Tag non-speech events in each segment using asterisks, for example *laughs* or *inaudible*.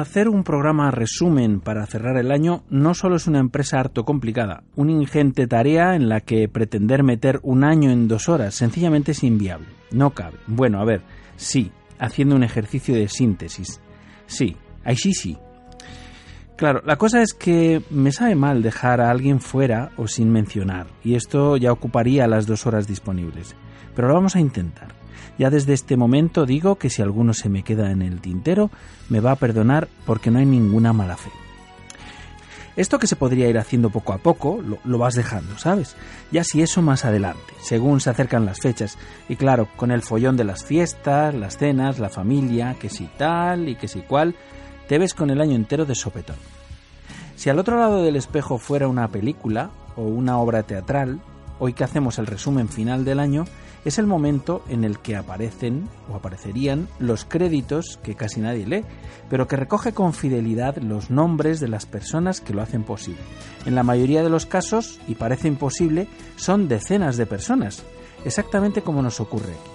Hacer un programa resumen para cerrar el año no solo es una empresa harto complicada, una ingente tarea en la que pretender meter un año en dos horas sencillamente es inviable. No cabe. Bueno, a ver, sí, haciendo un ejercicio de síntesis. Sí, ahí sí, sí. Claro, la cosa es que me sabe mal dejar a alguien fuera o sin mencionar, y esto ya ocuparía las dos horas disponibles. Pero lo vamos a intentar. Ya desde este momento digo que si alguno se me queda en el tintero, me va a perdonar porque no hay ninguna mala fe. Esto que se podría ir haciendo poco a poco, lo, vas dejando, ¿sabes? Ya si eso más adelante, según se acercan las fechas. Y claro, con el follón de las fiestas, las cenas, la familia, que si tal y que si cual, te ves con el año entero de sopetón. Si al otro lado del espejo fuera una película o una obra teatral, hoy que hacemos el resumen final del año, es el momento en el que aparecen o aparecerían los créditos que casi nadie lee, pero que recoge con fidelidad los nombres de las personas que lo hacen posible. En la mayoría de los casos, y parece imposible, son decenas de personas, exactamente como nos ocurre aquí.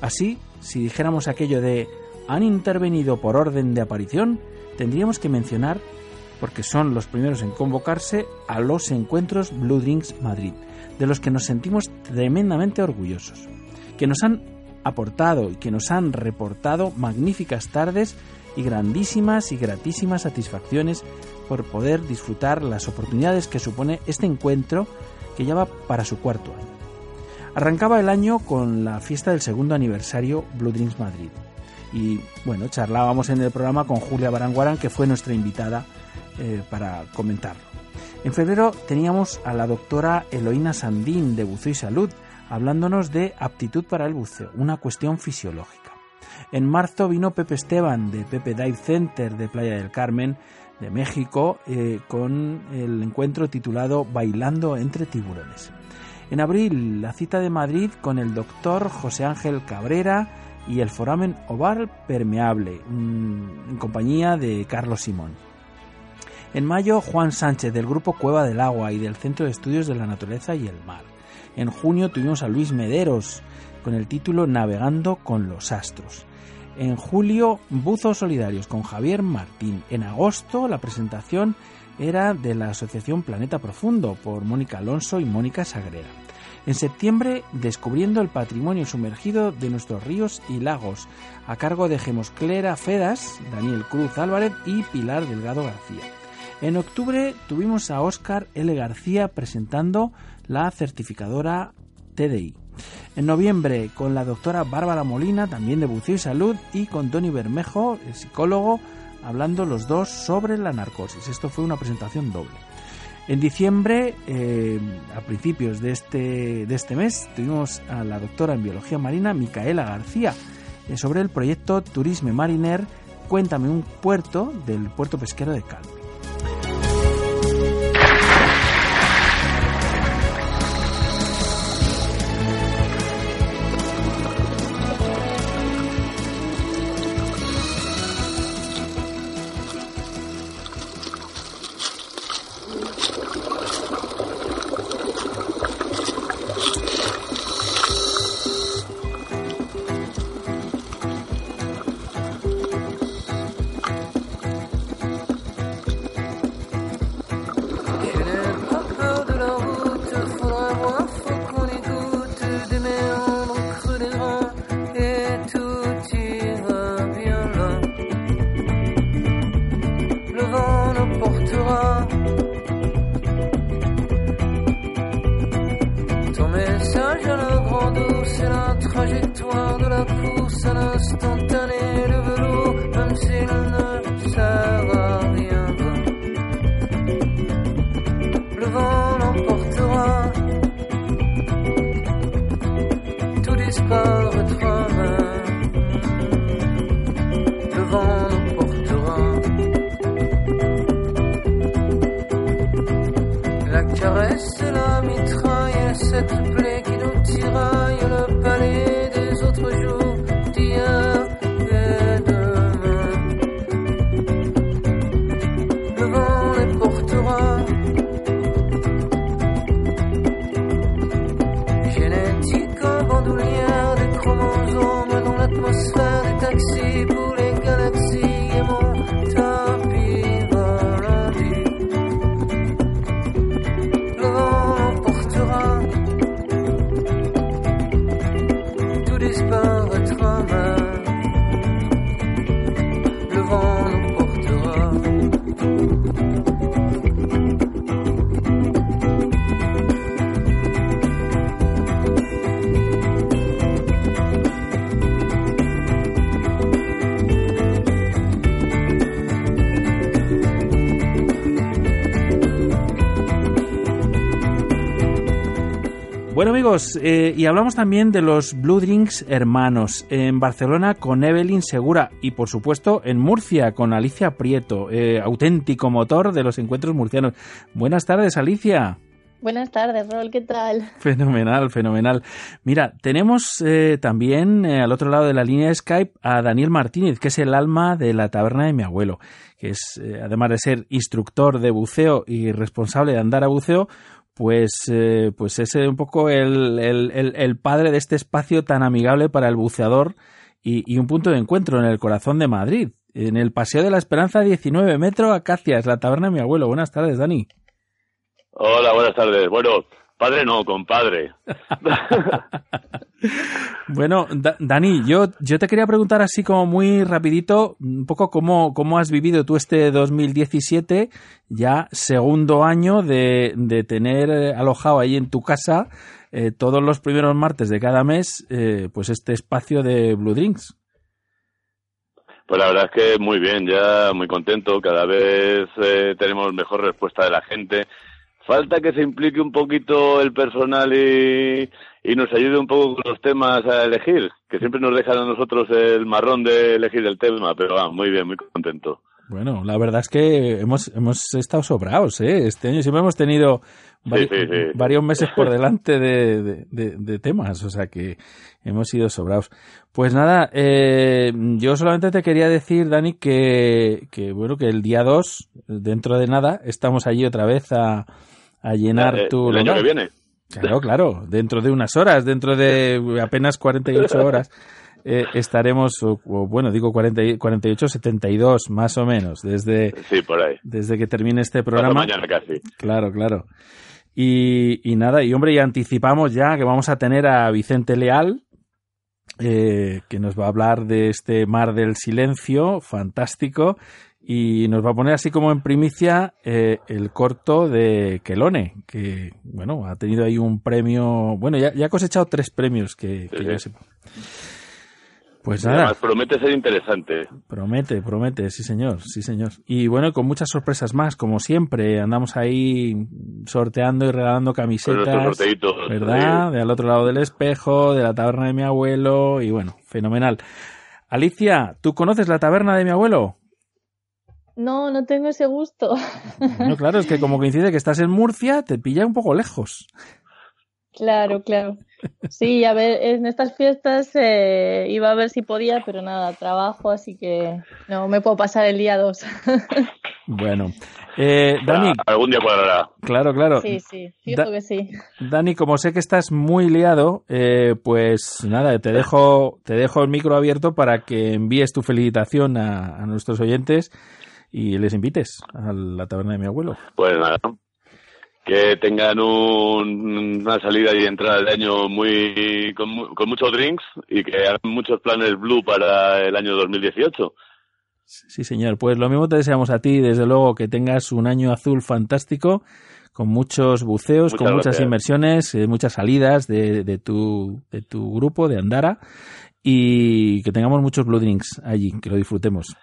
Así, si dijéramos aquello de han intervenido por orden de aparición, tendríamos que mencionar, porque son los primeros en convocarse, a los encuentros Blue Drinks Madrid de los que nos sentimos tremendamente orgullosos, que nos han aportado y que nos han reportado magníficas tardes y grandísimas y gratísimas satisfacciones por poder disfrutar las oportunidades que supone este encuentro que ya va para su cuarto año. Arrancaba el año con la fiesta del segundo aniversario Blue Dreams Madrid. Y bueno, charlábamos en el programa con Julia Baranguarán, que fue nuestra invitada eh, para comentarlo. En febrero teníamos a la doctora Eloína Sandín de Buceo y Salud hablándonos de aptitud para el buceo, una cuestión fisiológica. En marzo vino Pepe Esteban de Pepe Dive Center de Playa del Carmen de México eh, con el encuentro titulado Bailando entre tiburones. En abril la cita de Madrid con el doctor José Ángel Cabrera y el foramen oval permeable mm, en compañía de Carlos Simón. En mayo, Juan Sánchez del Grupo Cueva del Agua y del Centro de Estudios de la Naturaleza y el Mar. En junio tuvimos a Luis Mederos con el título Navegando con los Astros. En julio, Buzos Solidarios con Javier Martín. En agosto, la presentación era de la Asociación Planeta Profundo por Mónica Alonso y Mónica Sagrera. En septiembre, descubriendo el patrimonio sumergido de nuestros ríos y lagos, a cargo de Gemosclera Fedas, Daniel Cruz Álvarez y Pilar Delgado García. En octubre tuvimos a Óscar L. García presentando la certificadora TDI. En noviembre con la doctora Bárbara Molina, también de Buceo y Salud, y con Tony Bermejo, el psicólogo, hablando los dos sobre la narcosis. Esto fue una presentación doble. En diciembre, eh, a principios de este, de este mes, tuvimos a la doctora en biología marina, Micaela García, eh, sobre el proyecto Turisme Mariner, Cuéntame un puerto del puerto pesquero de Calpe. Amigos, eh, y hablamos también de los Blue Drinks hermanos en Barcelona con Evelyn Segura y por supuesto en Murcia con Alicia Prieto, eh, auténtico motor de los encuentros murcianos. Buenas tardes Alicia. Buenas tardes, Rol, ¿qué tal? Fenomenal, fenomenal. Mira, tenemos eh, también eh, al otro lado de la línea de Skype a Daniel Martínez, que es el alma de la taberna de mi abuelo, que es, eh, además de ser instructor de buceo y responsable de andar a buceo, pues, eh, pues es un poco el, el, el, el padre de este espacio tan amigable para el buceador y, y, un punto de encuentro en el corazón de Madrid, en el Paseo de la Esperanza 19 Metro Acacias, la taberna de mi abuelo. Buenas tardes, Dani. Hola, buenas tardes. Bueno, padre no, compadre. *laughs* bueno, da Dani, yo, yo te quería preguntar así como muy rapidito, un poco cómo, cómo has vivido tú este 2017, ya segundo año de, de tener alojado ahí en tu casa eh, todos los primeros martes de cada mes, eh, pues este espacio de Blue Drinks. Pues la verdad es que muy bien, ya muy contento, cada vez eh, tenemos mejor respuesta de la gente. Falta que se implique un poquito el personal y, y nos ayude un poco con los temas a elegir, que siempre nos dejan a nosotros el marrón de elegir el tema, pero va, muy bien, muy contento. Bueno, la verdad es que hemos, hemos estado sobrados, ¿eh? Este año siempre hemos tenido vari sí, sí, sí. varios meses por delante de, de, de, de, temas, o sea que hemos sido sobrados. Pues nada, eh, yo solamente te quería decir, Dani, que, que bueno, que el día 2, dentro de nada, estamos allí otra vez a, a llenar eh, tu el año que viene. Claro, claro, dentro de unas horas, dentro de apenas 48 horas. Eh, estaremos, o, o, bueno, digo 40, 48, 72 más o menos, desde, sí, por ahí. desde que termine este programa. mañana casi. Claro, claro. Y, y, nada, y hombre, ya anticipamos ya que vamos a tener a Vicente Leal, eh, que nos va a hablar de este Mar del Silencio, fantástico, y nos va a poner así como en primicia eh, el corto de Quelone, que bueno, ha tenido ahí un premio, bueno, ya, ya ha cosechado tres premios que, que sí, yo sí. sé. Pues nada. Además, promete ser interesante. Promete, promete, sí señor, sí señor. Y bueno, con muchas sorpresas más, como siempre. Andamos ahí sorteando y regalando camisetas. ¿Verdad? Sí. De al otro lado del espejo, de la taberna de mi abuelo, y bueno, fenomenal. Alicia, ¿tú conoces la taberna de mi abuelo? No, no tengo ese gusto. *laughs* No, claro, es que como coincide que estás en Murcia, te pilla un poco lejos. Claro, claro. Sí, a ver, en estas fiestas eh, iba a ver si podía, pero nada, trabajo, así que no me puedo pasar el día 2. *laughs* bueno, eh, Dani. Ah, algún día cuadrará. Claro, claro. Sí, sí, fijo da que sí. Dani, como sé que estás muy liado, eh, pues nada, te dejo, te dejo el micro abierto para que envíes tu felicitación a, a nuestros oyentes y les invites a la taberna de mi abuelo. Pues nada, que tengan un, una salida y entrada de año muy con, con, muchos drinks y que hagan muchos planes blue para el año 2018. Sí, señor. Pues lo mismo te deseamos a ti, desde luego, que tengas un año azul fantástico con muchos buceos, Muchas con muchas gracias. inmersiones, eh, muchas salidas de, de tu, de tu grupo, de Andara, y que tengamos muchos Blue Drinks allí, que lo disfrutemos.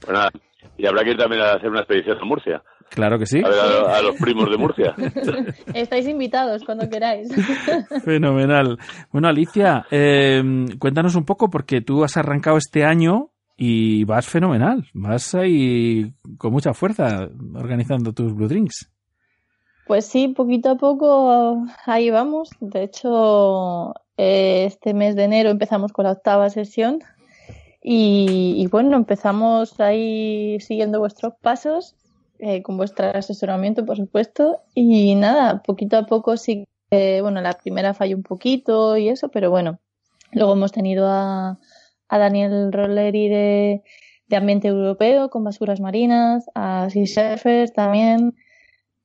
Pues nada, y habrá que ir también a hacer una expedición a Murcia. Claro que sí. A ver a, a los primos de Murcia. *laughs* Estáis invitados cuando queráis. *laughs* Fenomenal. Bueno, Alicia, eh, cuéntanos un poco, porque tú has arrancado este año y vas fenomenal. Vas ahí con mucha fuerza organizando tus Blue Drinks. Pues sí, poquito a poco ahí vamos. De hecho, eh, este mes de enero empezamos con la octava sesión y, y bueno, empezamos ahí siguiendo vuestros pasos, eh, con vuestro asesoramiento, por supuesto. Y nada, poquito a poco sí que, bueno, la primera falló un poquito y eso, pero bueno, luego hemos tenido a, a Daniel Rolleri de, de Ambiente Europeo con basuras marinas, a Sea Surfers también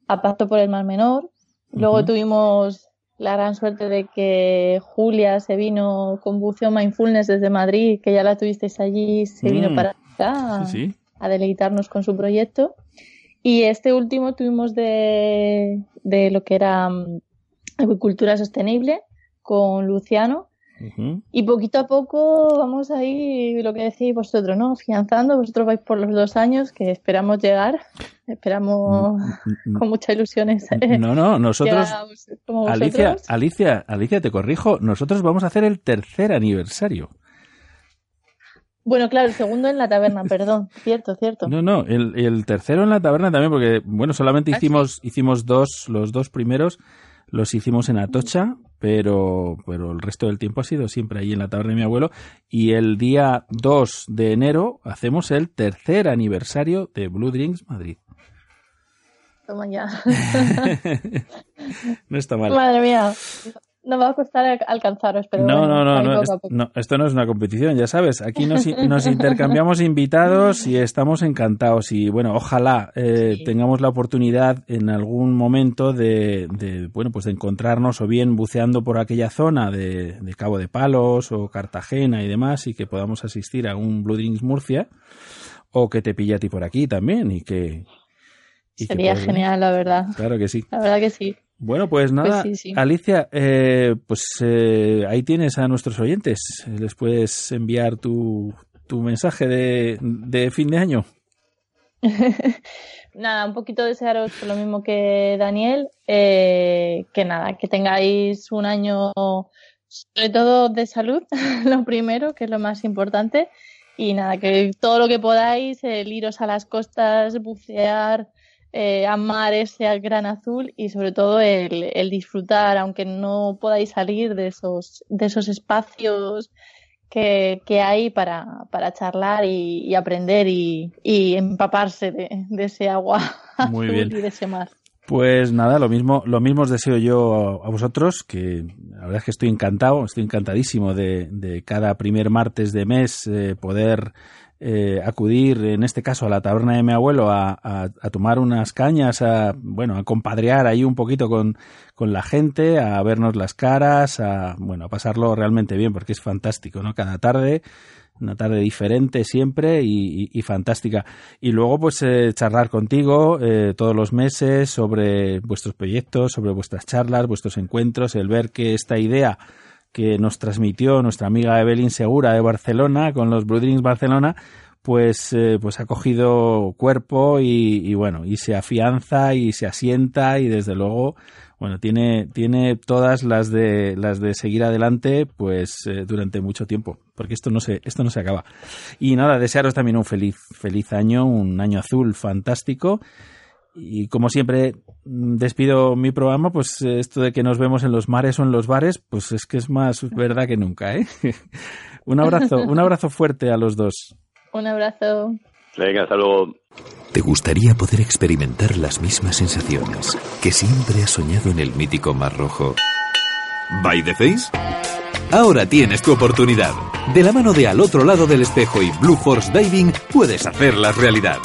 a Pacto por el Mar Menor. Luego tuvimos la gran suerte de que Julia se vino con buceo mindfulness desde Madrid, que ya la tuvisteis allí, se vino Mm. para acá Sí, sí. a deleitarnos con su proyecto. Y este último tuvimos de, de lo que era mm, agricultura sostenible con Luciano. Y poquito a poco vamos ahí, lo que decís vosotros, ¿no? Afianzando, vosotros vais por los dos años que esperamos llegar, esperamos con mucha ilusión esa- No, no, nosotros, a Alicia. Alicia, Alicia, te corrijo, nosotros vamos a hacer el tercer aniversario. Bueno, claro, el segundo en la taberna, perdón, *laughs* cierto, cierto. No, no, el, el tercero en la taberna también, porque, bueno, solamente ¿Ah, hicimos, hicimos dos, los dos primeros los hicimos en Atocha, pero, pero el resto del tiempo ha sido siempre ahí en la taberna de mi abuelo. Y el día 2 de enero hacemos el tercer aniversario de Blue Drinks Madrid. Toma ya. *laughs* no está mal. Madre mía, no va a costar al- alcanzaros, pero No, bueno, no, no, no, es- esto no es una competición, ya sabes. Aquí nos, nos *laughs* intercambiamos invitados y estamos encantados. Y bueno, ojalá eh, Sí. tengamos la oportunidad en algún momento de, de, bueno, pues de encontrarnos o bien buceando por aquella zona de, de Cabo de Palos o Cartagena y demás y que podamos asistir a un Blue Drinks Murcia o que te pille a ti por aquí también y que... y que Sería genial, la verdad. Claro que sí. La verdad que sí. Bueno, pues nada, sí, sí. Alicia, eh, pues eh, ahí tienes a nuestros oyentes. Les puedes enviar tu, tu mensaje de, de fin de año. *laughs* Nada, un poquito desearos lo mismo que Daniel, eh, que nada, que tengáis un año sobre todo de salud, *laughs* lo primero, que es lo más importante, y nada, que todo lo que podáis, el iros a las costas, bucear, eh, amar ese gran azul y sobre todo el, el disfrutar, aunque no podáis salir de esos, de esos espacios que, que hay para, para charlar y, y aprender y, y empaparse de, de ese agua *laughs* Muy azul bien. y de ese mar. Pues nada, lo mismo, lo mismo os deseo yo a, a vosotros, que la verdad es que estoy encantado, estoy encantadísimo de, de cada primer martes de mes eh, poder eh, acudir, en este caso, a la taberna de mi abuelo a, a- a tomar unas cañas, a, bueno, a compadrear ahí un poquito con, con la gente, a vernos las caras, a, bueno, a pasarlo realmente bien, porque es fantástico, ¿no? Cada tarde, una tarde diferente siempre y, y- y fantástica. Y luego, pues, eh, charlar contigo eh, todos los meses sobre vuestros proyectos, sobre vuestras charlas, vuestros encuentros, el ver que esta idea que nos transmitió nuestra amiga Evelyn Segura de Barcelona con los Blue Drinks Barcelona, pues, eh, pues ha cogido cuerpo y, y bueno, y se afianza y se asienta y desde luego, bueno, tiene, tiene todas las de, las de seguir adelante, pues, eh, durante mucho tiempo, porque esto no se, esto no se acaba. Y nada, desearos también un feliz, feliz año, un año azul fantástico. Y como siempre mm, despido mi programa, pues eh, esto de que nos vemos en los mares o en los bares, pues es que es más verdad que nunca, ¿eh? *laughs* un abrazo, un abrazo fuerte a los dos. Un abrazo. Venga, hasta luego. ¿Te gustaría poder experimentar las mismas sensaciones que siempre has soñado en el mítico Mar Rojo? ¿By the Face? Ahora tienes tu oportunidad. De la mano de Al otro lado del espejo y Blue Force Diving puedes hacerlas realidad.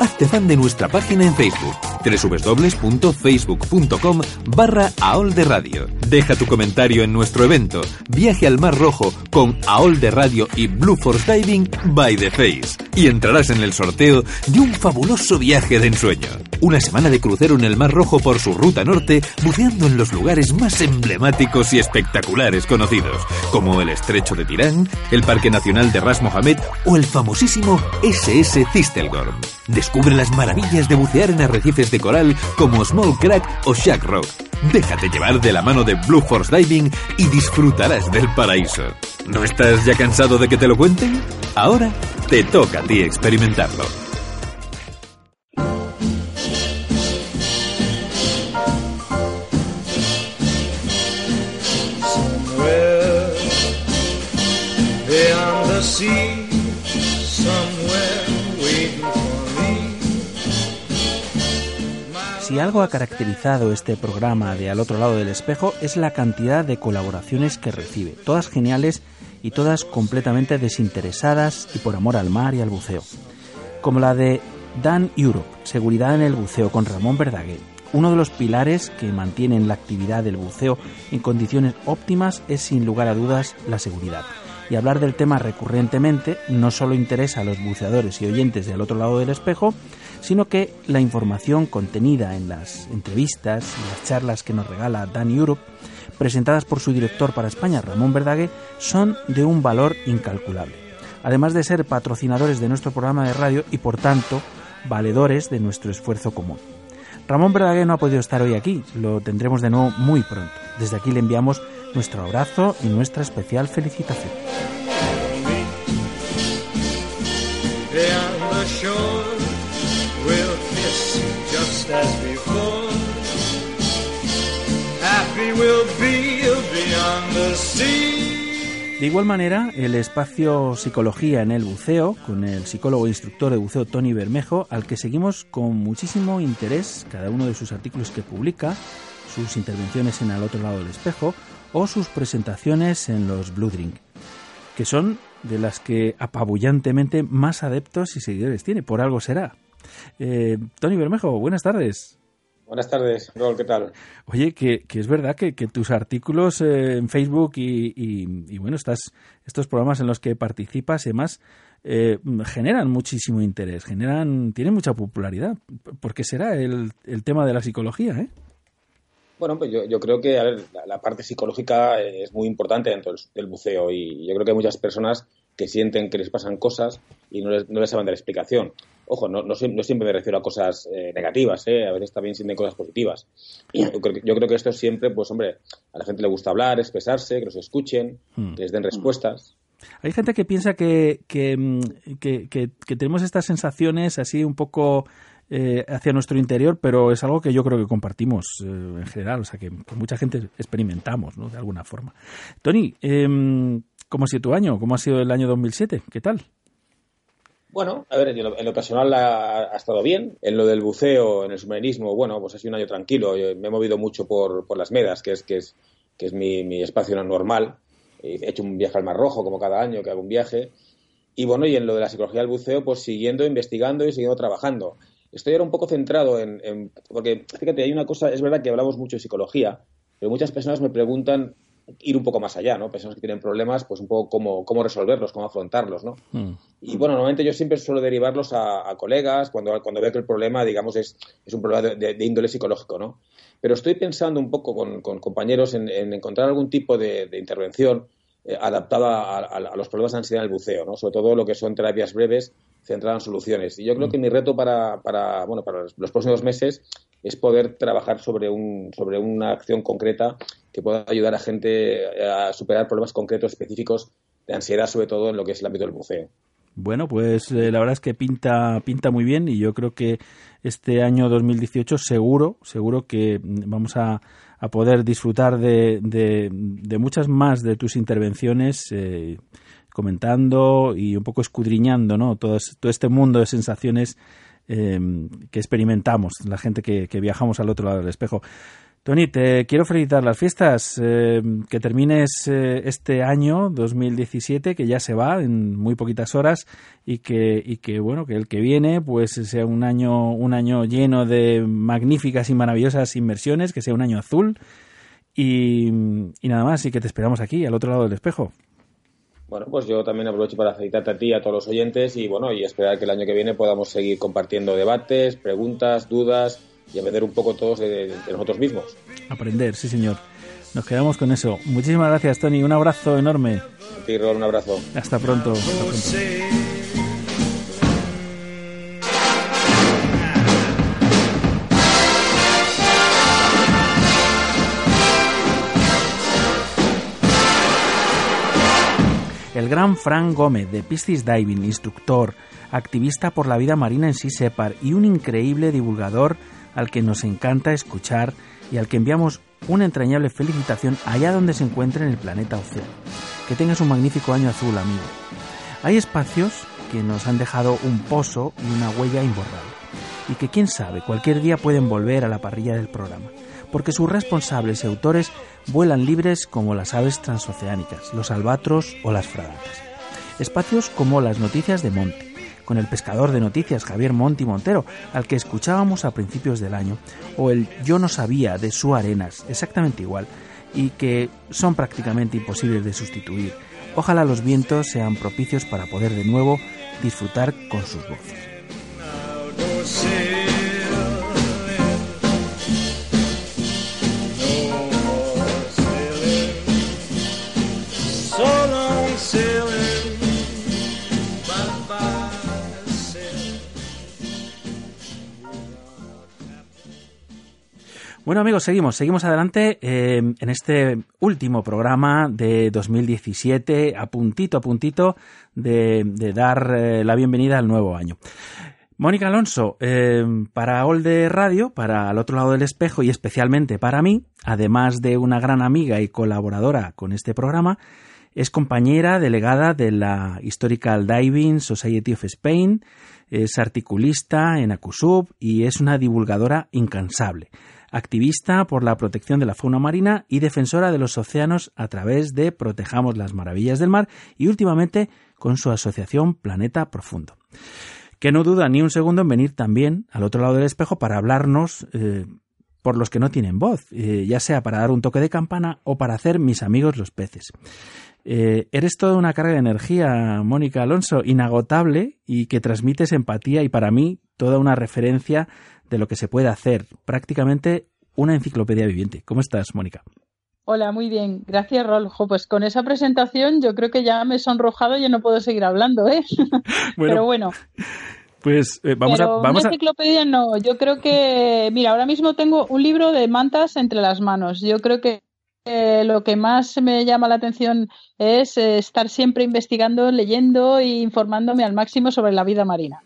Hazte fan de nuestra página en Facebook, www.facebook.com barra AOL de Radio. Deja tu comentario en nuestro evento, Viaje al Mar Rojo con AOL de Radio y Blue Force Diving by the Face. Y entrarás en el sorteo de un fabuloso viaje de ensueño. Una semana de crucero en el Mar Rojo por su ruta norte, buceando en los lugares más emblemáticos y espectaculares conocidos, como el Estrecho de Tirán, el Parque Nacional de Ras Mohammed o el famosísimo SS Thistlegorm. Descubre las maravillas de bucear en arrecifes de coral como Small Crack o Shack Rock. Déjate llevar de la mano de Blue Force Diving y disfrutarás del paraíso. ¿No estás ya cansado de que te lo cuenten? Ahora te toca a ti experimentarlo. Si algo ha caracterizado este programa de Al otro lado del espejo es la cantidad de colaboraciones que recibe, todas geniales y todas completamente desinteresadas y por amor al mar y al buceo. Como la de Dan Europe, Seguridad en el buceo con Ramón Verdaguer. Uno de los pilares que mantienen la actividad del buceo en condiciones óptimas es sin lugar a dudas la seguridad. Y hablar del tema recurrentemente no solo interesa a los buceadores y oyentes del otro lado del espejo, sino que la información contenida en las entrevistas y las charlas que nos regala Dan Europe, presentadas por su director para España, Ramón Verdaguer, son de un valor incalculable. Además de ser patrocinadores de nuestro programa de radio y por tanto valedores de nuestro esfuerzo común. Ramón Verdaguer no ha podido estar hoy aquí, lo tendremos de nuevo muy pronto. Desde aquí le enviamos nuestro abrazo y nuestra especial felicitación. De igual manera, el espacio Psicología en el buceo, con el psicólogo e instructor de buceo Tony Bermejo, al que seguimos con muchísimo interés cada uno de sus artículos que publica, sus intervenciones en Al otro lado del espejo o sus presentaciones en los Blue Drink, que son de las que apabullantemente más adeptos y seguidores tiene, por algo será. Eh, Tony Bermejo, buenas tardes. Buenas tardes, Rol, ¿qué tal? Oye, que, que es verdad que, que tus artículos eh, en Facebook y, y- y, bueno, estás, estos programas en los que participas y demás eh, generan muchísimo interés, generan, tienen mucha popularidad. ¿Por qué será el, el tema de la psicología? ¿eh? Bueno, pues yo, yo creo que a ver, la, la parte psicológica es muy importante dentro del, del buceo y yo creo que hay muchas personas que sienten que les pasan cosas y no les, no les saben dar explicación. Ojo, no, no, sie- no siempre me refiero a cosas eh, negativas, ¿eh? a veces también sienten cosas positivas. Y yo, creo que, yo creo que esto siempre, pues hombre, a la gente le gusta hablar, expresarse, que los escuchen, Hmm. que les den respuestas. Hay gente que piensa que, que, mm, que- tenemos estas sensaciones así un poco eh, hacia nuestro interior, pero es algo que yo creo que compartimos eh, en general, o sea, que, que mucha gente experimentamos, ¿no? De alguna forma. Tony, em, ¿cómo ha sido tu año? ¿Cómo ha sido el año 2007? ¿Qué tal? Bueno, a ver, en lo, personal ha, estado bien. En lo del buceo, en el submarinismo, bueno, pues ha sido un año tranquilo. Me he movido mucho por, por las Medas, que es, que es, que es mi, mi espacio normal. He hecho un viaje al Mar Rojo, como cada año que hago un viaje. Y bueno, y en lo de la psicología del buceo, pues siguiendo investigando y siguiendo trabajando. Estoy ahora un poco centrado en, en- Porque, fíjate, hay una cosa, es verdad que hablamos mucho de psicología, pero muchas personas me preguntan ir un poco más allá, ¿no? Personas que tienen problemas, pues un poco cómo, cómo resolverlos, cómo afrontarlos, ¿no? Mm. Y bueno, normalmente yo siempre suelo derivarlos a, a colegas cuando, cuando veo que el problema, digamos, es, es un problema de, de- de índole psicológico, ¿no? Pero estoy pensando un poco con, con compañeros en, en encontrar algún tipo de, de intervención eh, adaptada a, a- a los problemas de ansiedad en el buceo, ¿no? Sobre todo lo que son terapias breves centradas en soluciones. Y yo creo que mi reto para, para, bueno, para los próximos meses es poder trabajar sobre, un, sobre una acción concreta que pueda ayudar a gente a superar problemas concretos específicos de ansiedad, sobre todo en lo que es el ámbito del buceo. Bueno, pues eh, la verdad es que pinta, pinta muy bien y yo creo que este año 2018 seguro, seguro que mm, vamos a, a poder disfrutar de, de- muchas más de tus intervenciones eh, comentando y un poco escudriñando ¿no? todo, todo este mundo de sensaciones eh, que experimentamos, la gente que, viajamos al otro lado del espejo. Tony, te quiero felicitar las fiestas, eh, que termines eh, este año 2017, que ya se va en muy poquitas horas y que, bueno, que el que viene pues sea un año, un año lleno de magníficas y maravillosas inversiones, que sea un año azul y nada más, y que te esperamos aquí, al otro lado del espejo. Bueno, pues yo también aprovecho para felicitarte a ti y a todos los oyentes y bueno, y esperar que el año que viene podamos seguir compartiendo debates, preguntas, dudas y aprender un poco todos de, de nosotros mismos. Aprender, sí señor. Nos quedamos con eso. Muchísimas gracias, Tony. Un abrazo enorme. A ti, Rol, un abrazo. Hasta pronto. Hasta pronto. El gran Frank Gómez de Piscis Diving, instructor, activista por la vida marina en Sisepar y un increíble divulgador al que nos encanta escuchar y al que enviamos una entrañable felicitación allá donde se encuentre en el planeta Océano. Que tengas un magnífico año azul, amigo. Hay espacios que nos han dejado un pozo y una huella imborrable, y que quién sabe, cualquier día pueden volver a la parrilla del programa, porque sus responsables y autores vuelan libres como las aves transoceánicas, los albatros o las fragatas. Espacios como las noticias de Monte, con el pescador de noticias Javier Monti Montero, al que escuchábamos a principios del año, o el Yo no sabía de Su Arenas, exactamente igual, y que son prácticamente imposibles de sustituir. Ojalá los vientos sean propicios para poder de nuevo disfrutar con sus voces. Bueno amigos, seguimos, seguimos adelante eh, en este último programa de 2017, a puntito a puntito de, dar eh, la bienvenida al nuevo año. Mónica Alonso, eh, para Olde Radio, para Al otro lado del espejo y especialmente para mí, además de una gran amiga y colaboradora con este programa, es compañera delegada de la Historical Diving Society of Spain, es articulista en ACUSUB y es una divulgadora incansable activista por la protección de la fauna marina y defensora de los océanos a través de Protejamos las Maravillas del Mar y últimamente con su asociación Planeta Profundo. Que no duda ni un segundo en venir también al otro lado del espejo para hablarnos eh, por los que no tienen voz, eh, ya sea para dar un toque de campana o para hacer mis amigos los peces. Eh, eres toda una carga de energía, Mónica Alonso, inagotable y que transmites empatía y para mí toda una referencia de lo que se puede hacer, prácticamente una enciclopedia viviente. ¿Cómo estás, Mónica? Hola, muy bien. Gracias, Roljo. Pues con esa presentación yo creo que ya me he sonrojado y no puedo seguir hablando, ¿eh? *laughs* Bueno, Pero bueno. Pues eh, vamos Pero a... Vamos una a... enciclopedia no. Yo creo que, mira, ahora mismo tengo un libro de mantas entre las manos. Yo creo que eh, lo que más me llama la atención es eh, estar siempre investigando, leyendo e informándome al máximo sobre la vida marina.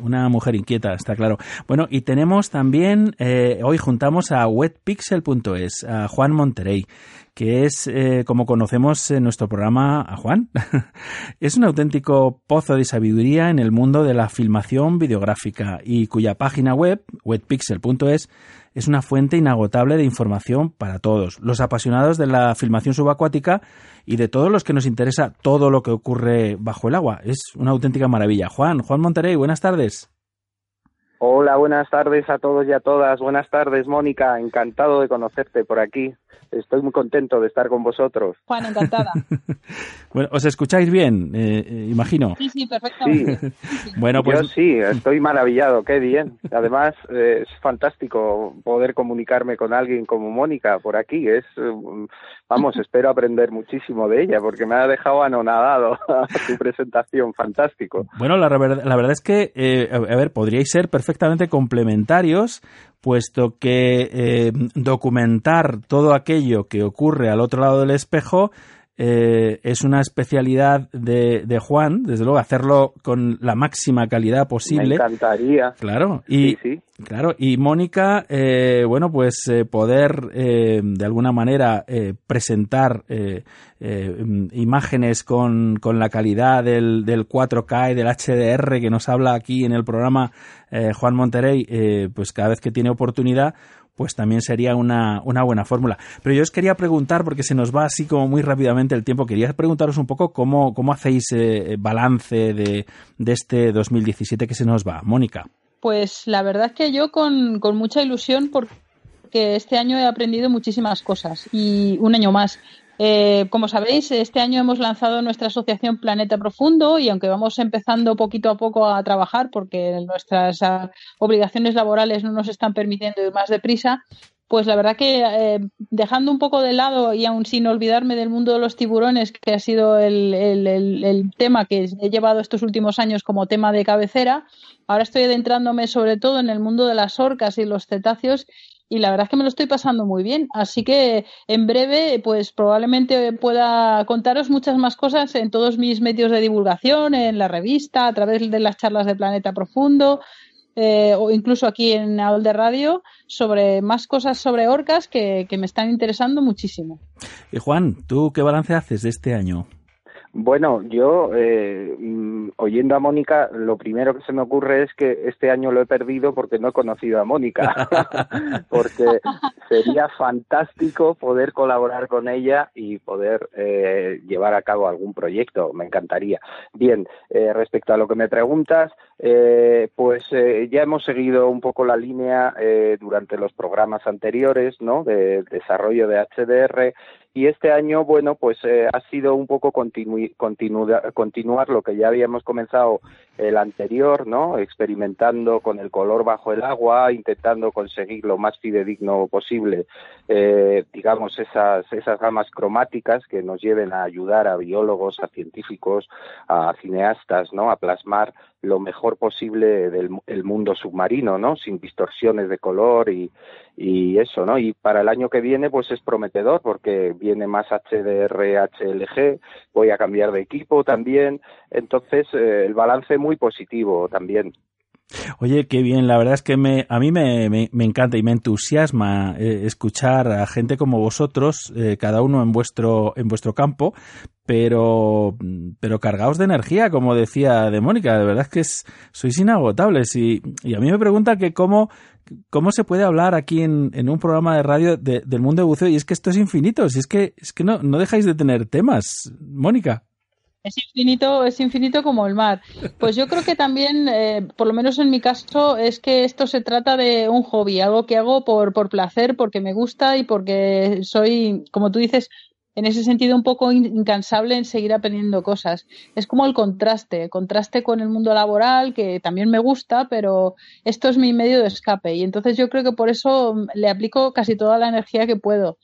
Una mujer inquieta, está claro. Bueno, y tenemos también, eh, hoy juntamos a wetpixel.es, a Juan Monterey, que es, eh, como conocemos en nuestro programa, a Juan. *laughs* es un auténtico pozo de sabiduría en el mundo de la filmación videográfica y cuya página web, wetpixel.es, es una fuente inagotable de información para todos, los apasionados de la filmación subacuática y de todos los que nos interesa todo lo que ocurre bajo el agua. Es una auténtica maravilla. Juan, Juan Monterey, buenas tardes. Hola, buenas tardes a todos y a todas. Buenas tardes, Mónica. Encantado de conocerte por aquí. Estoy muy contento de estar con vosotros. Juan, encantada. *laughs* bueno, ¿os escucháis bien? Eh, eh, imagino. Sí, sí, perfectamente. *laughs* Bueno, pues Yo sí, estoy maravillado. Qué bien. Además, eh, es fantástico poder comunicarme con alguien como Mónica por aquí. Es, eh, vamos, espero aprender muchísimo de ella porque me ha dejado anonadado *laughs* su presentación. Fantástico. Bueno, la, la verdad es que, eh, a a ver, podríais ser perfectamente complementarios, puesto que eh, documentar todo aquello que ocurre al otro lado del espejo eh, es una especialidad de, de Juan, desde luego, hacerlo con la máxima calidad Me posible. encantaría. Claro, y, Sí, sí. Claro, y Mónica, eh, bueno, pues eh, poder eh, de alguna manera presentar imágenes con, con la calidad del, del 4K y del HDR que nos habla aquí en el programa Juan Monterey, eh, pues cada vez que tiene oportunidad, pues también sería una, una buena fórmula. Pero yo os quería preguntar, porque se nos va así como muy rápidamente el tiempo, quería preguntaros un poco cómo, cómo hacéis eh, balance de, de este 2017 que se nos va. Mónica. Pues la verdad es que yo con, con mucha ilusión porque este año he aprendido muchísimas cosas y un año más. Eh, como sabéis, este año hemos lanzado nuestra asociación Planeta Profundo y aunque vamos empezando poquito a poco a trabajar porque nuestras ah, obligaciones laborales no nos están permitiendo ir más deprisa, pues la verdad que eh, dejando un poco de lado y aún sin olvidarme del mundo de los tiburones, que ha sido el, el, el, el, tema que he llevado estos últimos años como tema de cabecera, ahora estoy adentrándome sobre todo en el mundo de las orcas y los cetáceos y la verdad es que me lo estoy pasando muy bien. Así que en breve, pues probablemente pueda contaros muchas más cosas en todos mis medios de divulgación, en la revista, a través de las charlas de Planeta Profundo. Eh, o incluso aquí en Aul de Radio sobre más cosas sobre orcas que, que me están interesando muchísimo. Y Juan, ¿tú qué balance haces de este año? Bueno, yo, eh, mm, oyendo a Mónica, lo primero que se me ocurre es que este año lo he perdido porque no he conocido a Mónica. *laughs* porque sería fantástico poder colaborar con ella y poder eh, llevar a cabo algún proyecto. Me encantaría. Bien, eh, respecto a lo que me preguntas, eh, pues eh, ya hemos seguido un poco la línea eh, durante los programas anteriores, ¿no? De desarrollo de HDR y este año, bueno, pues eh, ha sido un poco continu continu continuar lo que ya habíamos comenzado el anterior, ¿no? Experimentando con el color bajo el agua, intentando conseguir lo más fidedigno posible, eh, digamos, esas, esas gamas cromáticas que nos lleven a ayudar a biólogos, a científicos, a cineastas, ¿no? A plasmar lo mejor posible del el mundo submarino, ¿no? Sin distorsiones de color y, y eso, ¿no? Y para el año que viene, pues es prometedor porque viene más HDR, HLG, voy a cambiar de equipo también, entonces eh, el balance muy positivo también. Oye, qué bien, la verdad es que me, a mí me, encanta y me entusiasma eh, escuchar a gente como vosotros, eh, cada uno en vuestro, en vuestro campo, pero, pero cargaos de energía, como decía de Mónica, de verdad es que es, sois inagotables y, y a mí me pregunta que cómo, cómo se puede hablar aquí en, en un programa de radio de, del mundo de buceo y es que esto es infinito, si es que, es que no, no dejáis de tener temas, Mónica. Es infinito, es infinito como el mar. Pues yo creo que también, eh, por lo menos en mi caso, es que esto se trata de un hobby, algo que hago por, por placer, porque me gusta y porque soy, como tú dices, en ese sentido un poco incansable en seguir aprendiendo cosas. Es como el contraste, contraste con el mundo laboral, que también me gusta, pero esto es mi medio de escape. Y entonces yo creo que por eso le aplico casi toda la energía que puedo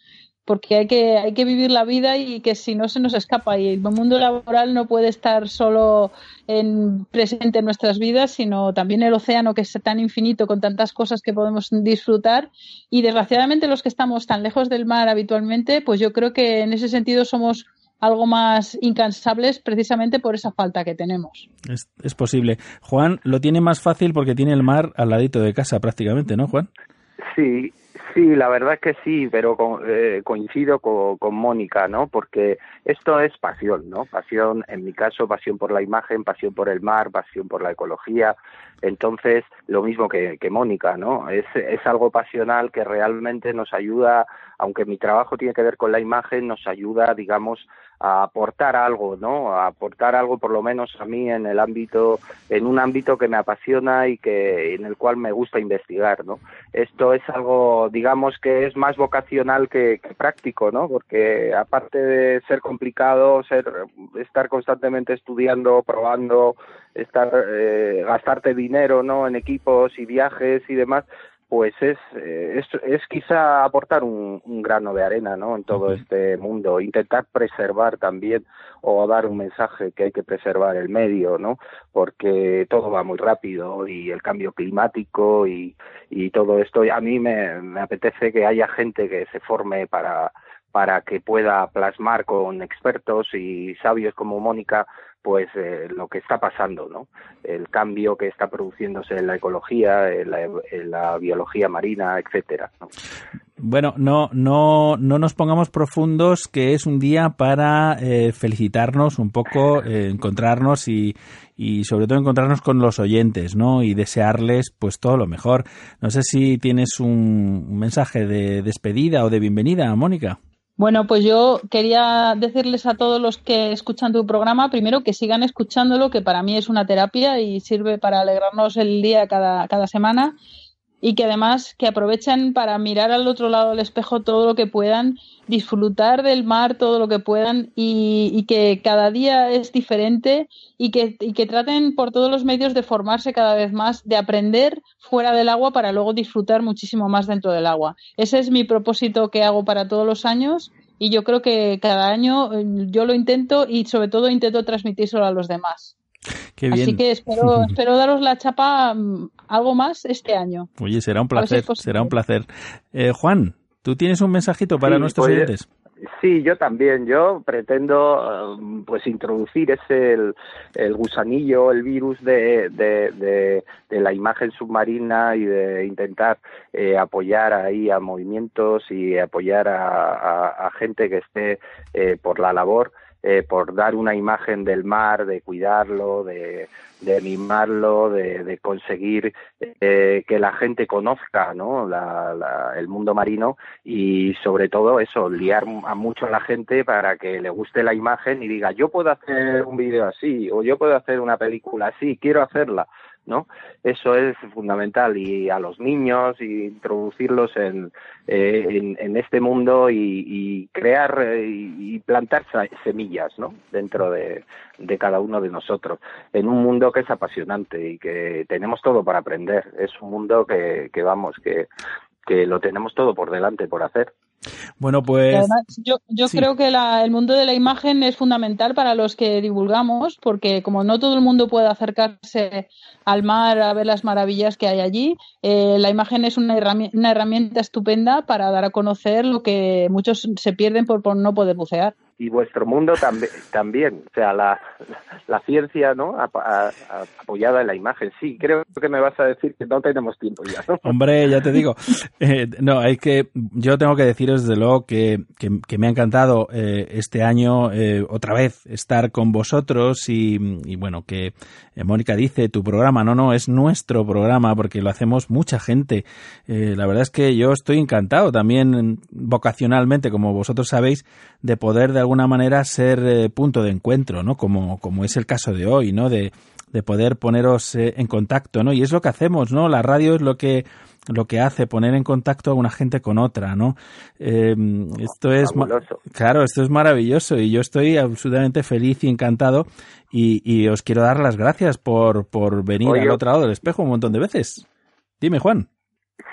porque hay que, hay que vivir la vida y que si no se nos escapa. Y el mundo laboral no puede estar solo en, presente en nuestras vidas, sino también el océano que es tan infinito con tantas cosas que podemos disfrutar. Y desgraciadamente los que estamos tan lejos del mar habitualmente, pues yo creo que en ese sentido somos algo más incansables precisamente por esa falta que tenemos. Es, es posible. Juan lo tiene más fácil porque tiene el mar al ladito de casa prácticamente, ¿no, Juan? Sí, Sí, la verdad es que sí, pero eh, coincido con, con, Mónica, ¿no? Porque esto es pasión, ¿no? Pasión, en mi caso, pasión por la imagen, pasión por el mar, pasión por la ecología. Entonces, lo mismo que, que Mónica, ¿no? Es, es algo pasional que realmente nos ayuda, aunque mi trabajo tiene que ver con la imagen, nos ayuda, digamos, a aportar algo, ¿no? A aportar algo, por lo menos a mí, en el ámbito, en un ámbito que me apasiona y que en el cual me gusta investigar, ¿no? Esto es algo, digamos, que es más vocacional que, que práctico, ¿no? Porque aparte de ser complicado, ser, estar constantemente estudiando, probando, estar, eh, gastarte dinero, ¿no? En equipos y viajes y demás, pues es, eh, es, es, quizá aportar un, un, grano de arena ¿no? en todo uh -huh. este mundo, intentar preservar también o dar un mensaje que hay que preservar el medio, ¿no? porque todo va muy rápido y el cambio climático y, y todo esto, a mí me, me apetece que haya gente que se forme para, para que pueda plasmar con expertos y sabios como Mónica pues eh, lo que está pasando, ¿no? El cambio que está produciéndose en la ecología, en la, en la biología marina, etcétera. ¿no? Bueno, no, no, no nos pongamos profundos, que es un día para eh, felicitarnos un poco, eh, encontrarnos y, y sobre todo encontrarnos con los oyentes, ¿no? Y desearles pues todo lo mejor. No sé si tienes un, un mensaje de despedida o de bienvenida, Mónica. Bueno, pues yo quería decirles a todos los que escuchan tu programa, primero que sigan escuchándolo, que para mí es una terapia y sirve para alegrarnos el día cada, cada semana y que además que aprovechen para mirar al otro lado del espejo todo lo que puedan, disfrutar del mar todo lo que puedan y, y que cada día es diferente y que, y que traten por todos los medios de formarse cada vez más, de aprender fuera del agua para luego disfrutar muchísimo más dentro del agua. Ese es mi propósito que hago para todos los años y yo creo que cada año eh, yo lo intento y sobre todo intento transmitírselo a los demás. Qué bien. Así que espero, *laughs* espero daros la chapa mm, algo más este año. Oye, será un si placer, será un placer. Eh, Juan, ¿tú tienes un mensajito para Sí, nuestros pues, oyentes? Sí, yo también. Yo pretendo eh, pues introducir ese el, el gusanillo, el virus de, de, de, de la imagen submarina y de intentar eh, apoyar ahí a movimientos y apoyar a, a- a gente que esté eh, por la labor, eh, por dar una imagen del mar, de cuidarlo, de, de mimarlo, de, conseguir eh, que la gente conozca ¿no? la- el mundo marino y sobre todo eso, liar a mucho a la gente para que le guste la imagen y diga yo puedo hacer un vídeo así o yo puedo hacer una película así, quiero hacerla, ¿no? Eso es fundamental y a los niños y introducirlos en, eh, en, este mundo y, y crear eh, y plantar semillas, ¿no? Dentro de, de cada uno de nosotros en un mundo que es apasionante y que tenemos todo para aprender. Es un mundo que, que vamos, que, que lo tenemos todo por delante por hacer. Bueno, pues además, yo, yo sí. creo que la- el mundo de la imagen es fundamental para los que divulgamos, porque como no todo el mundo puede acercarse al mar a ver las maravillas que hay allí, eh, la imagen es una herramienta, una herramienta estupenda para dar a conocer lo que muchos se pierden por, por no poder bucear. Y vuestro mundo también, también, o sea, la, la ciencia, ¿no? A- apoyada en la imagen. Sí, creo que me vas a decir que no tenemos tiempo ya, ¿no? Hombre, ya te digo. *laughs* Eh, no, hay que. Yo tengo que deciros desde luego que, que, que me ha encantado eh, este año eh, otra vez estar con vosotros y, y bueno, que eh, Mónica dice tu programa. No, no, es nuestro programa porque lo hacemos mucha gente. Eh, la verdad es que yo estoy encantado también vocacionalmente, como vosotros sabéis, de poder de alguna manera ser eh, punto de encuentro, ¿no? Como, como es el caso de hoy, ¿no? De, de poder poneros eh, en contacto, ¿no? Y es lo que hacemos, ¿no? La radio es lo que lo que hace poner en contacto a una gente con otra, ¿no? Eh, esto es claro, esto es maravilloso y yo estoy absolutamente feliz y encantado y, y os quiero dar las gracias por, por venir Oye, al otro lado del espejo un montón de veces. Dime, Juan.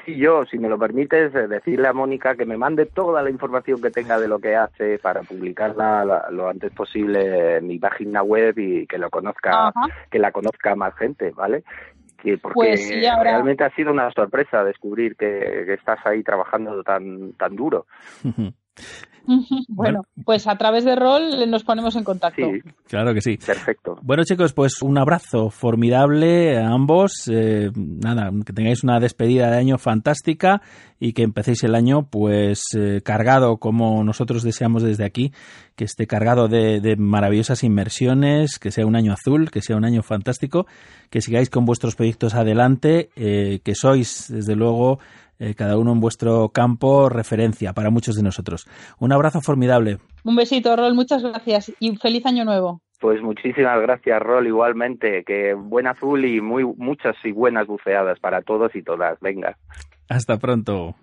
Sí, yo, si me lo permites, eh, decirle a Mónica que me mande toda la información que tenga de lo que hace para publicarla la- lo antes posible en mi página web y que lo conozca, Ajá. que la conozca más gente, ¿vale? Que porque Pues sí, ahora- realmente ha sido una sorpresa descubrir que, que estás ahí trabajando tan tan duro. *laughs* Bueno, pues a través de rol nos ponemos en contacto. Sí, Claro que sí. perfecto. Bueno chicos, pues un abrazo formidable a ambos. Eh, nada, que tengáis una despedida de año fantástica y que empecéis el año pues eh, cargado como nosotros deseamos desde aquí, que esté cargado de, de maravillosas inmersiones, que sea un año azul, que sea un año fantástico, que sigáis con vuestros proyectos adelante, eh, que sois desde luego eh, cada uno en vuestro campo referencia para muchos de nosotros. Un abrazo formidable. Un besito, Rol, muchas gracias y feliz año nuevo. Pues muchísimas gracias, Rol, igualmente. Que buen azul y muy muchas y buenas buceadas para todos y todas. Venga. Hasta pronto.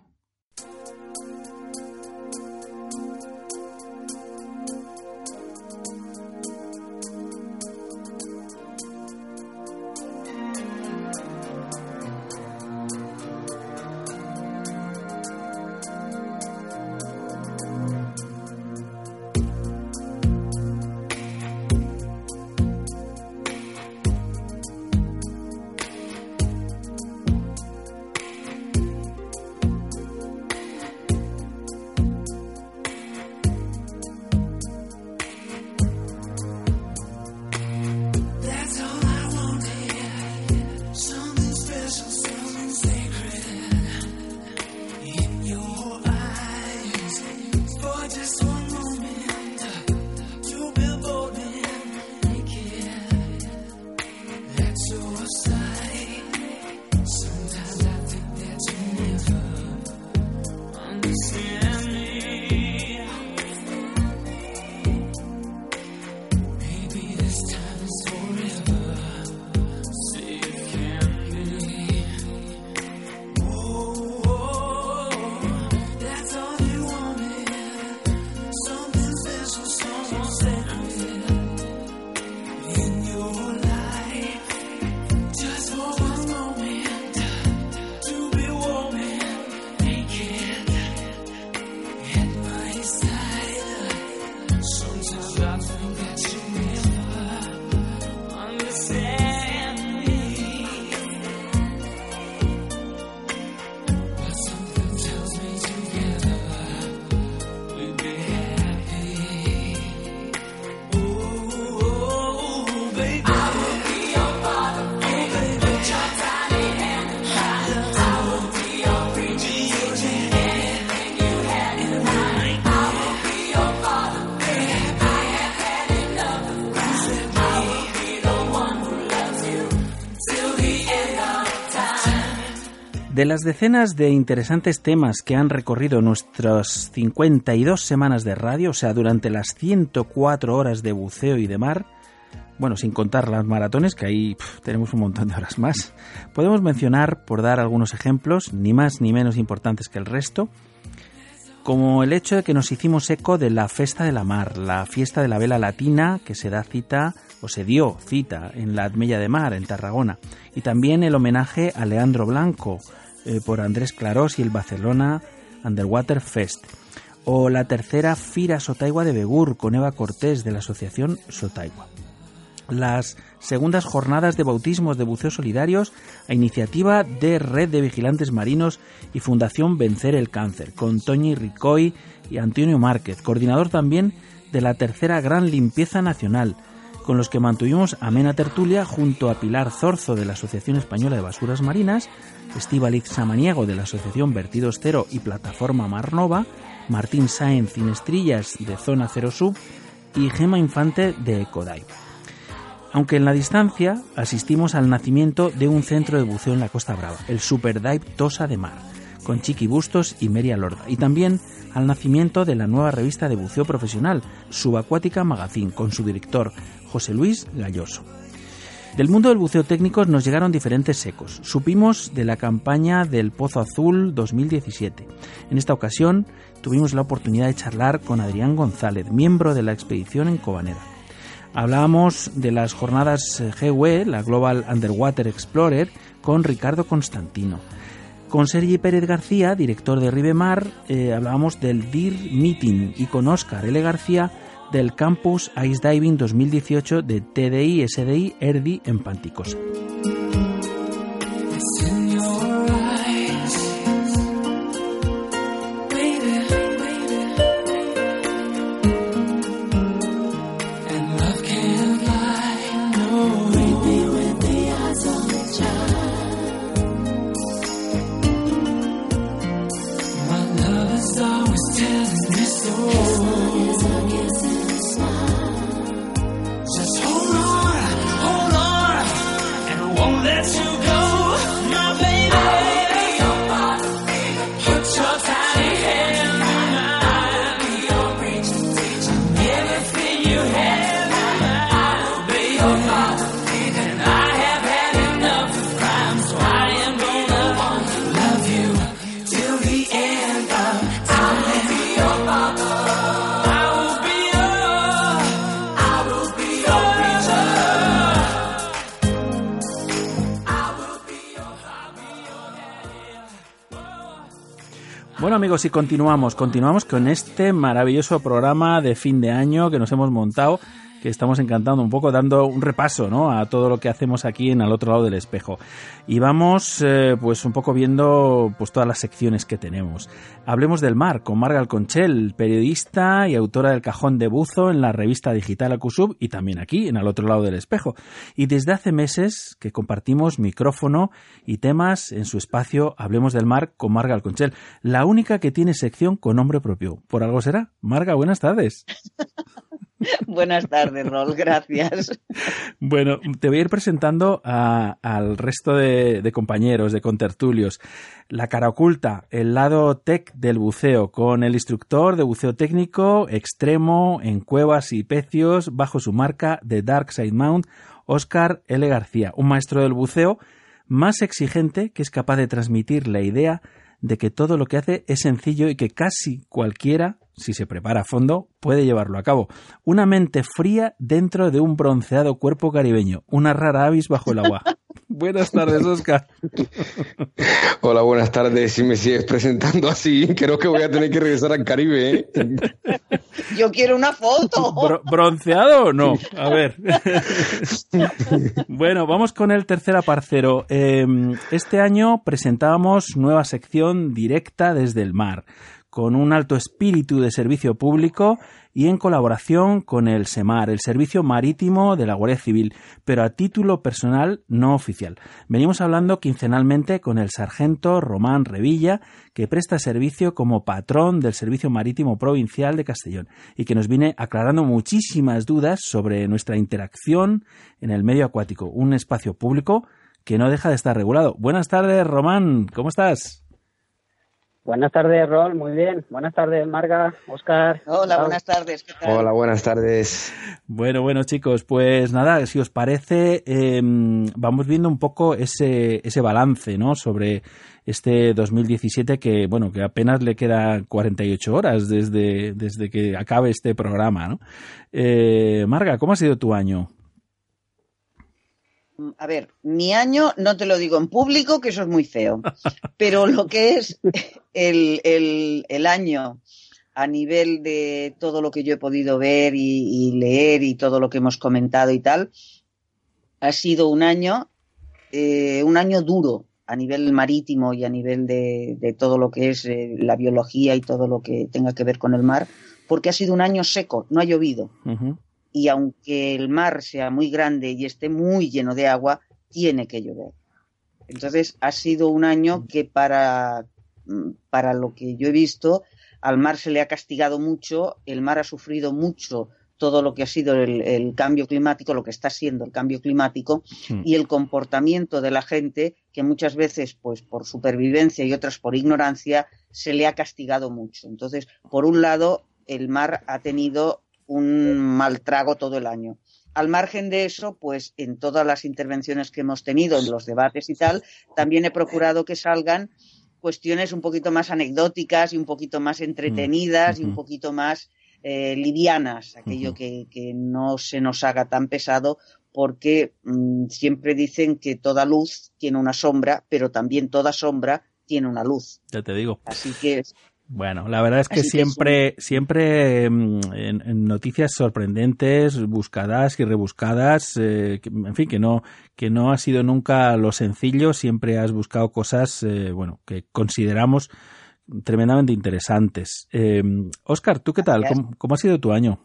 De las decenas de interesantes temas que han recorrido nuestras 52 semanas de radio, o sea, durante las 104 horas de buceo y de mar, bueno, sin contar las maratones, que ahí tenemos un montón de horas más, podemos mencionar, por dar algunos ejemplos, ni más ni menos importantes que el resto, como el hecho de que nos hicimos eco de la Festa de la Mar, la fiesta de la vela latina que se da cita o se dio cita en la Admella de Mar, en Tarragona, y también el homenaje a Leandro Blanco eh, por Andrés Clarós y el Barcelona Underwater Fest, o la tercera Fira Sotaigua de Begur con Eva Cortés de la Asociación Sotaigua. Las segundas jornadas de bautismos de buceos solidarios a iniciativa de Red de Vigilantes Marinos y Fundación Vencer el Cáncer, con Toñi Ricoy y Antonio Márquez, coordinador también de la tercera Gran Limpieza Nacional, con los que mantuvimos amena tertulia junto a Pilar Zorzo de la Asociación Española de Basuras Marinas, Estíbaliz Samaniego de la Asociación Vertidos Cero y Plataforma Marnova, Martín Sáenz Inestrillas de Zona Cero Sub y Gema Infante de Ecodive aunque en la distancia asistimos al nacimiento de un centro de buceo en la Costa Brava, el Superdive Tosa de Mar, con Chiqui Bustos y Meria Lorda, y también al nacimiento de la nueva revista de buceo profesional, Subacuática Magazine, con su director, José Luis Galloso. Del mundo del buceo técnico nos llegaron diferentes ecos. Supimos de la campaña del Pozo Azul 2017. En esta ocasión tuvimos la oportunidad de charlar con Adrián González, miembro de la expedición en Cobanera. Hablábamos de las jornadas GWE, la Global Underwater Explorer, con Ricardo Constantino. Con Sergi Pérez García, director de Ribemar, eh, hablábamos del DIR Meeting y con Óscar L. García del Campus Ice Diving 2018 de TDI SDI ERDI en Panticosa. Bueno amigos, y continuamos, continuamos con este maravilloso programa de fin de año que nos hemos montado, que estamos encantando un poco, dando un repaso ¿no? a todo lo que hacemos aquí en al otro lado del espejo. Y vamos eh, pues un poco viendo pues todas las secciones que tenemos. Hablemos del mar con Marga Alconchel, periodista y autora del Cajón de Buzo en la revista digital Acusub y también aquí en al otro lado del espejo. Y desde hace meses que compartimos micrófono y temas en su espacio Hablemos del mar con Marga Alconchel, la única que tiene sección con nombre propio. ¿Por algo será? Marga, buenas tardes. *laughs* Buenas tardes, Rol, gracias. Bueno, te voy a ir presentando al resto de, de compañeros, de contertulios. La cara oculta, el lado tech del buceo, con el instructor de buceo técnico extremo en cuevas y pecios bajo su marca de Dark Side Mount, Oscar L. García, un maestro del buceo más exigente que es capaz de transmitir la idea de que todo lo que hace es sencillo y que casi cualquiera, si se prepara a fondo, puede llevarlo a cabo. Una mente fría dentro de un bronceado cuerpo caribeño, una rara avis bajo el agua. *laughs* Buenas tardes, Oscar. *laughs* Hola, buenas tardes. Si me sigues presentando así, creo que voy a tener que regresar al Caribe. ¿eh? *laughs* Yo quiero una foto. Bro- ¿Bronceado o no? A ver. bueno, vamos con el tercer aparcero. Eh, este año presentábamos nueva sección directa desde el mar, con un alto espíritu de servicio público y en colaboración con el SEMAR, el Servicio Marítimo de la Guardia Civil, pero a título personal no oficial. Venimos hablando quincenalmente con el sargento Román Revilla, que presta servicio como patrón del Servicio Marítimo Provincial de Castellón y que nos viene aclarando muchísimas dudas sobre nuestra interacción en el medio acuático, un espacio público que no deja de estar regulado. Buenas tardes, Román, ¿cómo estás? Buenas tardes, Rol, muy bien. Buenas tardes, Marga, Oscar. Hola, buenas tardes. ¿qué tal? Hola, buenas tardes. Bueno, bueno, chicos, pues nada, si os parece, eh, vamos viendo un poco ese, ese balance, ¿no? Sobre este 2017 que, bueno, que apenas le queda 48 horas desde, desde que acabe este programa, ¿no? Eh, Marga, ¿cómo ha sido tu año? A ver, mi año no te lo digo en público, que eso es muy feo, *laughs* pero lo que es el, el- el año a nivel de todo lo que yo he podido ver y, y leer y todo lo que hemos comentado y tal, ha sido un año, eh, un año duro a nivel marítimo y a nivel de, de todo lo que es eh, la biología y todo lo que tenga que ver con el mar, porque ha sido un año seco, no ha llovido. Y aunque el mar sea muy grande y esté muy lleno de agua, tiene que llover. Entonces ha sido un año que para, mm, para lo que yo he visto, al mar se le ha castigado mucho, el mar ha sufrido mucho todo lo que ha sido el, el cambio climático, lo que está siendo el cambio climático Mm. y el comportamiento de la gente, que muchas veces, pues por supervivencia y otras por ignorancia, se le ha castigado mucho. Entonces, por un lado, el mar ha tenido un mal trago todo el año. Al margen de eso, pues en todas las intervenciones que hemos tenido, en los debates y tal, también he procurado que salgan cuestiones un poquito más anecdóticas y un poquito más entretenidas y un poquito más eh, livianas, aquello que, que no se nos haga tan pesado, porque mm, siempre dicen que toda luz tiene una sombra, pero también toda sombra tiene una luz. Ya te digo. Así que Bueno, la verdad es que Así que siempre, siempre mm, en, en noticias sorprendentes, buscadas y rebuscadas, eh, que- en fin, que no, que no ha sido nunca lo sencillo, siempre has buscado cosas, eh, bueno, que consideramos tremendamente interesantes. Eh, Oscar, ¿tú qué tal? Gracias. ¿Cómo, cómo ha sido tu año?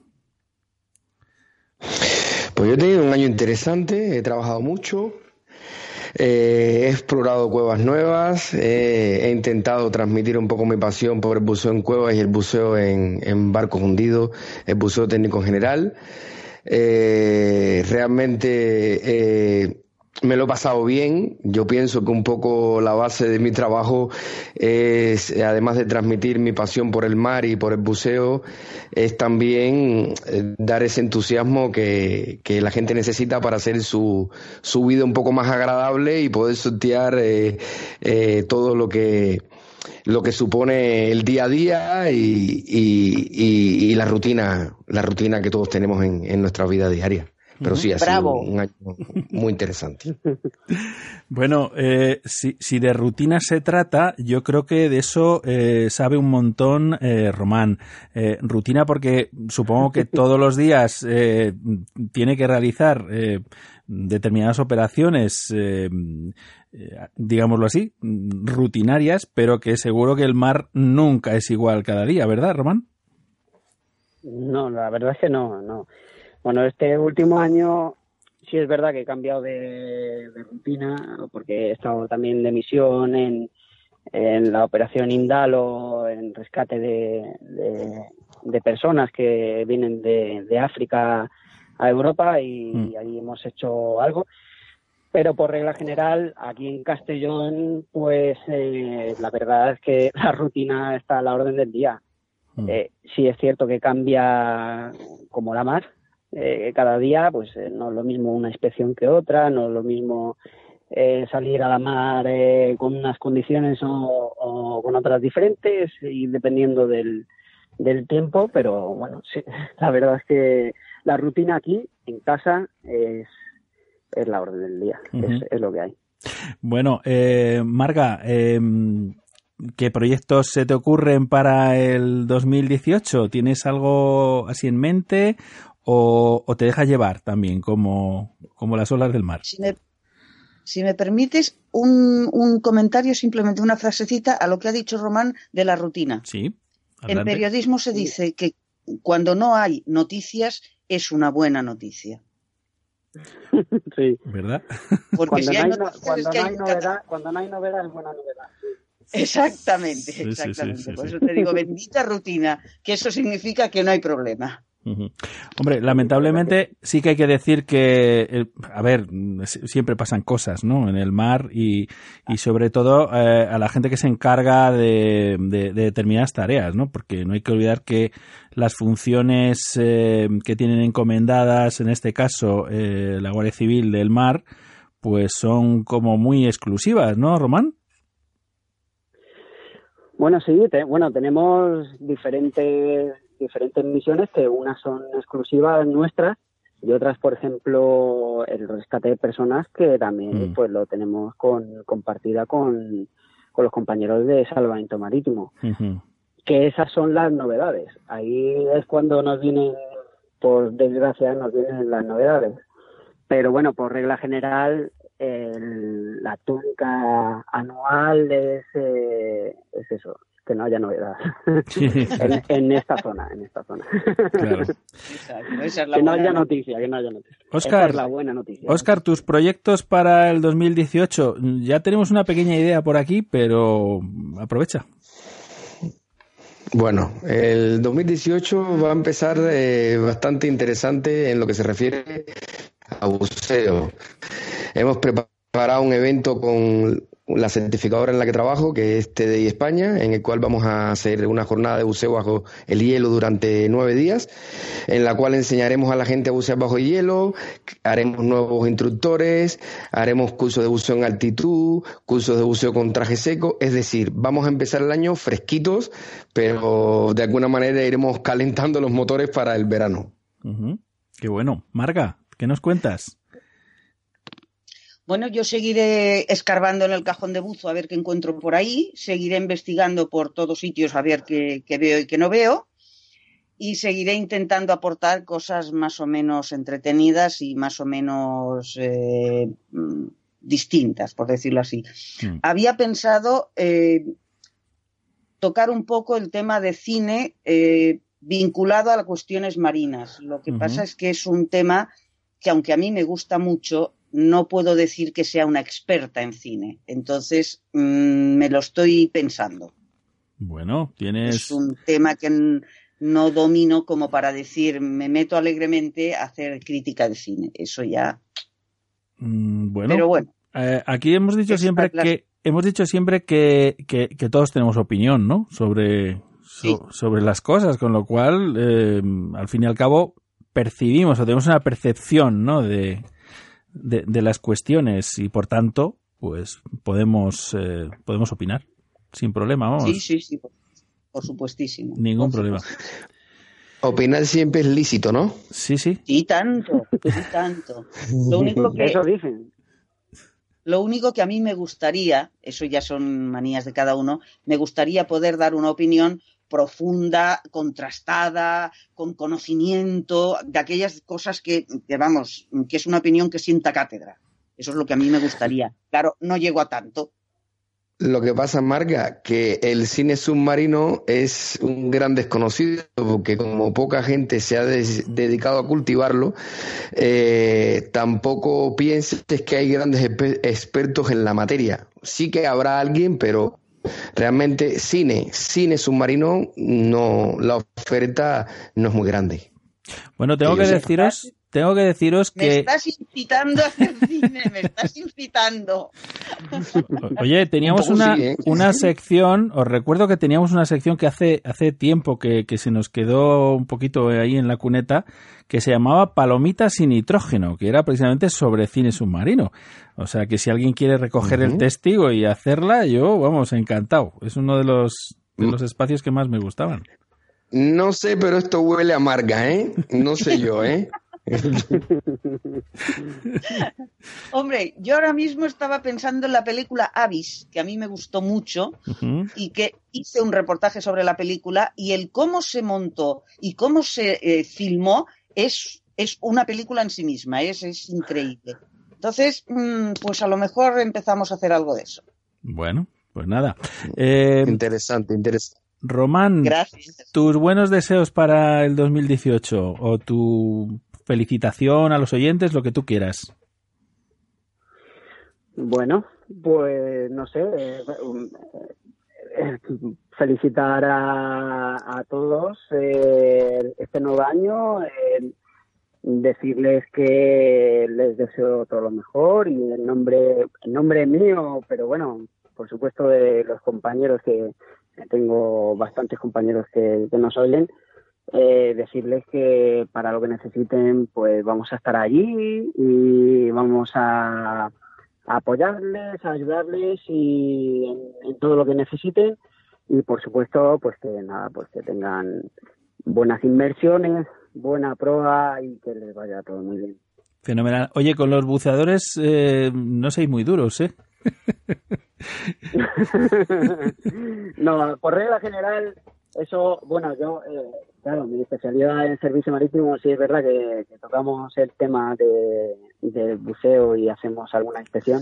Pues yo he tenido un año interesante, he trabajado mucho, eh, he explorado cuevas nuevas, eh, he intentado transmitir un poco mi pasión por el buceo en cuevas y el buceo en, barcos hundidos, el buceo técnico en general. Eh, realmente eh, me lo he pasado bien. Yo pienso que un poco la base de mi trabajo es, además de transmitir mi pasión por el mar y por el buceo, es también eh, dar ese entusiasmo que, que la gente necesita para hacer su, su vida un poco más agradable y poder sortear eh, eh, todo lo que lo que supone el día a día y, y- y- y la rutina la rutina que todos tenemos en, en nuestra vida diaria pero sí ha Bravo. sido un año muy interesante *laughs* Bueno, eh, si, si de rutina se trata, yo creo que de eso eh, sabe un montón eh, Román. Eh, rutina porque supongo que *laughs* todos los días eh, tiene que realizar eh, determinadas operaciones, eh, eh, digámoslo así, rutinarias, pero que seguro que el mar nunca es igual cada día, ¿verdad, Román? No, la verdad es que no, no. Bueno, este último año sí es verdad que he cambiado de, de rutina porque he estado también de misión en, en la operación Indalo, en rescate de, de, de personas que vienen de, de África a Europa y, Mm. ahí hemos hecho algo. Pero por regla general, aquí en Castellón, pues eh, la verdad es que *laughs* la rutina está a la orden del día. Mm. Eh, sí es cierto que cambia como la mar. Eh, cada día, pues eh, no es lo mismo una inspección que otra, no es lo mismo eh, salir a la mar eh, con unas condiciones o, o con otras diferentes y dependiendo del, del tiempo, pero bueno, sí, *laughs* la verdad es que la rutina aquí en casa es, es la orden del día, es, es lo que hay. Bueno, eh, Marga, eh, ¿qué proyectos se te ocurren para el 2018? ¿Tienes algo así en mente o, o te dejas llevar también como, como las olas del mar? si me, si me permites un, un comentario, simplemente una frasecita a lo que ha dicho Román de la rutina. Sí. En periodismo se dice que cuando no hay noticias es una buena noticia. *laughs* Sí. ¿Verdad? Porque Cuando si no hay es cuando que no hay novedad, cuando no hay novedad es buena novedad. Exactamente, Sí, sí, sí, exactamente. sí, Por eso te digo, bendita rutina, que eso significa que no hay problema. Hombre, lamentablemente sí que hay que decir que, a ver, si- siempre pasan cosas, ¿no? En el mar y, y sobre todo eh, a la gente que se encarga de, de- de determinadas tareas, ¿no? Porque no hay que olvidar que las funciones eh, que tienen encomendadas, en este caso eh, la Guardia Civil del Mar, pues son como muy exclusivas, ¿no, Román? Bueno, sí, te- bueno, tenemos diferentes, diferentes misiones que unas son exclusivas nuestras y otras, por ejemplo, el rescate de personas que también Mm. pues lo tenemos con, compartida con, con los compañeros de salvamento marítimo. Que esas son las novedades. Ahí es cuando nos vienen, por desgracia, nos vienen las novedades. Pero bueno, por regla general, el- la tónica anual es, eh, es eso, que no haya novedad *laughs* en, en esta zona, en esta zona. Claro. Exacto, esa es la que no haya no- noticia, que no haya noticia. Esa Oscar, es la buena noticia. Oscar, tus proyectos para el 2018. Ya tenemos una pequeña idea por aquí, pero aprovecha. Bueno, el 2018 va a empezar eh, bastante interesante en lo que se refiere a buceo. Hemos preparado un evento con la certificadora en la que trabajo, que es TDI España, en el cual vamos a hacer una jornada de buceo bajo el hielo durante nueve días, en la cual enseñaremos a la gente a bucear bajo el hielo, haremos nuevos instructores, haremos cursos de buceo en altitud, cursos de buceo con traje seco, es decir, vamos a empezar el año fresquitos, pero de alguna manera iremos calentando los motores para el verano. Qué bueno. Marga, ¿qué nos cuentas? Bueno, yo seguiré escarbando en el cajón de buzo a ver qué encuentro por ahí, seguiré investigando por todos sitios a ver qué, qué veo y qué no veo, y seguiré intentando aportar cosas más o menos entretenidas y más o menos eh, distintas, por decirlo así. Mm. Había pensado eh, tocar un poco el tema de cine eh, vinculado a las cuestiones marinas. Lo que pasa es que es un tema que aunque a mí me gusta mucho, no puedo decir que sea una experta en cine. Entonces, mm, me lo estoy pensando. Bueno, tienes... Es un tema que no domino como para decir, me meto alegremente a hacer crítica de cine. Eso ya. Mm, Bueno, Pero bueno, eh, aquí hemos dicho Es siempre que hemos dicho siempre que, que- que todos tenemos opinión, ¿no? Sobre so- sobre las cosas, con lo cual, eh, al fin y al cabo, percibimos o tenemos una percepción, ¿no? De, de, de las cuestiones y por tanto, pues podemos eh, podemos opinar sin problema, vamos. sí, sí, sí, por, por supuestísimo. Ningún Por problema. supuesto. Opinar siempre es lícito, ¿no? Sí, sí. Sí, tanto, sí, tanto. Lo único *laughs* que, Eso dicen. Lo único que a mí me gustaría, eso ya son manías de cada uno, me gustaría poder dar una opinión profunda, contrastada, con conocimiento, de aquellas cosas que, vamos, que es una opinión que sienta cátedra. Eso es lo que a mí me gustaría. Claro, no llego a tanto. Lo que pasa, Marga, que el cine submarino es un gran desconocido, porque como poca gente se ha dedicado a cultivarlo, eh, tampoco pienses que hay grandes expertos en la materia. Sí que habrá alguien, pero realmente cine, cine submarino, no, la oferta no es muy grande. Bueno, tengo Que deciros, tengo que deciros Me que estás incitando a hacer cine, me estás incitando. *laughs* Oye, teníamos una, sí, ¿eh? una sección, os recuerdo que teníamos una sección que hace, hace tiempo que, que se nos quedó un poquito ahí en la cuneta, que se llamaba Palomitas sin nitrógeno, que era precisamente sobre cine submarino. O sea que si alguien quiere recoger el testigo y hacerla, yo, vamos, encantado. Es uno de los, de Mm. los espacios que más me gustaban. No sé, pero esto huele a Marga, ¿eh? No sé yo, ¿eh? *laughs* Hombre, yo ahora mismo estaba pensando en la película Avis, que a mí me gustó mucho, y que hice un reportaje sobre la película y el cómo se montó y cómo se eh, filmó es, es una película en sí misma, es, es increíble. Entonces, mm, pues a lo mejor empezamos a hacer algo de eso. Bueno, pues nada. Eh, Interesante, interesante. Román, Gracias. tus buenos deseos para el 2018 o tu felicitación a los oyentes, lo que tú quieras. Bueno, pues no sé, eh, felicitar a, todos eh, este nuevo año, eh, decirles que les deseo todo lo mejor y en nombre, en nombre mío, pero bueno, por supuesto de los compañeros que, que tengo bastantes compañeros que, que nos oyen, eh, decirles que para lo que necesiten, pues vamos a estar allí y vamos a, a apoyarles, a ayudarles y en, en todo lo que necesiten y por supuesto, pues que nada, pues que tengan buenas inmersiones, buena proa y que les vaya todo muy bien. Fenomenal. Oye, con los buceadores eh, no seis muy duros, ¿eh? *laughs* *laughs* no, por regla general, eso, bueno, yo, eh, claro, mi especialidad en servicio marítimo sí es verdad que, que tocamos el tema de, del buceo y hacemos alguna inspección,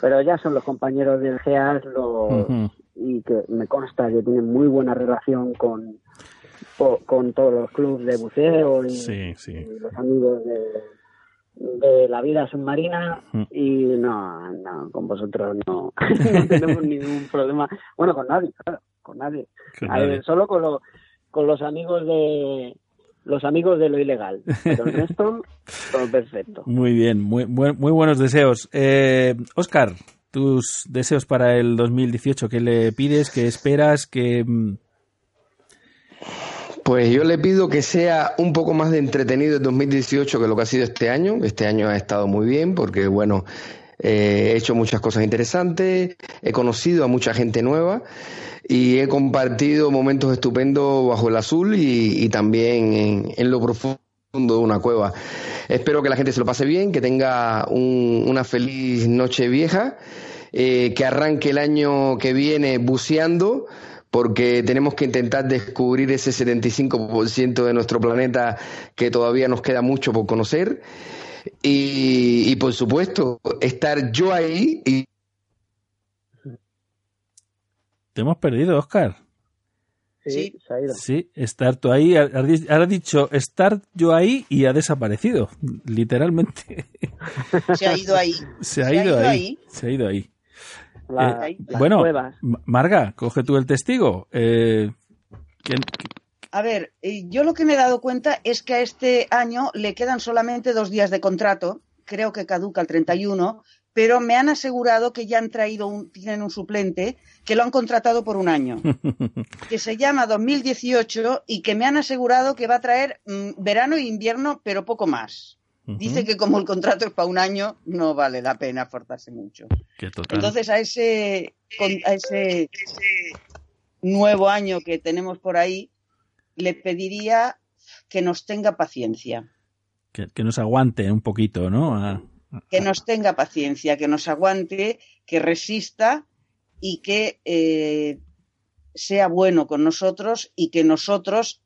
pero ya son los compañeros del GEAS los, y que me consta que tienen muy buena relación con, con todos los clubes de buceo y, Sí, sí. y los amigos de, de la vida submarina Mm. y no, no, con vosotros no, *laughs* no tenemos ningún problema. Bueno, con nadie, claro, con nadie. Con A ver, solo con, lo- con los amigos de los amigos de lo ilegal. Pero el resto, *laughs* todo perfecto. Muy bien, muy, muy, muy buenos deseos. Eh, Oscar, tus deseos para el 2018, ¿qué le pides? ¿Qué esperas? ¿Qué, mm, Pues yo le pido que sea un poco más de entretenido el 2018 que lo que ha sido este año. Este año ha estado muy bien porque, bueno, he hecho muchas cosas interesantes, he conocido a mucha gente nueva y he compartido momentos estupendos bajo el azul y, también en, en lo profundo de una cueva. Espero que la gente se lo pase bien, que tenga un- una feliz noche vieja, eh, que arranque el año que viene buceando, porque tenemos que intentar descubrir ese 75% de nuestro planeta que todavía nos queda mucho por conocer. Y, y por supuesto, estar yo ahí y te hemos perdido, Oscar? Sí, se ha ido. Sí, estar tú ahí. Di- has dicho estar yo ahí y ha desaparecido, literalmente. *laughs* Se ha ido ahí. Se ha ido ahí. Se ha ido ahí. La- Eh, bueno, cuevas. Ma- Marga, coge tú el testigo. Eh, ¿quién- A ver, eh, yo lo que me he dado cuenta es que a este año le quedan solamente dos días de contrato, creo que caduca el 31, pero me han asegurado que ya han traído un, tienen un suplente que lo han contratado por un año, *laughs* que se llama 2018 y que me han asegurado que va a traer mm, verano e invierno, pero poco más. Dice que como el contrato es para un año, no vale la pena esforzarse mucho. Entonces, a ese, a ese nuevo año que tenemos por ahí, le pediría que nos tenga paciencia, que, que nos aguante un poquito, ¿no? A- que nos tenga paciencia, que nos aguante, que resista y que eh, sea bueno con nosotros y que nosotros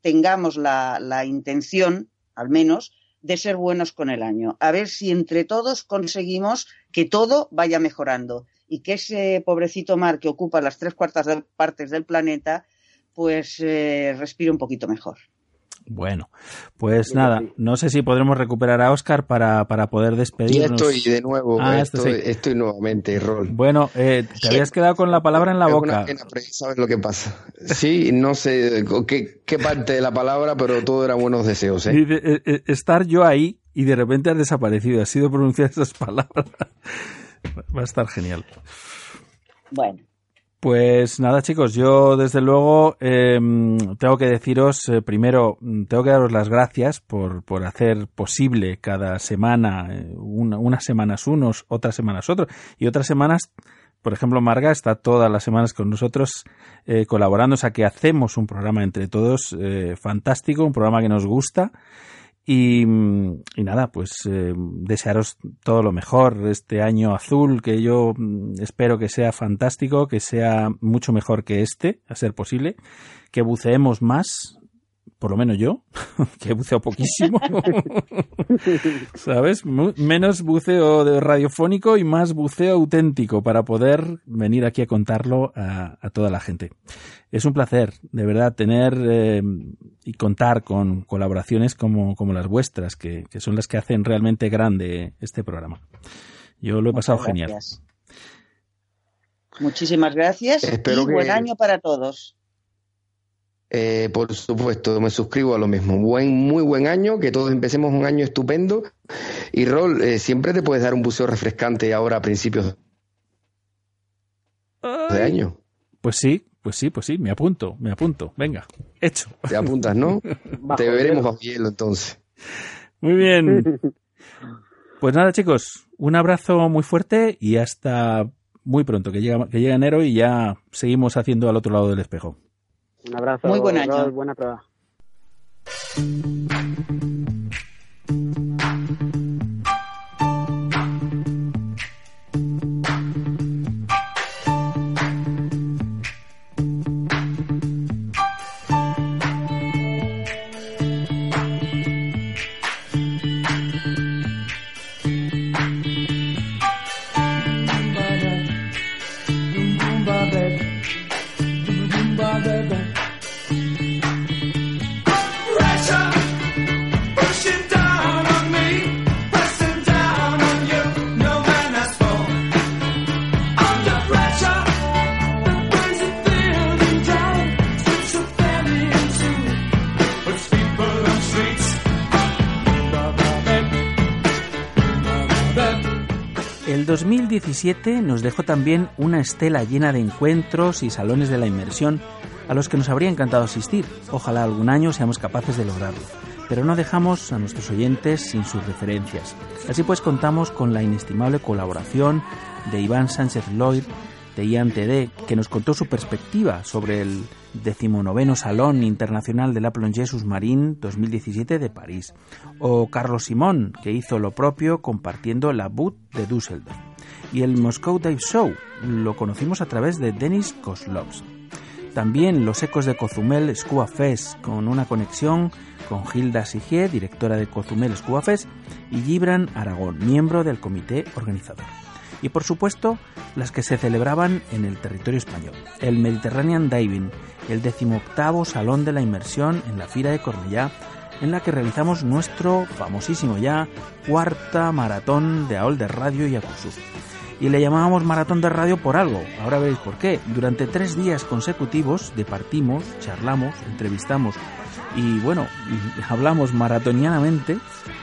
tengamos la, la intención, al menos, de ser buenos con el año. A ver si entre todos conseguimos que todo vaya mejorando y que ese pobrecito mar que ocupa las tres cuartas de- partes del planeta, pues eh, respire un poquito mejor. Bueno, pues nada, no sé si podremos recuperar a Oscar para, para poder ya despedirnos. estoy de nuevo, Ah, esto estoy, sí. estoy nuevamente, Rol. Bueno, eh, te habías quedado con la palabra en la Es boca. una pena, pero sabes lo que pasa. Sí, no sé qué, qué parte de la palabra, pero todo eran buenos deseos. ¿eh? Eh, eh, estar yo ahí y de repente has desaparecido. Has sido pronunciar esas palabras. Va a estar genial. Bueno, Pues nada, chicos, yo desde luego eh, tengo que deciros, eh, primero, mm, tengo que daros las gracias por, por hacer posible cada semana, eh, una- unas semanas unos, otras semanas otros, y otras semanas, por ejemplo, Marga está todas las semanas con nosotros eh, colaborando, o sea que hacemos un programa entre todos fantástico, un programa que nos gusta. Y, y nada, pues eh, desearos todo lo mejor este año azul, que yo mm, espero que sea fantástico, que sea mucho mejor que este, a ser posible, que buceemos más, por lo menos yo, *laughs* que buceo poquísimo, *laughs* ¿sabes? Menos buceo de radiofónico y más buceo auténtico para poder venir aquí a contarlo a, a toda la gente. Es un placer, de verdad, tener eh, y contar con colaboraciones como, como las vuestras, que, que son las que hacen realmente grande este programa. Yo lo he pasado genial. Muchísimas gracias Espero y buen que- año para todos. Eh, por supuesto, me suscribo a lo mismo. Buen, muy buen año, que todos empecemos un año estupendo. Y Rol, eh, siempre te puedes dar un buceo refrescante ahora a principios de año. Pues sí, pues sí, pues sí, me apunto, me apunto. Venga, hecho. Te apuntas, ¿no? *laughs* Te veremos bajo hielo entonces. Muy bien. *laughs* Pues nada, chicos, un abrazo muy fuerte y hasta muy pronto, que llega, que llega enero y ya seguimos haciendo al otro lado del espejo. Un abrazo. Muy buen año. Buena prueba. 2017 nos dejó también una estela llena de encuentros y salones de la inmersión a los que nos habría encantado asistir. Ojalá algún año seamos capaces de lograrlo. Pero no dejamos a nuestros oyentes sin sus referencias. Así pues contamos con la inestimable colaboración de Iván Sánchez Lloyd, de Ian TD, que nos contó su perspectiva sobre el decimonoveno Salón Internacional de la Plongée Submarine 2017 de París, o Carlos Simón, que hizo lo propio compartiendo la boot de Düsseldorf, y el Moscow Dive Show, lo conocimos a través de Denis Kozlovs. También los ecos de Cozumel Scuba Fest, con una conexión con Hilda Sigier, directora de Cozumel Scuba Fest, y Gibran Aragón, miembro del comité organizador. Y por supuesto, las que se celebraban en el territorio español. El Mediterranean Diving, el decimoctavo Salón de la Inmersión en la Fira de Cornellá, en la que realizamos nuestro famosísimo ya cuarta maratón de AOL de Radio y Acusú. Y le llamábamos maratón de radio por algo, ahora veréis por qué. Durante tres días consecutivos departimos, charlamos, entrevistamos y bueno, *laughs* hablamos maratonianamente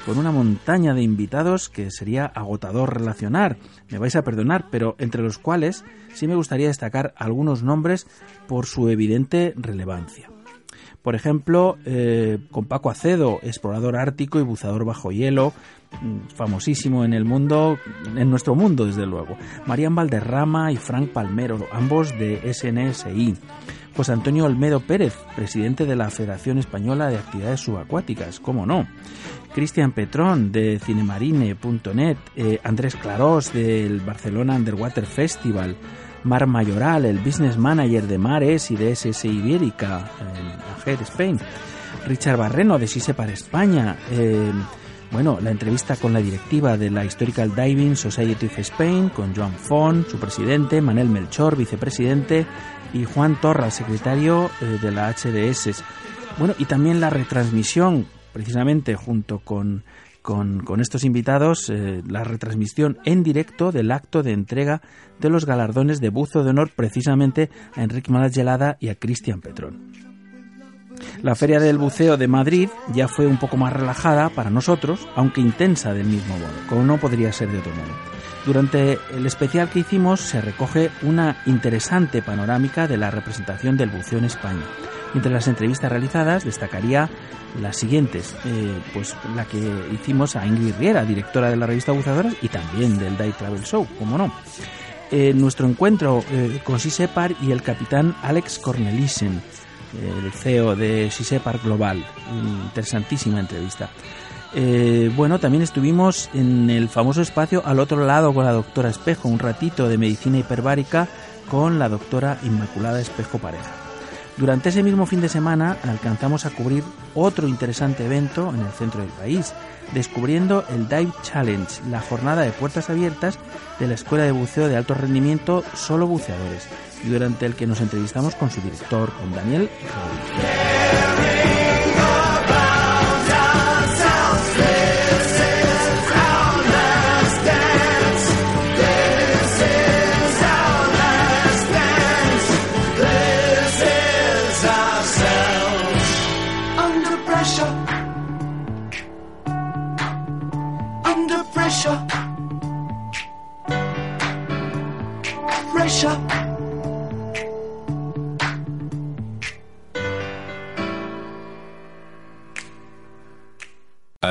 con una montaña de invitados que sería agotador relacionar. Me vais a perdonar, pero entre los cuales sí me gustaría destacar algunos nombres por su evidente relevancia. Por ejemplo, eh, con Paco Acedo, explorador ártico y buceador bajo hielo, famosísimo en el mundo, en nuestro mundo desde luego. Marian Valderrama y Frank Palmero, ambos de SNSI. José Antonio Olmedo Pérez, presidente de la Federación Española de Actividades Subacuáticas, cómo no. Cristian Petrón de cinemarine.net, eh, Andrés Clarós del Barcelona Underwater Festival, Mar Mayoral, el business manager de Mares y de SS Ibérica, en Spain, Richard Barreno de Sisepar España, eh, bueno, la entrevista con la directiva de la Historical Diving Society of Spain, con Joan Font, su presidente, Manel Melchor, vicepresidente, y Juan Torra, secretario eh, de la HDS. Bueno, y también la retransmisión, precisamente junto con, con, estos invitados, eh, la retransmisión en directo del acto de entrega de los galardones de buzo de honor precisamente a Enrique Malas Gelada y a Cristian Petrón. La Feria del Buceo de Madrid ya fue un poco más relajada para nosotros, aunque intensa del mismo modo, como no podría ser de otro modo. Durante el especial que hicimos se recoge una interesante panorámica de la representación del buceo en España. Entre las entrevistas realizadas destacaría las siguientes, eh, pues la que hicimos a Ingrid Riera, directora de la revista Buceadores y también del Dive Travel Show, como no. Eh, nuestro encuentro eh, con Sisepar y el capitán Alex Cornelissen, el CEO de Sisepar Global. Interesantísima entrevista. Eh, bueno, también estuvimos en el famoso espacio al otro lado con la doctora Espejo, un ratito de medicina hiperbárica con la doctora Inmaculada Espejo Pareja. Durante ese mismo fin de semana alcanzamos a cubrir otro interesante evento en el centro del país, descubriendo el Dive Challenge, la jornada de puertas abiertas de la Escuela de Buceo de Alto Rendimiento Solo Buceadores, y durante el que nos entrevistamos con su director, con Daniel Rodríguez.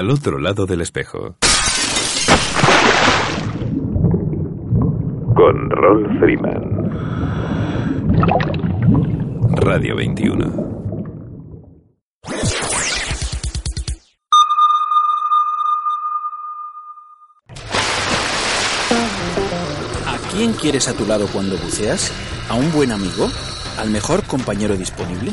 Al otro lado del espejo. Con Rolf Freeman. Radio 21. ¿A quién quieres a tu lado cuando buceas? ¿A un buen amigo? ¿Al mejor compañero disponible?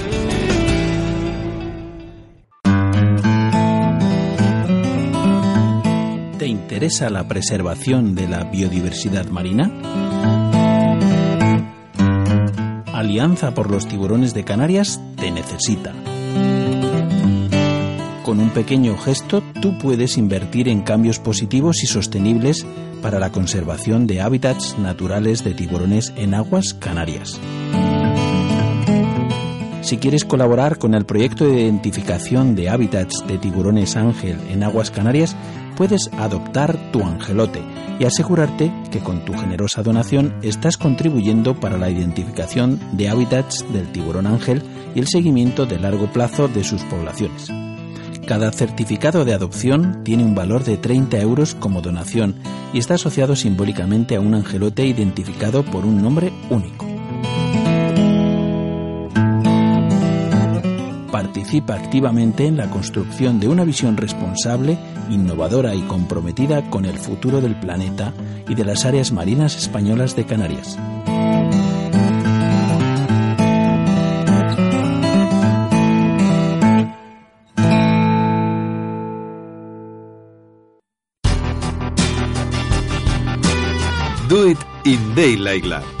interesa la preservación de la biodiversidad marina? Alianza por los tiburones de Canarias te necesita. Con un pequeño gesto tú puedes invertir en cambios positivos y sostenibles para la conservación de hábitats naturales de tiburones en aguas canarias. Si quieres colaborar con el proyecto de identificación de hábitats de tiburones ángel en aguas canarias, puedes adoptar tu angelote y asegurarte que con tu generosa donación estás contribuyendo para la identificación de hábitats del tiburón ángel y el seguimiento de largo plazo de sus poblaciones. Cada certificado de adopción tiene un valor de 30 euros como donación y está asociado simbólicamente a un angelote identificado por un nombre único. Participa activamente en la construcción de una visión responsable, innovadora y comprometida con el futuro del planeta y de las áreas marinas españolas de Canarias. Do It in Daylight Lab.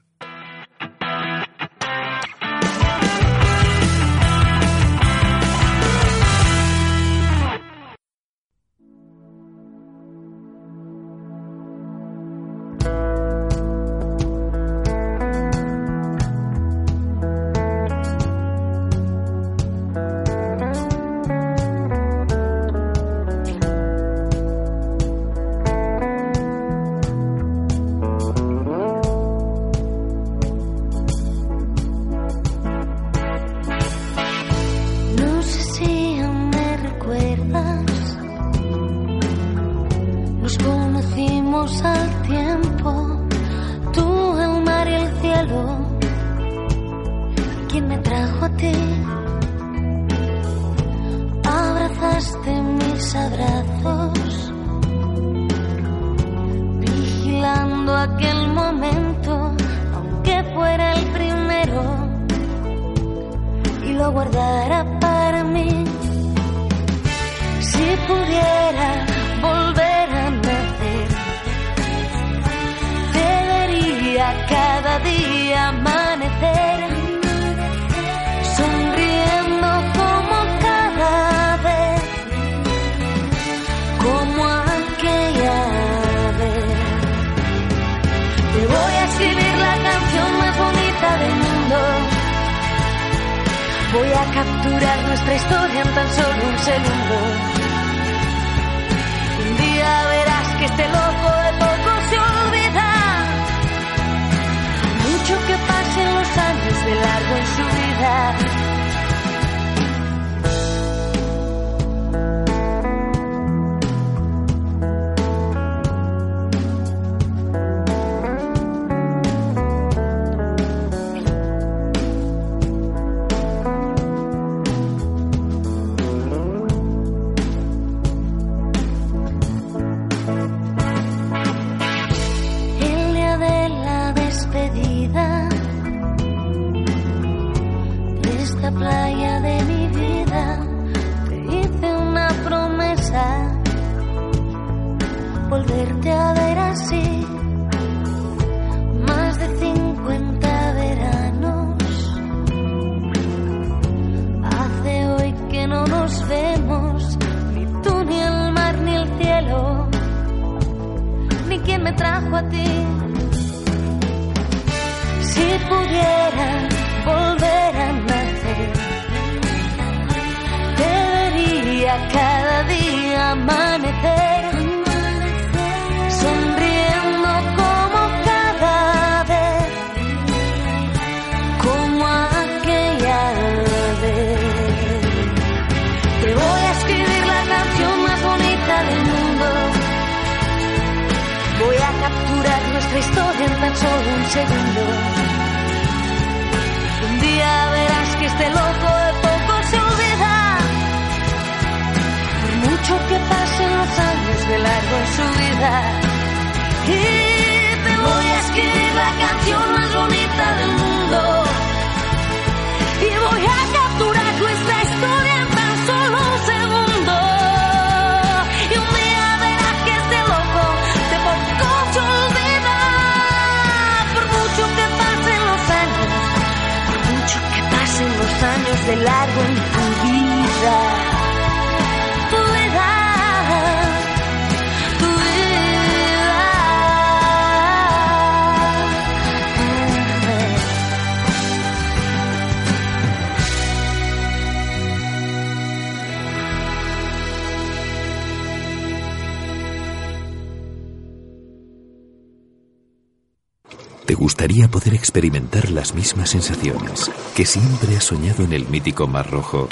Las mismas sensaciones que siempre has soñado en el mítico Mar Rojo?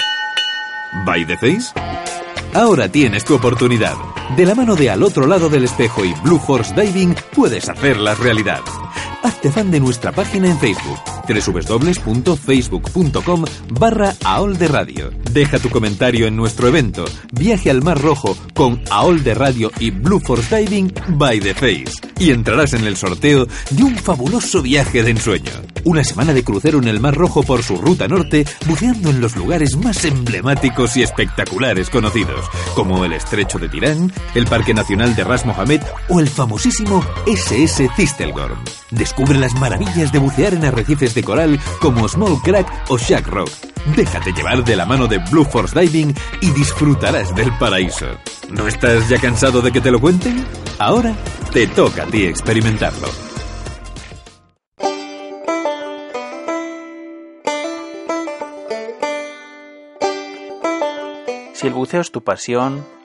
¿By the Face? Ahora tienes tu oportunidad. De la mano de Al otro lado del espejo y Blue Horse Diving puedes hacerlas realidad. Hazte fan de nuestra página en Facebook www.facebook.com barra AOL de Radio. Deja tu comentario en nuestro evento Viaje al Mar Rojo con AOL de Radio y Blue Force Diving by the Face y entrarás en el sorteo de un fabuloso viaje de ensueño. Una semana de crucero en el Mar Rojo por su ruta norte, buceando en los lugares más emblemáticos y espectaculares conocidos, como el Estrecho de Tirán, el Parque Nacional de Ras Mohammed o el famosísimo SS Tistelgorm. Descubre las maravillas de bucear en arrecifes de coral como Small Crack o Shack Rock. Déjate llevar de la mano de Blue Force Diving y disfrutarás del paraíso. ¿No estás ya cansado de que te lo cuenten? Ahora te toca a ti experimentarlo. Si el buceo es tu pasión,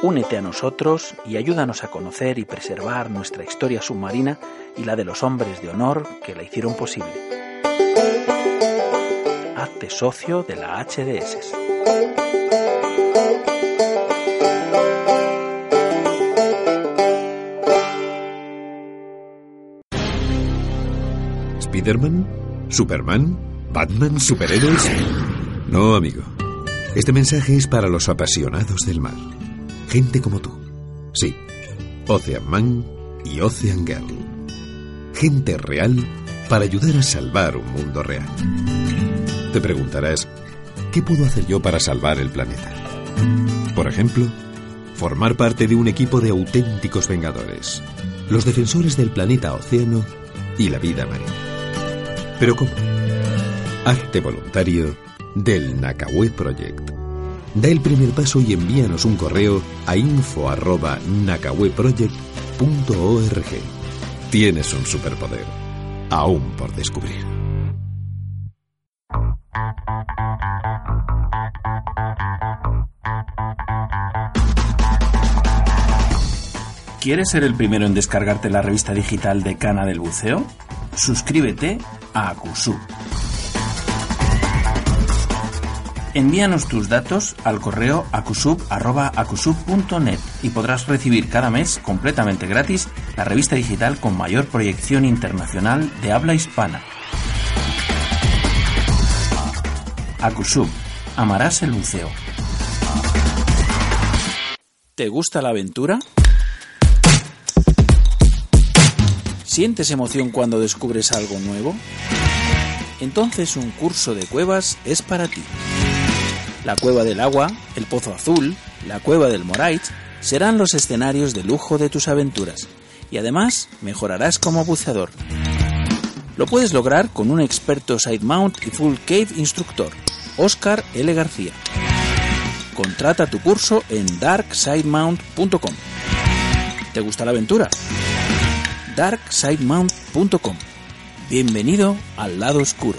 Únete a nosotros y ayúdanos a conocer y preservar nuestra historia submarina y la de los hombres de honor que la hicieron posible. Hazte socio de la HDS. ¿Spiderman? ¿Superman? ¿Batman? ¿Superhéroes? No, amigo. Este mensaje es para los apasionados del mar. Gente como tú. Sí. Ocean Man y Ocean Girl. Gente real para ayudar a salvar un mundo real. Te preguntarás, ¿qué puedo hacer yo para salvar el planeta? Por ejemplo, formar parte de un equipo de auténticos vengadores, los defensores del planeta océano y la vida marina. Pero ¿cómo? Hazte voluntario del Nakawé Project. Da el primer paso y envíanos un correo a info@nakaweproject.org. Tienes un superpoder, aún por descubrir. ¿Quieres ser el primero en descargarte la revista digital de Cana del Buceo? Suscríbete a Acusub. Envíanos tus datos al correo acusub.acusub.net y podrás recibir cada mes completamente gratis la revista digital con mayor proyección internacional de habla hispana. Acusub. Amarás el buceo. ¿Te gusta la aventura? ¿Sientes emoción cuando descubres algo nuevo? Entonces un curso de cuevas es para ti. La cueva del agua, el pozo azul, la cueva del Morait serán los escenarios de lujo de tus aventuras y además mejorarás como buceador. Lo puedes lograr con un experto side mount y full cave instructor, Oscar L. García. Contrata tu curso en darksidemount.com. ¿Te gusta la aventura? darksidemount.com. Bienvenido al lado oscuro.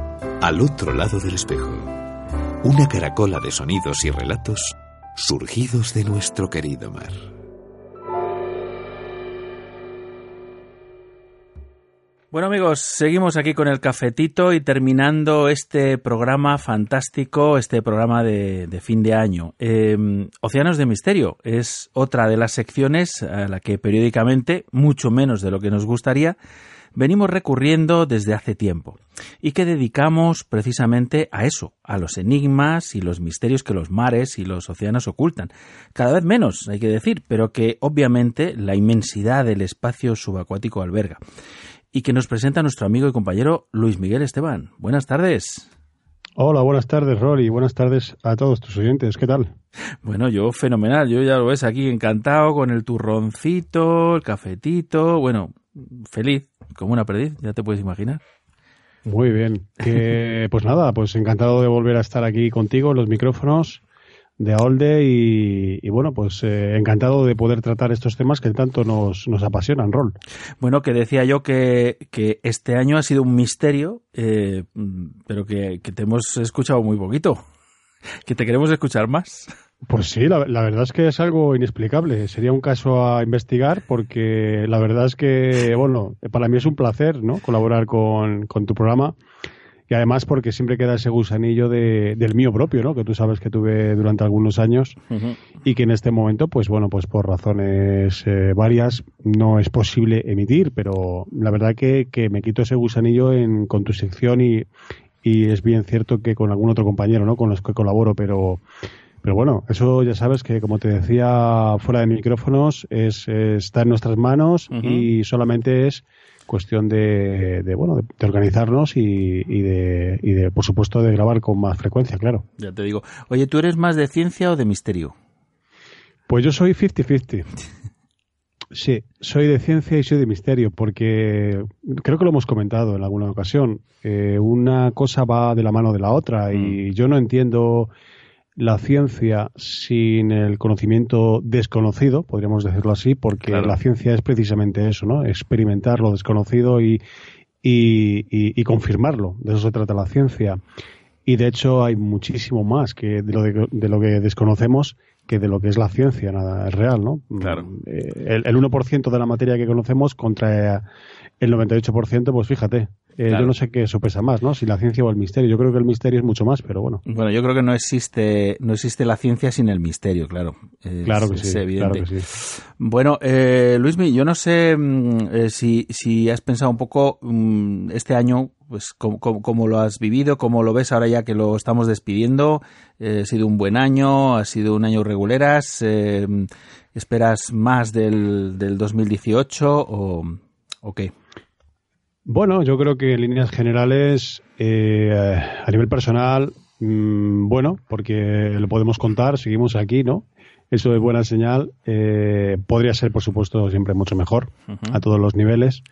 Al otro lado del espejo, una caracola de sonidos y relatos surgidos de nuestro querido mar. Bueno amigos, seguimos aquí con el cafetito y terminando este programa fantástico, este programa de, fin de año. Eh, Océanos de Misterio es otra de las secciones a la que periódicamente, mucho menos de lo que nos gustaría, venimos recurriendo desde hace tiempo y que dedicamos precisamente a eso, a los enigmas y los misterios que los mares y los océanos ocultan. Cada vez menos, hay que decir, pero que obviamente la inmensidad del espacio subacuático alberga. Y que nos presenta nuestro amigo y compañero Luis Miguel Esteban. Buenas tardes. Hola, buenas tardes, Rory. Buenas tardes a todos tus oyentes. ¿Qué tal? Bueno, yo fenomenal. Yo ya lo ves aquí encantado con el turroncito, el cafetito. Bueno, feliz, como una perdiz, ya te puedes imaginar. Muy bien. Que, *laughs* pues nada, pues encantado de volver a estar aquí contigo en los micrófonos de Aolde y, y bueno, pues eh, encantado de poder tratar estos temas que tanto nos, nos apasionan, Rol. Bueno, que decía yo que, que este año ha sido un misterio, eh, pero que, que te hemos escuchado muy poquito. *laughs* Que te queremos escuchar más. Pues sí, la, la, verdad es que es algo inexplicable. Sería un caso a investigar porque la verdad es que, bueno, para mí es un placer, ¿no? Colaborar con, con tu programa y además porque siempre queda ese gusanillo de, del mío propio, ¿no? Que tú sabes que tuve durante algunos años uh -huh. y que en este momento, pues bueno, pues por razones eh, varias no es posible emitir, pero la verdad que, que me quito ese gusanillo en, con tu sección y, y es bien cierto que con algún otro compañero, ¿no? Con los que colaboro, pero pero bueno, eso ya sabes que, como te decía fuera de micrófonos, es, está en nuestras manos uh -huh. y solamente es cuestión de, de bueno de, de organizarnos y, y, de, y de, por supuesto, de grabar con más frecuencia, claro. Ya te digo. Oye, ¿tú eres más de ciencia o de misterio? Pues yo soy 50-50. *laughs* Sí, soy de ciencia y soy de misterio, porque creo que lo hemos comentado en alguna ocasión. Eh, una cosa va de la mano de la otra y mm. yo no entiendo la ciencia sin el conocimiento desconocido, podríamos decirlo así, porque claro. la ciencia es precisamente eso, ¿no? Experimentar lo desconocido y, y, y, y, confirmarlo. De eso se trata la ciencia. y de hecho hay muchísimo más que de lo, de, de lo que desconocemos que de lo que es la ciencia nada es real, ¿no? Claro. Eh, el, el 1% de la materia que conocemos contra el 98%, pues fíjate, eh, Claro. yo no sé qué eso pesa más, ¿no? Si la ciencia o el misterio. Yo creo que el misterio es mucho más, pero bueno. Bueno, yo creo que no existe, no existe la ciencia sin el misterio, claro. Es- Claro que es sí, evidente. claro que sí. Bueno, eh, Luismi, yo no sé mm, eh, si, si has pensado un poco mm, este año, pues cómo, cómo- cómo lo has vivido, cómo lo ves ahora ya que lo estamos despidiendo. Eh, ¿Ha sido un buen año? ¿Ha sido un año reguleras? Eh, ¿Esperas más del, del 2018 o, o qué? Bueno, yo creo que en líneas generales, eh, a nivel personal, mm, bueno, porque lo podemos contar, seguimos aquí, ¿no? Eso es buena señal. Eh, podría ser, por supuesto, siempre mucho mejor a todos los niveles,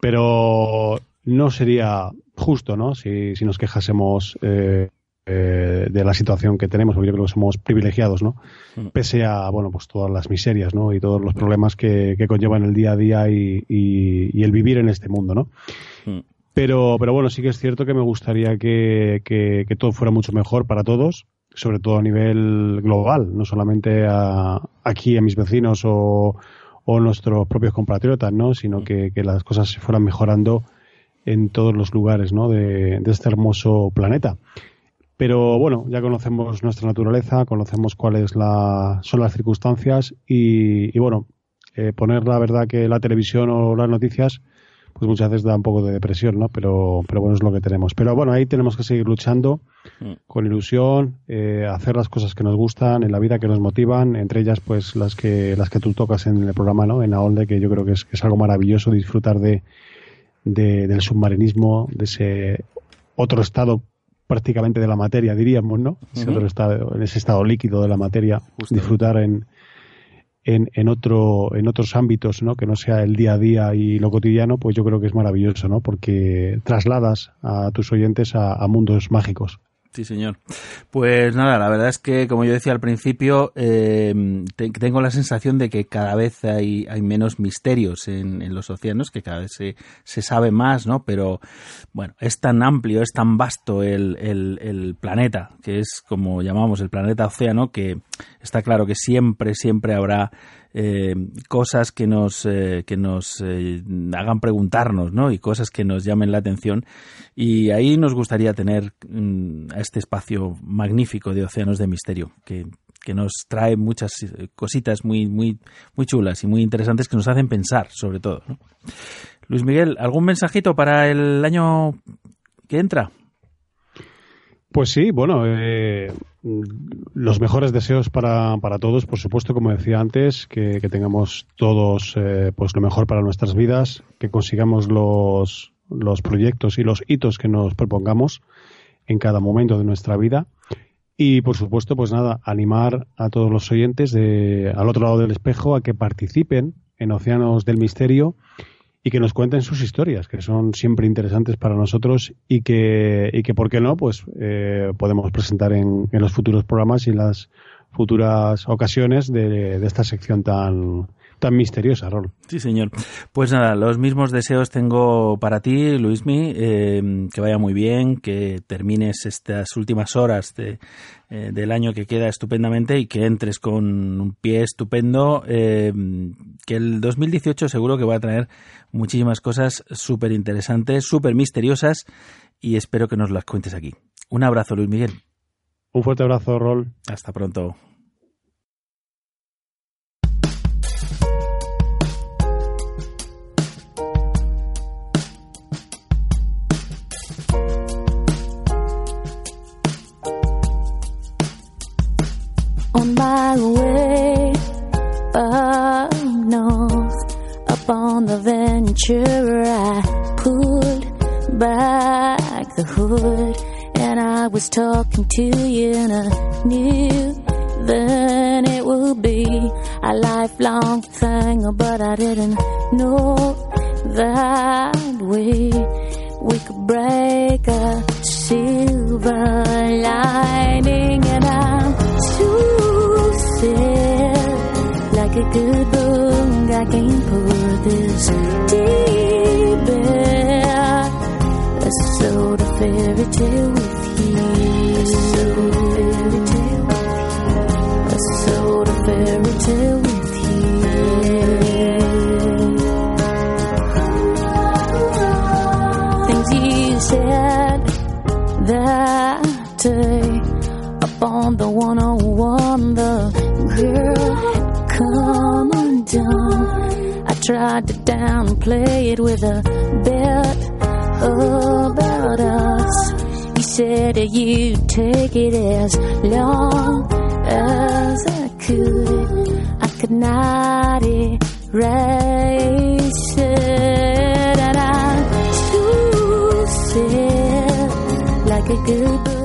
pero no sería justo, ¿no? Si, si nos quejásemos eh, eh, de la situación que tenemos, porque yo creo que somos privilegiados, ¿no? Pese a, bueno, pues todas las miserias, ¿no? Y todos los problemas que, que conllevan el día a día y, y- y el vivir en este mundo, ¿no? Pero, pero bueno, sí que es cierto que me gustaría que, que- que todo fuera mucho mejor para todos, sobre todo a nivel global, no solamente a- aquí a mis vecinos o, o nuestros propios compatriotas, ¿no? Sino que, que las cosas se fueran mejorando en todos los lugares, ¿no? De, de este hermoso planeta. Pero bueno, ya conocemos nuestra naturaleza, conocemos cuáles la, son las circunstancias y, y bueno, eh, poner la verdad que la televisión o las noticias pues muchas veces da un poco de depresión, ¿no? Pero, pero bueno, es lo que tenemos. Pero bueno, ahí tenemos que seguir luchando con ilusión, eh, hacer las cosas que nos gustan en la vida, que nos motivan, entre ellas pues las que las que tú tocas en el programa, ¿no? En AOLDE, que yo creo que es, que es algo maravilloso disfrutar de, de- del submarinismo, de ese otro estado prácticamente de la materia, diríamos, ¿no? Estado, en ese estado líquido de la materia, disfrutar en, en, en, otro, en otros ámbitos, ¿no? Que no sea el día a día y lo cotidiano, pues yo creo que es maravilloso, ¿no? Porque trasladas a tus oyentes a, a mundos mágicos. Sí, señor. Pues nada, la verdad es que, como yo decía al principio, eh, te- tengo la sensación de que cada vez hay, hay menos misterios en, en los océanos, que cada vez se, se sabe más, ¿no? Pero, bueno, es tan amplio, es tan vasto el, el- el planeta, que es como llamamos el planeta océano, que está claro que siempre, siempre habrá eh, cosas que nos, eh, que nos eh, hagan preguntarnos, ¿no? Y cosas que nos llamen la atención. Y ahí nos gustaría tener mm, a este espacio magnífico de Océanos de Misterio, que, que nos trae muchas cositas muy, muy, muy chulas y muy interesantes que nos hacen pensar, sobre todo. Luis Miguel, ¿algún mensajito para el año que entra? Pues sí, bueno, los mejores deseos para, para todos, por supuesto, como decía antes, que, que tengamos todos eh, pues lo mejor para nuestras vidas, que consigamos los, los proyectos y los hitos que nos propongamos en cada momento de nuestra vida. Y por supuesto, pues nada, animar a todos los oyentes de, al otro lado del espejo a que participen en Océanos del Misterio y que nos cuenten sus historias, que son siempre interesantes para nosotros y que, y que ¿por qué no? Pues eh, podemos presentar en, en los futuros programas y en las futuras ocasiones de, de esta sección tan, tan misteriosa, Rol. Sí, señor. Pues nada, los mismos deseos tengo para ti, Luismi, eh, que vaya muy bien, que termines estas últimas horas de, eh, del año que queda estupendamente y que entres con un pie estupendo, eh, que el 2018 seguro que va a traer muchísimas cosas súper interesantes, súper misteriosas y espero que nos las cuentes aquí. Un abrazo, Luis Miguel. Un fuerte abrazo, Rol. Hasta pronto. On the Venture, I pulled back the hood and I was talking to you and I knew then it would be a lifelong thing, but I didn't know that we we could break a silver lining and I'm too sad like a good book I can't put is deep. That's sort of fairy tale. Tried to downplay it with a bet about us. He said you'd take it as long as I could. I could not erase it, and I'm too sad, like a good book.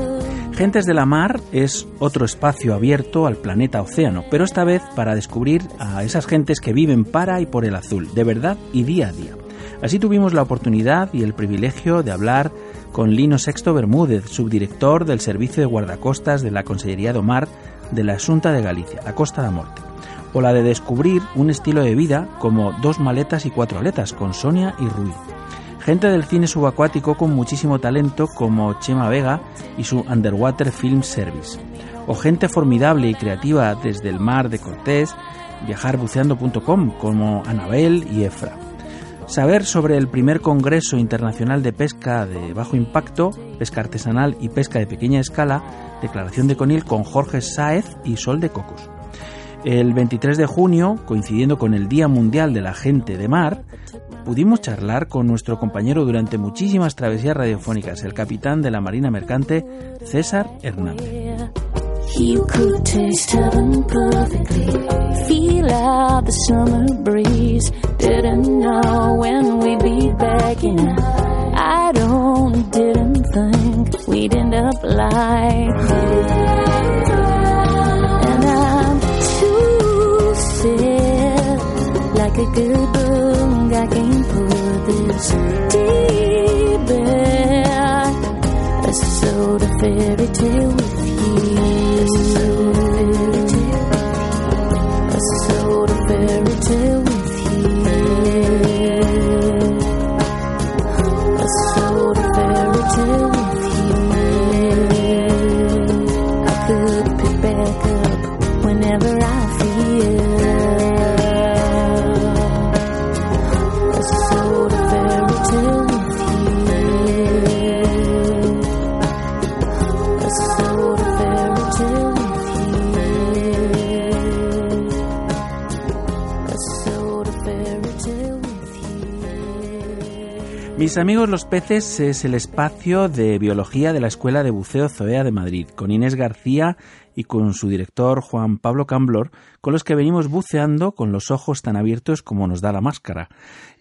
Gentes de la Mar es otro espacio abierto al planeta océano, pero esta vez para descubrir a esas gentes que viven para y por el azul, de verdad y día a día. Así tuvimos la oportunidad y el privilegio de hablar con Lino Sexto Bermúdez, subdirector del Servicio de Guardacostas de la Consellería do Mar de la Xunta de Galicia, la Costa da Morte, o la de descubrir un estilo de vida como dos maletas y cuatro aletas con Sonia y Rui. Gente del cine subacuático con muchísimo talento como Chema Vega y su Underwater Film Service. O gente formidable y creativa desde el mar de Cortés, viajarbuceando.com como Anabel y Efra. Saber sobre el primer Congreso Internacional de Pesca de Bajo Impacto, Pesca Artesanal y Pesca de Pequeña Escala, Declaración de Conil con Jorge Sáez y Sol de Cocos. El 23 de junio, coincidiendo con el Día Mundial de la Gente de Mar, pudimos charlar con nuestro compañero durante muchísimas travesías radiofónicas, el capitán de la Marina Mercante, César Hernández. ke gedung gaging putih tiba. a soda fairy tale Mis amigos los peces es el espacio de biología de la Escuela de Buceo Zoea de Madrid, con Inés García y con su director Juan Pablo Camblor, con los que venimos buceando con los ojos tan abiertos como nos da la máscara.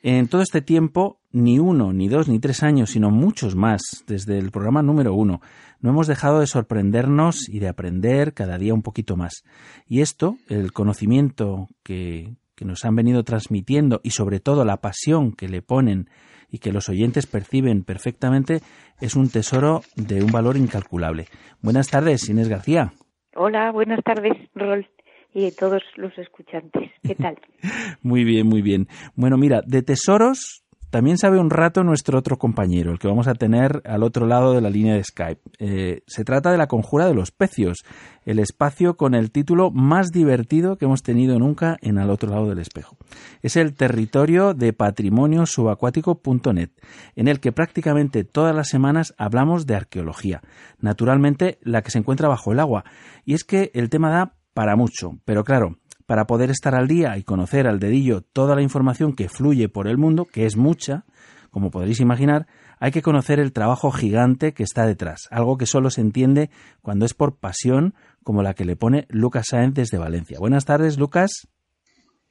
En todo este tiempo, ni uno, ni dos, ni tres años, sino muchos más, desde el programa número uno, no hemos dejado de sorprendernos y de aprender cada día un poquito más. Y esto, el conocimiento que, que nos han venido transmitiendo y sobre todo la pasión que le ponen y que los oyentes perciben perfectamente, es un tesoro de un valor incalculable. Buenas tardes, Inés García. Hola, buenas tardes, Rol, y todos los escuchantes. ¿Qué tal? *laughs* Muy bien, muy bien. Bueno, mira, de tesoros también sabe un rato nuestro otro compañero, el que vamos a tener al otro lado de la línea de Skype. Eh, se trata de la conjura de los pecios, el espacio con el título más divertido que hemos tenido nunca en al otro lado del espejo. Es el territorio de patrimoniosubacuático.net, en el que prácticamente todas las semanas hablamos de arqueología, naturalmente la que se encuentra bajo el agua. Y es que el tema da para mucho, pero claro, para poder estar al día y conocer al dedillo toda la información que fluye por el mundo, que es mucha, como podréis imaginar, hay que conocer el trabajo gigante que está detrás, algo que solo se entiende cuando es por pasión, como la que le pone Lucas Sáenz desde Valencia. Buenas tardes, Lucas.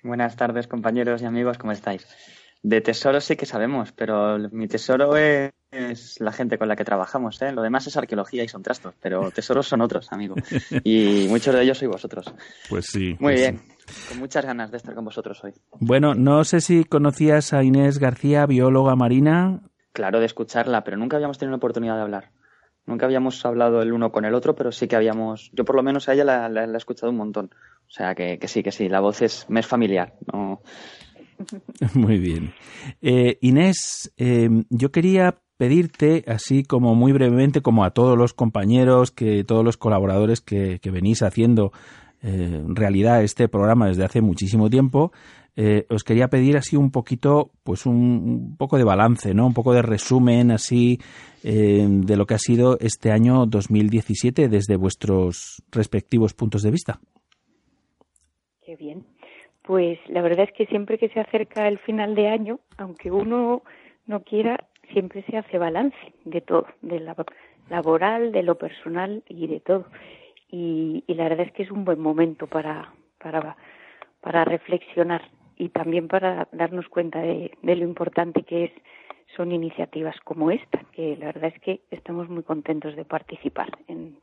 Buenas tardes, compañeros y amigos, ¿cómo estáis? De tesoro sí que sabemos, pero mi tesoro es, es la gente con la que trabajamos, ¿eh? Lo demás es arqueología y son trastos, pero tesoros son otros, amigo. *laughs* Y muchos de ellos sois vosotros. Pues sí. Muy pues bien, sí. con muchas ganas de estar con vosotros hoy. Bueno, no sé si conocías a Inés García, bióloga marina. Claro, de escucharla, pero nunca habíamos tenido la oportunidad de hablar. Nunca habíamos hablado el uno con el otro, pero sí que habíamos, yo por lo menos a ella la, la- la he escuchado un montón. O sea que, que sí, que sí, la voz es, me es familiar. No, *laughs* Muy bien. Eh, Inés, eh, yo quería pedirte, así como muy brevemente, como a todos los compañeros, que todos los colaboradores que, que venís haciendo eh, realidad este programa desde hace muchísimo tiempo, eh, os quería pedir así un poquito, pues un, un poco de balance, ¿no? Un poco de resumen así eh, de lo que ha sido este año 2017 desde vuestros respectivos puntos de vista. Qué bien. Pues la verdad es que siempre que se acerca el final de año, aunque uno no quiera, siempre se hace balance de todo, de la laboral, de lo personal y de todo. Y, y la verdad es que es un buen momento para, para, para reflexionar y también para darnos cuenta de, de lo importante que es son iniciativas como esta, que la verdad es que estamos muy contentos de participar en,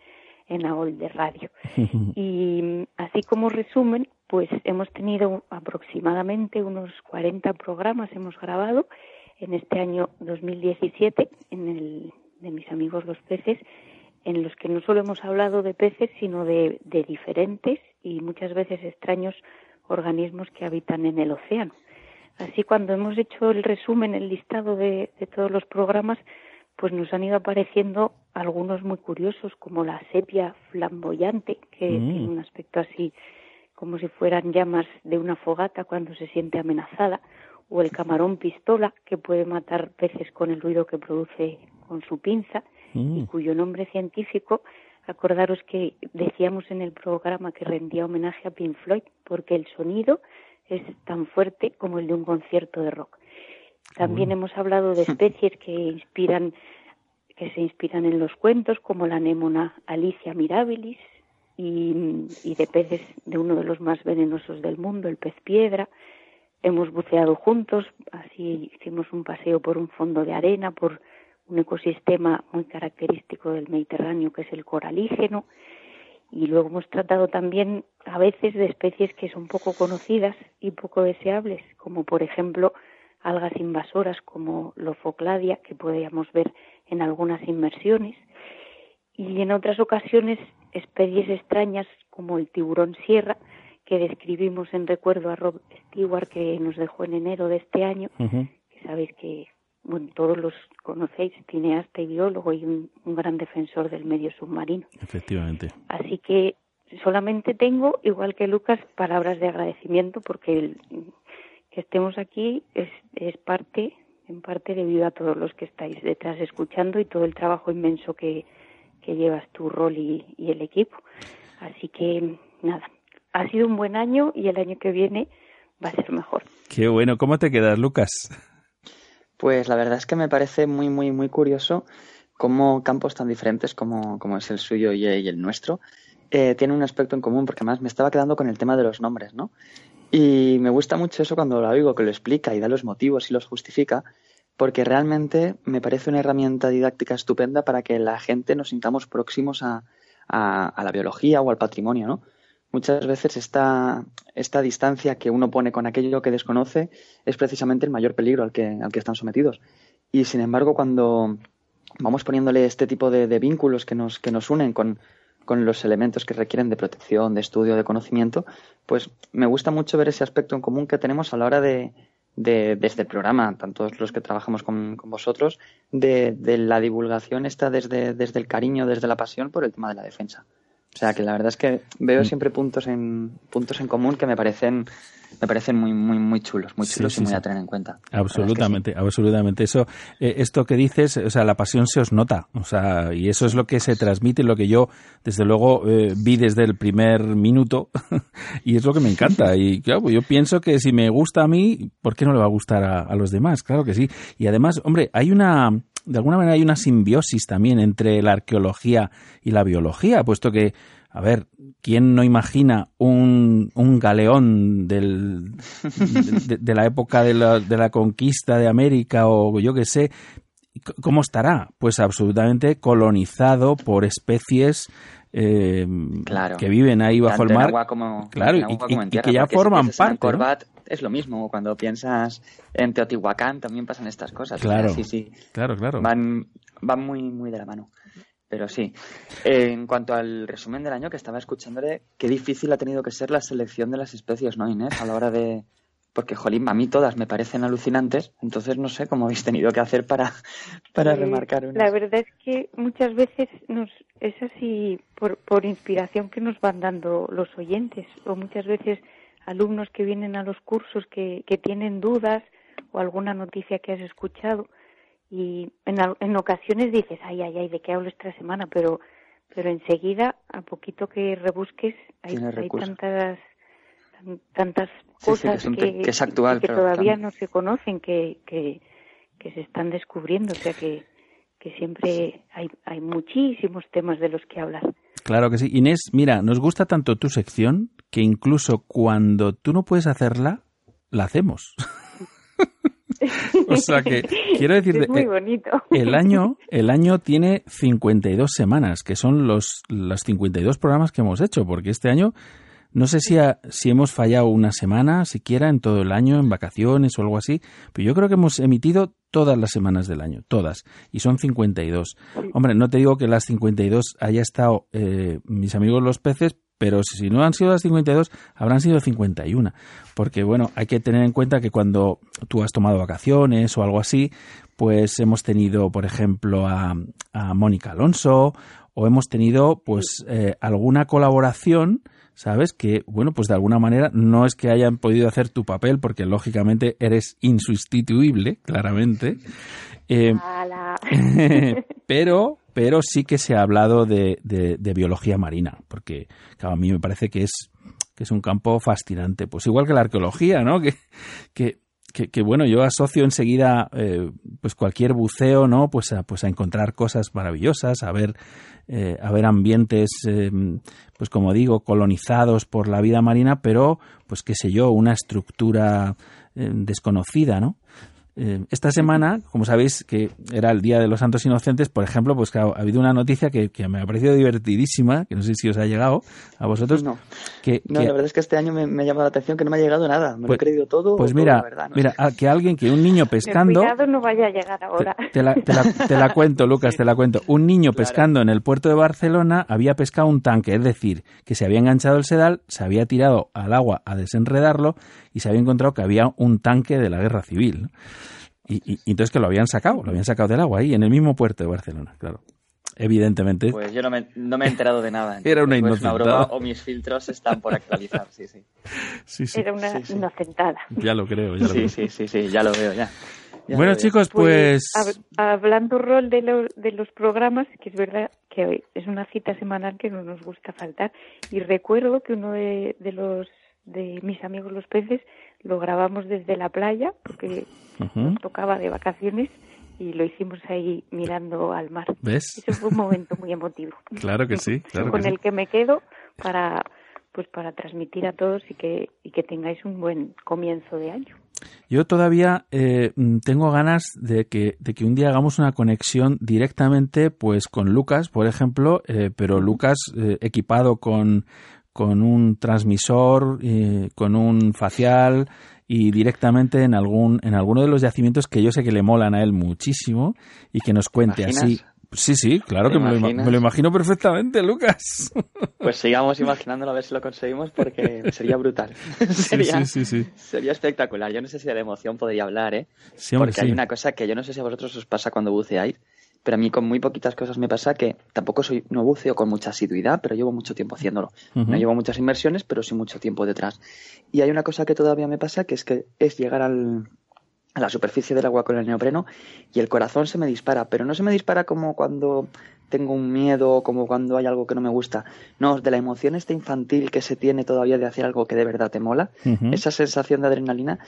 en AOL de radio. *laughs* Y así como resumen, pues hemos tenido aproximadamente unos 40 programas, hemos grabado en este año 2017 en el de mis amigos los peces, en los que no solo hemos hablado de peces, sino de, de diferentes y muchas veces extraños organismos que habitan en el océano. Así cuando hemos hecho el resumen, el listado de, de todos los programas, pues nos han ido apareciendo algunos muy curiosos, como la sepia flamboyante, que Mm. tiene un aspecto así como si fueran llamas de una fogata cuando se siente amenazada, o el camarón pistola, que puede matar peces con el ruido que produce con su pinza, y cuyo nombre científico, acordaros que decíamos en el programa que rendía homenaje a Pink Floyd, porque el sonido es tan fuerte como el de un concierto de rock. También hemos hablado de *laughs* especies que inspiran que se inspiran en los cuentos, como la anémona Alicia mirabilis, y, y de peces de uno de los más venenosos del mundo, el pez piedra. Hemos buceado juntos, así hicimos un paseo por un fondo de arena, por un ecosistema muy característico del Mediterráneo, que es el coralígeno. Y luego hemos tratado también a veces de especies que son poco conocidas y poco deseables, como por ejemplo algas invasoras como Lofocladia, que podíamos ver en algunas inmersiones, y en otras ocasiones especies extrañas como el tiburón sierra, que describimos en recuerdo a Rob Stewart, que nos dejó en enero de este año, que sabéis que bueno, todos los conocéis, cineasta y biólogo y un, un gran defensor del medio submarino. Efectivamente. Así que solamente tengo, igual que Lucas, palabras de agradecimiento porque el- que estemos aquí es, es parte, en parte debido a todos los que estáis detrás escuchando y todo el trabajo inmenso que, que llevas tu rol y, y el equipo. Así que nada, ha sido un buen año y el año que viene va a ser mejor. Qué bueno. ¿Cómo te quedas, Lucas? Pues la verdad es que me parece muy, muy, muy curioso cómo campos tan diferentes como, como es el suyo y, el nuestro eh, tienen un aspecto en común, porque además me estaba quedando con el tema de los nombres, ¿no? Y me gusta mucho eso cuando lo oigo, que lo explica y da los motivos y los justifica, porque realmente me parece una herramienta didáctica estupenda para que la gente nos sintamos próximos a, a, a la biología o al patrimonio, ¿no? Muchas veces esta, esta distancia que uno pone con aquello que desconoce es precisamente el mayor peligro al que, al que están sometidos. Y sin embargo, cuando vamos poniéndole este tipo de, vínculos que nos, que nos unen con, con los elementos que requieren de protección, de estudio, de conocimiento, pues me gusta mucho ver ese aspecto en común que tenemos a la hora de, de desde el programa, tanto los que trabajamos con, con vosotros, de, de la divulgación esta desde, desde el cariño, desde la pasión por el tema de la defensa. O sea que la verdad es que veo siempre puntos en puntos en común que me parecen me parecen muy muy muy chulos, muy chulos sí, y muy sí. a tener en cuenta. Absolutamente, absolutamente. Eso, eh, esto que dices, o sea, la pasión se os nota, o sea, y eso es lo que se transmite, lo que yo, desde luego, eh, vi desde el primer minuto, *laughs* y es lo que me encanta. Y claro, pues yo pienso que si me gusta a mí, ¿por qué no le va a gustar a, a los demás? Claro que sí. Y además, hombre, hay una, de alguna manera hay una simbiosis también entre la arqueología y la biología, puesto que a ver, ¿quién no imagina un, un galeón del, de, de la época de la, de la conquista de América o yo qué sé? ¿Cómo estará? Pues absolutamente colonizado por especies eh, que viven ahí bajo Tanto el en mar. agua como, claro, en y, agua y- como en y tierra, que ya si forman en parte. ¿no? Angkor Wat, es lo mismo. Cuando piensas en Teotihuacán también pasan estas cosas. O sea, Claro, sí, sí. claro, claro. Van, van muy, muy de la mano. Pero sí. Eh, en cuanto al resumen del año que estaba escuchándole, qué difícil ha tenido que ser la selección de las especies, ¿no, Inés? A la hora de, porque, jolín, a mí todas me parecen alucinantes, entonces no sé cómo habéis tenido que hacer para, *laughs* para Eh, remarcar una. La verdad es que muchas veces nos, es así por, por inspiración que nos van dando los oyentes o muchas veces alumnos que vienen a los cursos que, que tienen dudas o alguna noticia que has escuchado y en, en ocasiones dices, ay, ay, ay, ¿de qué hablo esta semana? Pero, pero enseguida, a poquito que rebusques, hay, hay recursos. Tantas tan- tantas Sí, sí, que cosas que es actual, que todavía no se conocen, que, que, que se están descubriendo, o sea que, que siempre hay, hay muchísimos temas de los que hablar. Claro que sí. Inés, mira, nos gusta tanto tu sección que incluso cuando tú no puedes hacerla, la hacemos. *laughs* o sea que quiero decirte, es muy eh, bonito. el año, el año tiene 52 semanas, que son los, los 52 programas que hemos hecho, porque este año no sé si, ha- si hemos fallado una semana siquiera en todo el año, en vacaciones o algo así, pero yo creo que hemos emitido todas las semanas del año, todas, y son 52. Hombre, no te digo que las 52 haya estado eh, mis amigos los peces, pero si no han sido las 52, habrán sido 51. Porque, bueno, hay que tener en cuenta que cuando tú has tomado vacaciones o algo así, pues hemos tenido, por ejemplo, a, a Mónica Alonso o hemos tenido, pues, eh, alguna colaboración, ¿sabes? Que, bueno, pues de alguna manera no es que hayan podido hacer tu papel, porque lógicamente eres insustituible, claramente. Eh, *laughs* pero, pero sí que se ha hablado de, de- de biología marina, porque claro, a mí me parece que es, que es un campo fascinante. Pues igual que la arqueología, ¿no? *laughs* Que, que, que, que, bueno, yo asocio enseguida eh, pues cualquier buceo, ¿no? Pues a, pues a encontrar cosas maravillosas, a ver, eh, a ver ambientes, eh, pues como digo, colonizados por la vida marina, pero pues qué sé yo, una estructura eh, desconocida, ¿no? Eh, esta semana, como sabéis, que era el Día de los Santos Inocentes, por ejemplo, pues claro, ha habido una noticia que, que me ha parecido divertidísima, que no sé si os ha llegado a vosotros. No. Que, No, que- la verdad es que este año me, me ha llamado la atención que no me ha llegado nada. Me lo he Pues- creído todo. pues todo, mira, la verdad, no mira, sé. a- que alguien, que un niño pescando, Cuidado, no vaya a llegar ahora. te la, te la- te la cuento, Lucas, te la cuento. Un niño pescando en el puerto de Barcelona había pescado un tanque, es decir, que se había enganchado el sedal, se había tirado al agua a desenredarlo y se había encontrado que había un tanque de la guerra civil. Y, y- y entonces que lo habían sacado, lo habían sacado del agua ahí, en el mismo puerto de Barcelona, claro. Evidentemente. Pues yo no me, no me he enterado de nada. *laughs* Era una inocentada. broma o mis filtros están por actualizar, sí, sí. Sí, sí. Era una Sí, sí. inocentada. Ya lo creo, ya lo Sí, creo. sí, sí, sí, ya lo veo, ya. Ya Bueno, veo. chicos, pues... hab- hablando rol de, lo- de los programas, que es verdad que hoy es una cita semanal que no nos gusta faltar. Y recuerdo que uno de, de los de mis amigos los peces lo grabamos desde la playa porque nos tocaba de vacaciones y lo hicimos ahí mirando al mar. ¿Ves? Eso fue un momento muy emotivo. *laughs* Claro que sí, claro con que sí. el que me quedo para pues para transmitir a todos y que y que tengáis un buen comienzo de año. Yo todavía eh, mm, tengo ganas de que, de que un día hagamos una conexión directamente pues con Lucas, por ejemplo, eh, pero Lucas eh, equipado con, con un transmisor, eh, con un facial y directamente en algún en alguno de los yacimientos que yo sé que le molan a él muchísimo y que nos cuente así. Sí, sí, claro ¿Te que me lo, me imagino perfectamente, Lucas. *laughs* Pues sigamos imaginándolo a ver si lo conseguimos porque sería brutal. *laughs* sería, sí, sí, sí. sería espectacular. Yo no sé si de la emoción podría hablar, ¿eh? Porque hay una cosa que yo no sé si a vosotros os pasa cuando buceáis, pero a mí con muy poquitas cosas me pasa que tampoco soy no buceo con mucha asiduidad, pero llevo mucho tiempo haciéndolo. No llevo muchas inmersiones, pero sí mucho tiempo detrás. Y hay una cosa que todavía me pasa que es que es llegar al, a la superficie del agua con el neopreno y el corazón se me dispara, pero no se me dispara como cuando tengo un miedo o como cuando hay algo que no me gusta. No, de la emoción esta infantil que se tiene todavía de hacer algo que de verdad te mola, esa sensación de adrenalina.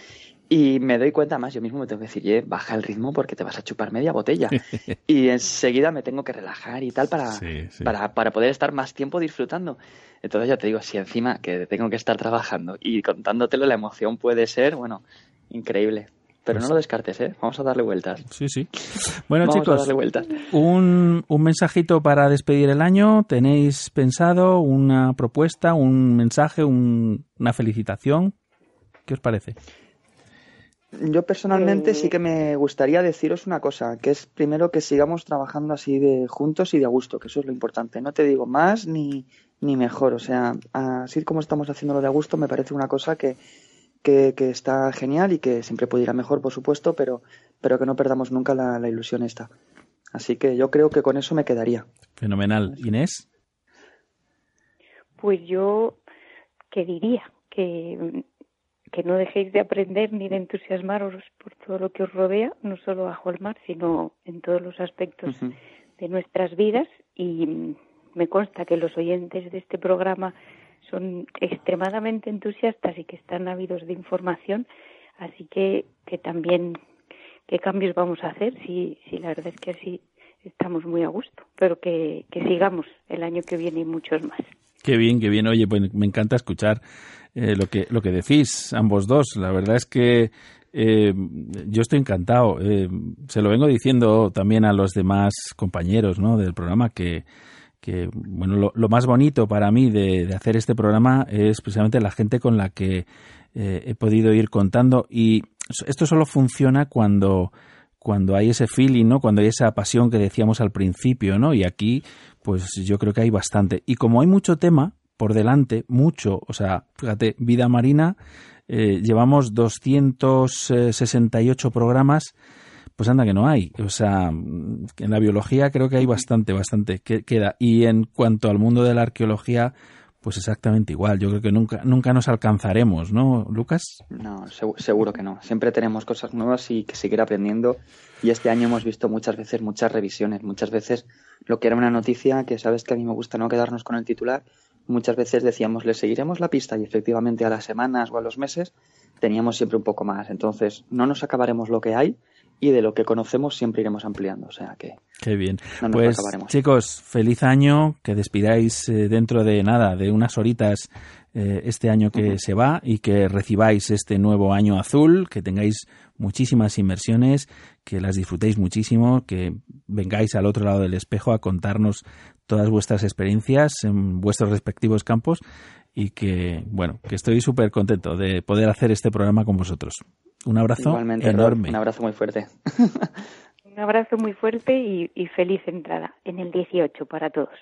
Y me doy cuenta, más yo mismo me tengo que decir, "Ye, baja el ritmo porque te vas a chupar media botella. *laughs* y enseguida me tengo que relajar y tal para, Sí, sí. para, para poder estar más tiempo disfrutando. Entonces ya te digo, si encima que tengo que estar trabajando y contándotelo, la emoción puede ser, bueno, increíble. Pero Pues no lo descartes, ¿eh? Vamos a darle vueltas. Sí, sí. Bueno, Vamos a chicos, darle vueltas. un, un mensajito para despedir el año. ¿Tenéis pensado una propuesta, un mensaje, un- una felicitación? ¿Qué os parece? Yo personalmente Eh, sí que me gustaría deciros una cosa, que es primero que sigamos trabajando así de juntos y de a gusto, que eso es lo importante. No te digo más ni, ni mejor, o sea, así como estamos haciéndolo de a gusto, me parece una cosa que, que, que está genial y que siempre puede ir a mejor, por supuesto, pero, pero que no perdamos nunca la, la ilusión esta. Así que yo creo que con eso me quedaría. Fenomenal. Inés. Pues yo, ¿qué diría? Que, que no dejéis de aprender ni de entusiasmaros por todo lo que os rodea, no solo bajo el mar, sino en todos los aspectos de nuestras vidas. Y me consta que los oyentes de este programa son extremadamente entusiastas y que están ávidos de información, así que, que también qué cambios vamos a hacer, si, si la verdad es que así estamos muy a gusto, pero que, que sigamos el año que viene y muchos más. Qué bien, qué bien. Oye, pues me encanta escuchar eh, lo que lo que decís ambos dos. La verdad es que eh, yo estoy encantado. Eh, se lo vengo diciendo también a los demás compañeros ¿no? del programa que, que bueno, lo, más bonito para mí de, de, hacer este programa es precisamente la gente con la que eh, he podido ir contando y esto solo funciona cuando cuando hay ese feeling, ¿no? Cuando hay esa pasión que decíamos al principio, ¿no? Y aquí, pues yo creo que hay bastante. Y como hay mucho tema por delante, mucho, o sea, fíjate, vida marina, eh, llevamos 268 programas, pues anda que no hay. O sea, en la biología creo que hay bastante, bastante que queda. Y en cuanto al mundo de la arqueología, pues exactamente igual. Yo creo que nunca, nunca nos alcanzaremos, ¿no, Lucas? No, seguro que no. Siempre tenemos cosas nuevas y que seguir aprendiendo. Y este año hemos visto muchas veces muchas revisiones. Muchas veces lo que era una noticia, que sabes que a mí me gusta no quedarnos con el titular, muchas veces decíamos, le seguiremos la pista y efectivamente a las semanas o a los meses teníamos siempre un poco más. Entonces, no nos acabaremos lo que hay y de lo que conocemos siempre iremos ampliando. O sea que. Qué bien. No nos pues, acabaremos. chicos, feliz año, que despidáis eh, dentro de nada, de unas horitas eh, este año que uh -huh. se va y que recibáis este nuevo año azul, que tengáis muchísimas inmersiones, que las disfrutéis muchísimo, que vengáis al otro lado del espejo a contarnos todas vuestras experiencias en vuestros respectivos campos y que, bueno, que estoy súper contento de poder hacer este programa con vosotros. Un abrazo Igualmente, enorme. Un abrazo muy fuerte. *laughs* un abrazo muy fuerte y, y feliz entrada en el 18 para todos.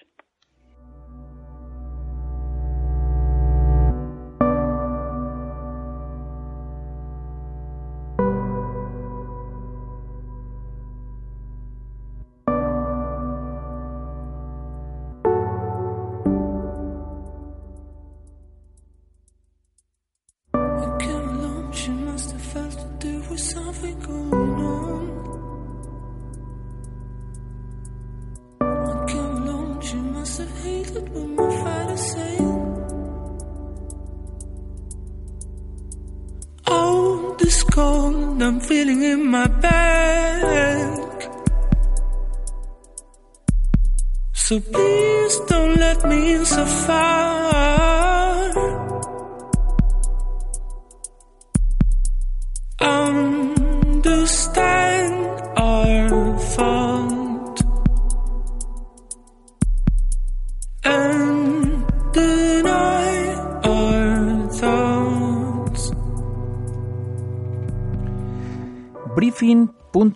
So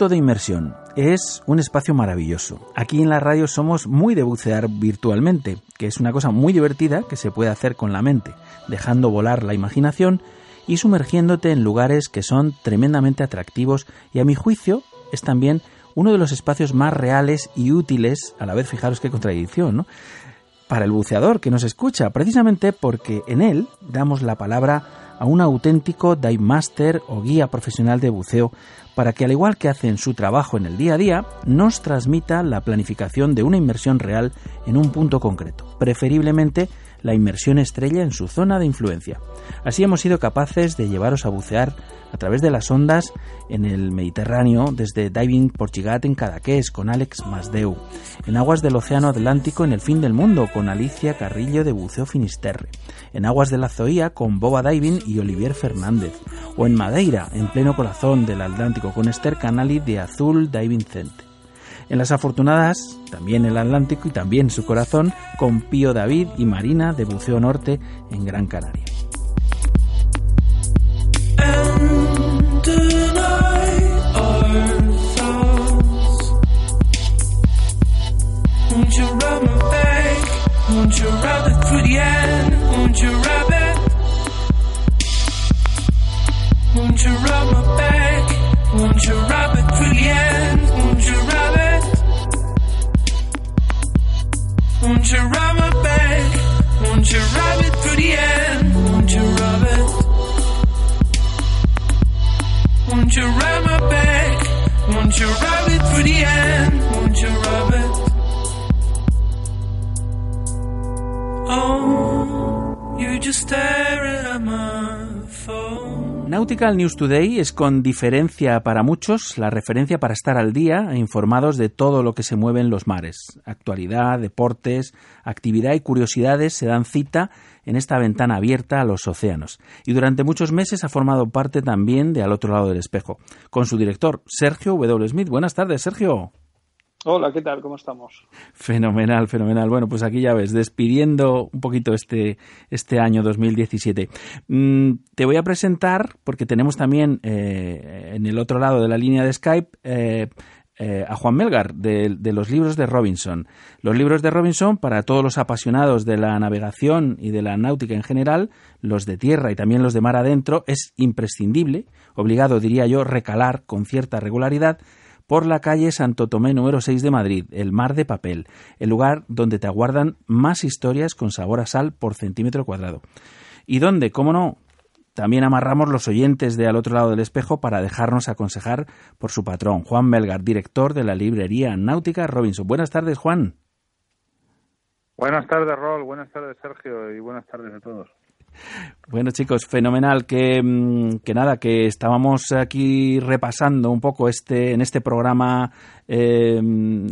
De Inmersión. Es un espacio maravilloso. Aquí en la radio somos muy de bucear virtualmente, que es una cosa muy divertida que se puede hacer con la mente, dejando volar la imaginación y sumergiéndote en lugares que son tremendamente atractivos y a mi juicio es también uno de los espacios más reales y útiles, a la vez fijaros qué contradicción, ¿no? Para el buceador que nos escucha, precisamente porque en él damos la palabra a un auténtico dive master o guía profesional de buceo para que al igual que hacen su trabajo en el día a día, nos transmita la planificación de una inmersión real en un punto concreto, preferiblemente la inmersión estrella en su zona de influencia. Así hemos sido capaces de llevaros a bucear a través de las ondas en el Mediterráneo desde Diving Porchigat en Cadaqués con Alex Masdeu, en aguas del Océano Atlántico en el fin del mundo con Alicia Carrillo de Buceo Finisterre, en aguas de la Zoía con Boba Diving y Olivier Fernández, o en Madeira, en pleno corazón del Atlántico con Esther Canali de Azul Diving Center. En las afortunadas, también el Atlántico y también su corazón, con Pío David y Marina de Buceo Norte en Gran Canaria. Won't you rub my back? Won't you rub it through the end? Won't you rub it? Won't you rub my back? Won't you rub it through the end? Won't you rub it? Oh, you just stare at my phone. Nautical News Today es con diferencia para muchos la referencia para estar al día e informados de todo lo que se mueve en los mares. Actualidad, deportes, actividad y curiosidades se dan cita en esta ventana abierta a los océanos. Y durante muchos meses ha formado parte también de Al otro lado del espejo, con su director, Sergio W. Smith. Buenas tardes, Sergio. Hola, ¿qué tal? ¿Cómo estamos? Fenomenal, fenomenal. Bueno, pues aquí ya ves, despidiendo un poquito este, este año 2017. Mm, te voy a presentar, porque tenemos también eh, en el otro lado de la línea de Skype eh, eh, a Juan Melgar, de, de los libros de Robinson. Los libros de Robinson, para todos los apasionados de la navegación y de la náutica en general, los de tierra y también los de mar adentro, es imprescindible, obligado, diría yo, recalar con cierta regularidad por la calle Santo Tomé número 6 de Madrid, el Mar de Papel, el lugar donde te aguardan más historias con sabor a sal por centímetro cuadrado. Y donde, cómo no, también amarramos los oyentes de al otro lado del espejo para dejarnos aconsejar por su patrón, Juan Melgar, director de la librería náutica Robinson. Buenas tardes, Juan. Buenas tardes, Rol. Buenas tardes, Sergio. Y buenas tardes a todos. Bueno chicos, fenomenal que, mm, que nada, que estábamos aquí repasando un poco este en este programa eh,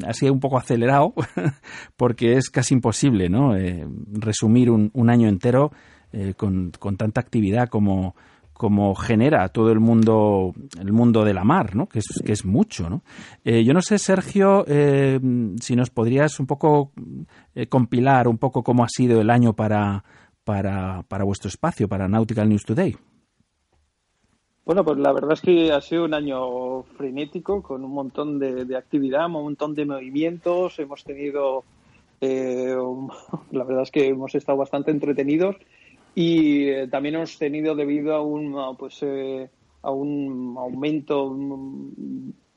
así un poco acelerado *laughs* porque es casi imposible, ¿no? Eh, resumir un, un, año entero eh, con, con, tanta actividad como como genera todo el mundo el mundo de la mar, ¿no? Que es que es mucho, ¿no? Eh, yo no sé, Sergio, si nos podrías un poco compilar un poco cómo ha sido el año para para, para vuestro espacio, para Nautical News Today? Bueno, pues la verdad es que ha sido un año frenético, con un montón de, de actividad, un montón de movimientos. Hemos tenido, eh, *laughs* la verdad es que hemos estado bastante entretenidos y eh, también hemos tenido debido a un, pues, eh, a un aumento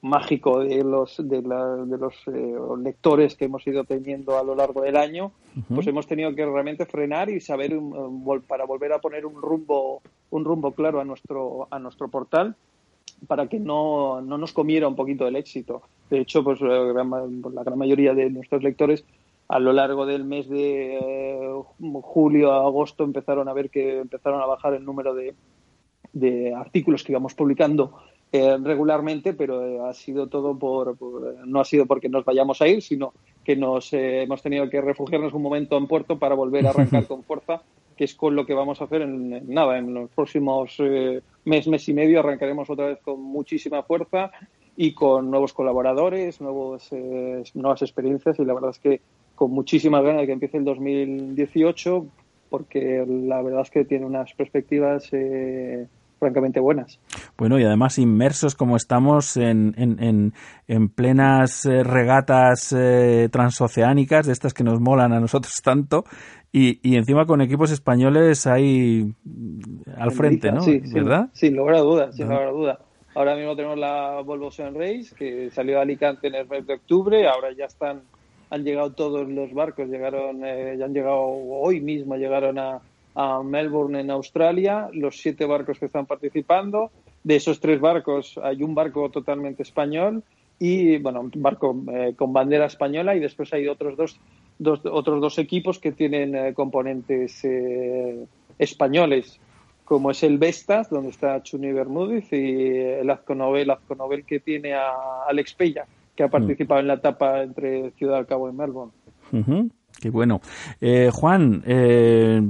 mágico de los de, la, de los eh, lectores que hemos ido teniendo a lo largo del año, uh -huh. pues hemos tenido que realmente frenar y saber um, para volver a poner un rumbo un rumbo claro a nuestro a nuestro portal para que no, no nos comiera un poquito el éxito. De hecho, pues la gran, la gran mayoría de nuestros lectores a lo largo del mes de eh, julio a agosto empezaron a ver que empezaron a bajar el número de, de artículos que íbamos publicando eh, regularmente, pero eh, ha sido todo por, por, no ha sido porque nos vayamos a ir, sino que nos eh, hemos tenido que refugiarnos un momento en puerto para volver a arrancar *laughs* con fuerza, que es con lo que vamos a hacer en, en nada, en los próximos eh, mes, mes y medio arrancaremos otra vez con muchísima fuerza y con nuevos colaboradores, nuevos, eh, nuevas experiencias y la verdad es que con muchísimas ganas de que empiece el 2018 porque la verdad es que tiene unas perspectivas eh, francamente buenas. Bueno, y además inmersos como estamos en, en, en, en plenas eh, regatas eh, transoceánicas, de estas que nos molan a nosotros *laughs* tanto, y, y encima con equipos españoles ahí al frente, ¿no? Sí, ¿verdad? Sin, sin lugar a dudas, sin lugar a duda. Ahora mismo tenemos la Volvo Sun Race, que salió de Alicante en el mes de octubre, ahora ya están han llegado todos los barcos, llegaron, eh, ya han llegado hoy mismo, llegaron a, a Melbourne en Australia, los siete barcos que están participando. De esos tres barcos hay un barco totalmente español y, bueno, un barco eh, con bandera española y después hay otros dos, dos otros dos equipos que tienen eh, componentes eh, españoles, como es el Vestas, donde está Chuni Bermúdez, y el Azconovel, Azconovel que tiene a Alex Pella, que ha participado mm. en la etapa entre Ciudad del Cabo y Melbourne. Uh -huh. Qué bueno. Eh, Juan, eh,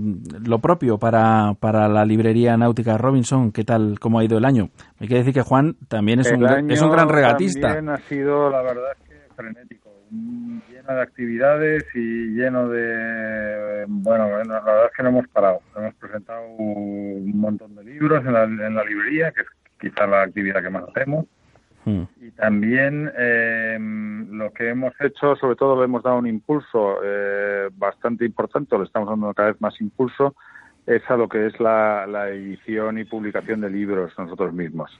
lo propio para, para la librería náutica Robinson, ¿qué tal, cómo ha ido el año? Hay que decir que Juan también es, un, es un gran regatista. También ha sido, la verdad, que frenético, lleno de actividades y lleno de, bueno, la verdad es que no hemos parado. Hemos presentado un montón de libros en la, en la librería, que es quizá la actividad que más hacemos. Y también eh, lo que hemos hecho, sobre todo le hemos dado un impulso eh, bastante importante, le estamos dando cada vez más impulso es a lo que es la, la edición y publicación de libros nosotros mismos.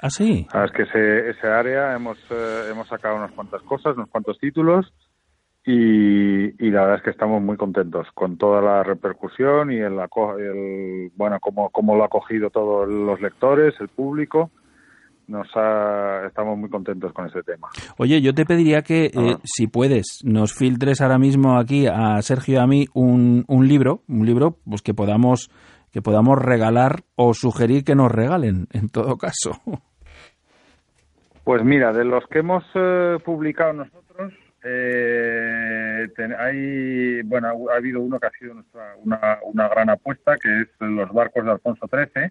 ¿Ah, sí? Sabes que ese, ese área hemos, eh, hemos sacado unas cuantas cosas, unos cuantos títulos y, y la verdad es que estamos muy contentos con toda la repercusión y el, el bueno, cómo, cómo lo ha cogido todos los lectores, el público. Nos ha, estamos muy contentos con ese tema. Oye, yo te pediría que, eh, si puedes, nos filtres ahora mismo aquí a Sergio y a mí un, un libro, un libro pues que podamos que podamos regalar o sugerir que nos regalen, en todo caso. Pues mira, de los que hemos eh, publicado nosotros, eh, ten- hay, bueno, ha, ha habido uno que ha sido nuestra, una, una gran apuesta, que es Los barcos de Alfonso XIII,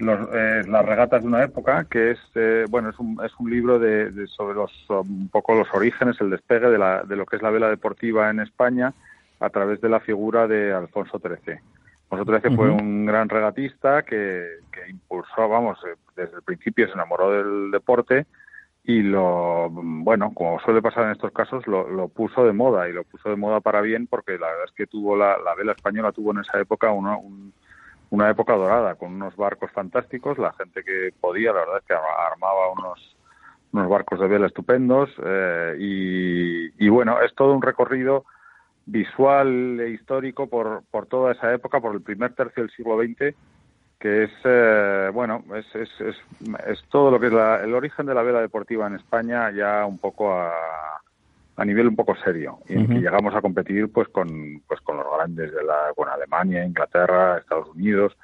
los, eh, las regatas de una época, que es, eh, bueno, es un, es un libro de, de sobre los, un poco los orígenes, el despegue de, la, de lo que es la vela deportiva en España a través de la figura de Alfonso XIII. Alfonso XIII fue un gran regatista que, que impulsó, vamos, eh, desde el principio se enamoró del deporte y lo, bueno, como suele pasar en estos casos, lo, lo puso de moda y lo puso de moda para bien porque la verdad es que tuvo la, la vela española tuvo en esa época una, un- una época dorada con unos barcos fantásticos, la gente que podía, la verdad es que ar- armaba unos, unos barcos de vela estupendos eh, y, y bueno, es todo un recorrido visual e histórico por, por toda esa época, por el primer tercio del siglo XX, que es, eh, bueno, es, es, es, es todo lo que es la- el origen de la vela deportiva en España ya un poco a, a nivel un poco serio y que llegamos a competir pues con pues con los grandes de la con Alemania, Inglaterra, Estados Unidos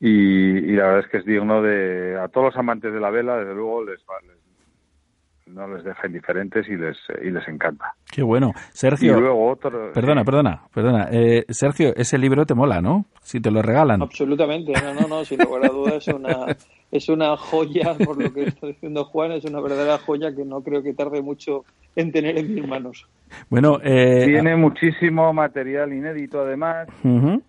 y, y la verdad es que es digno de a todos los amantes de la vela desde luego les, va- les- no les deja indiferentes y les y les encanta. Qué bueno. Sergio, Y luego otro perdona, perdona, perdona. Eh, Sergio, ese libro te mola, ¿no? Si te lo regalan. Absolutamente, no, no, no, sin lugar a dudas es una, es una joya, *laughs* por lo que está diciendo Juan, es una verdadera joya que no creo que tarde mucho en tener en mis manos. Bueno, eh, Tiene muchísimo material inédito además ujú.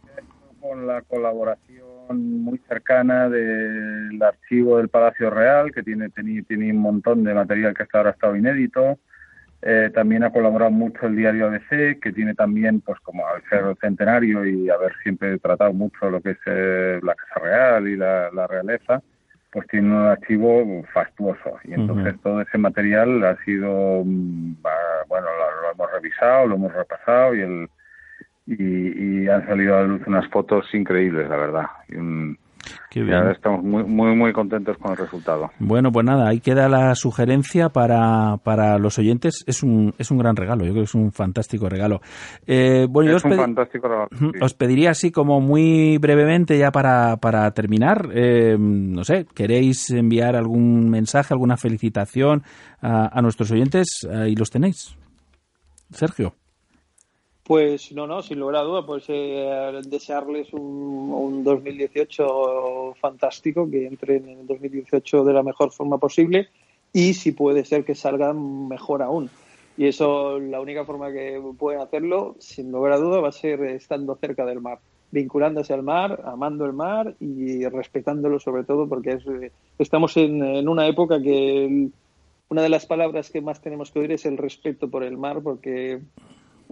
con la colaboración muy cercana del archivo del Palacio Real, que tiene, tiene, tiene un montón de material que hasta ahora ha estado inédito. Eh, también ha colaborado mucho el diario ABC, que tiene también, pues como al ser el centenario y haber siempre tratado mucho lo que es eh, la Casa Real y la, la realeza, pues tiene un archivo fastuoso. Y entonces todo ese material ha sido, mm, va- bueno, lo, lo hemos revisado, lo hemos repasado y el y, y han salido a la luz unas fotos increíbles, la verdad. Y un- Qué y bien. ahora estamos muy, muy, muy contentos con el resultado. Bueno, pues nada, ahí queda la sugerencia para, para los oyentes. Es un, es un gran regalo, yo creo que es un fantástico regalo. Eh, bueno, yo es os, un fantástico regalo, sí. os pediría así como muy brevemente ya para, para terminar, eh, no sé, ¿queréis enviar algún mensaje, alguna felicitación a, a nuestros oyentes? Ahí los tenéis. Sergio. Pues no, no, sin lugar a duda, pues eh, desearles un, un 2018 fantástico, que entren en el 2018 de la mejor forma posible y si puede ser que salgan mejor aún. Y eso, la única forma que pueden hacerlo, sin lugar a duda, va a ser estando cerca del mar, vinculándose al mar, amando el mar y respetándolo sobre todo, porque es, estamos en, una época que una de las palabras que más tenemos que oír es el respeto por el mar, porque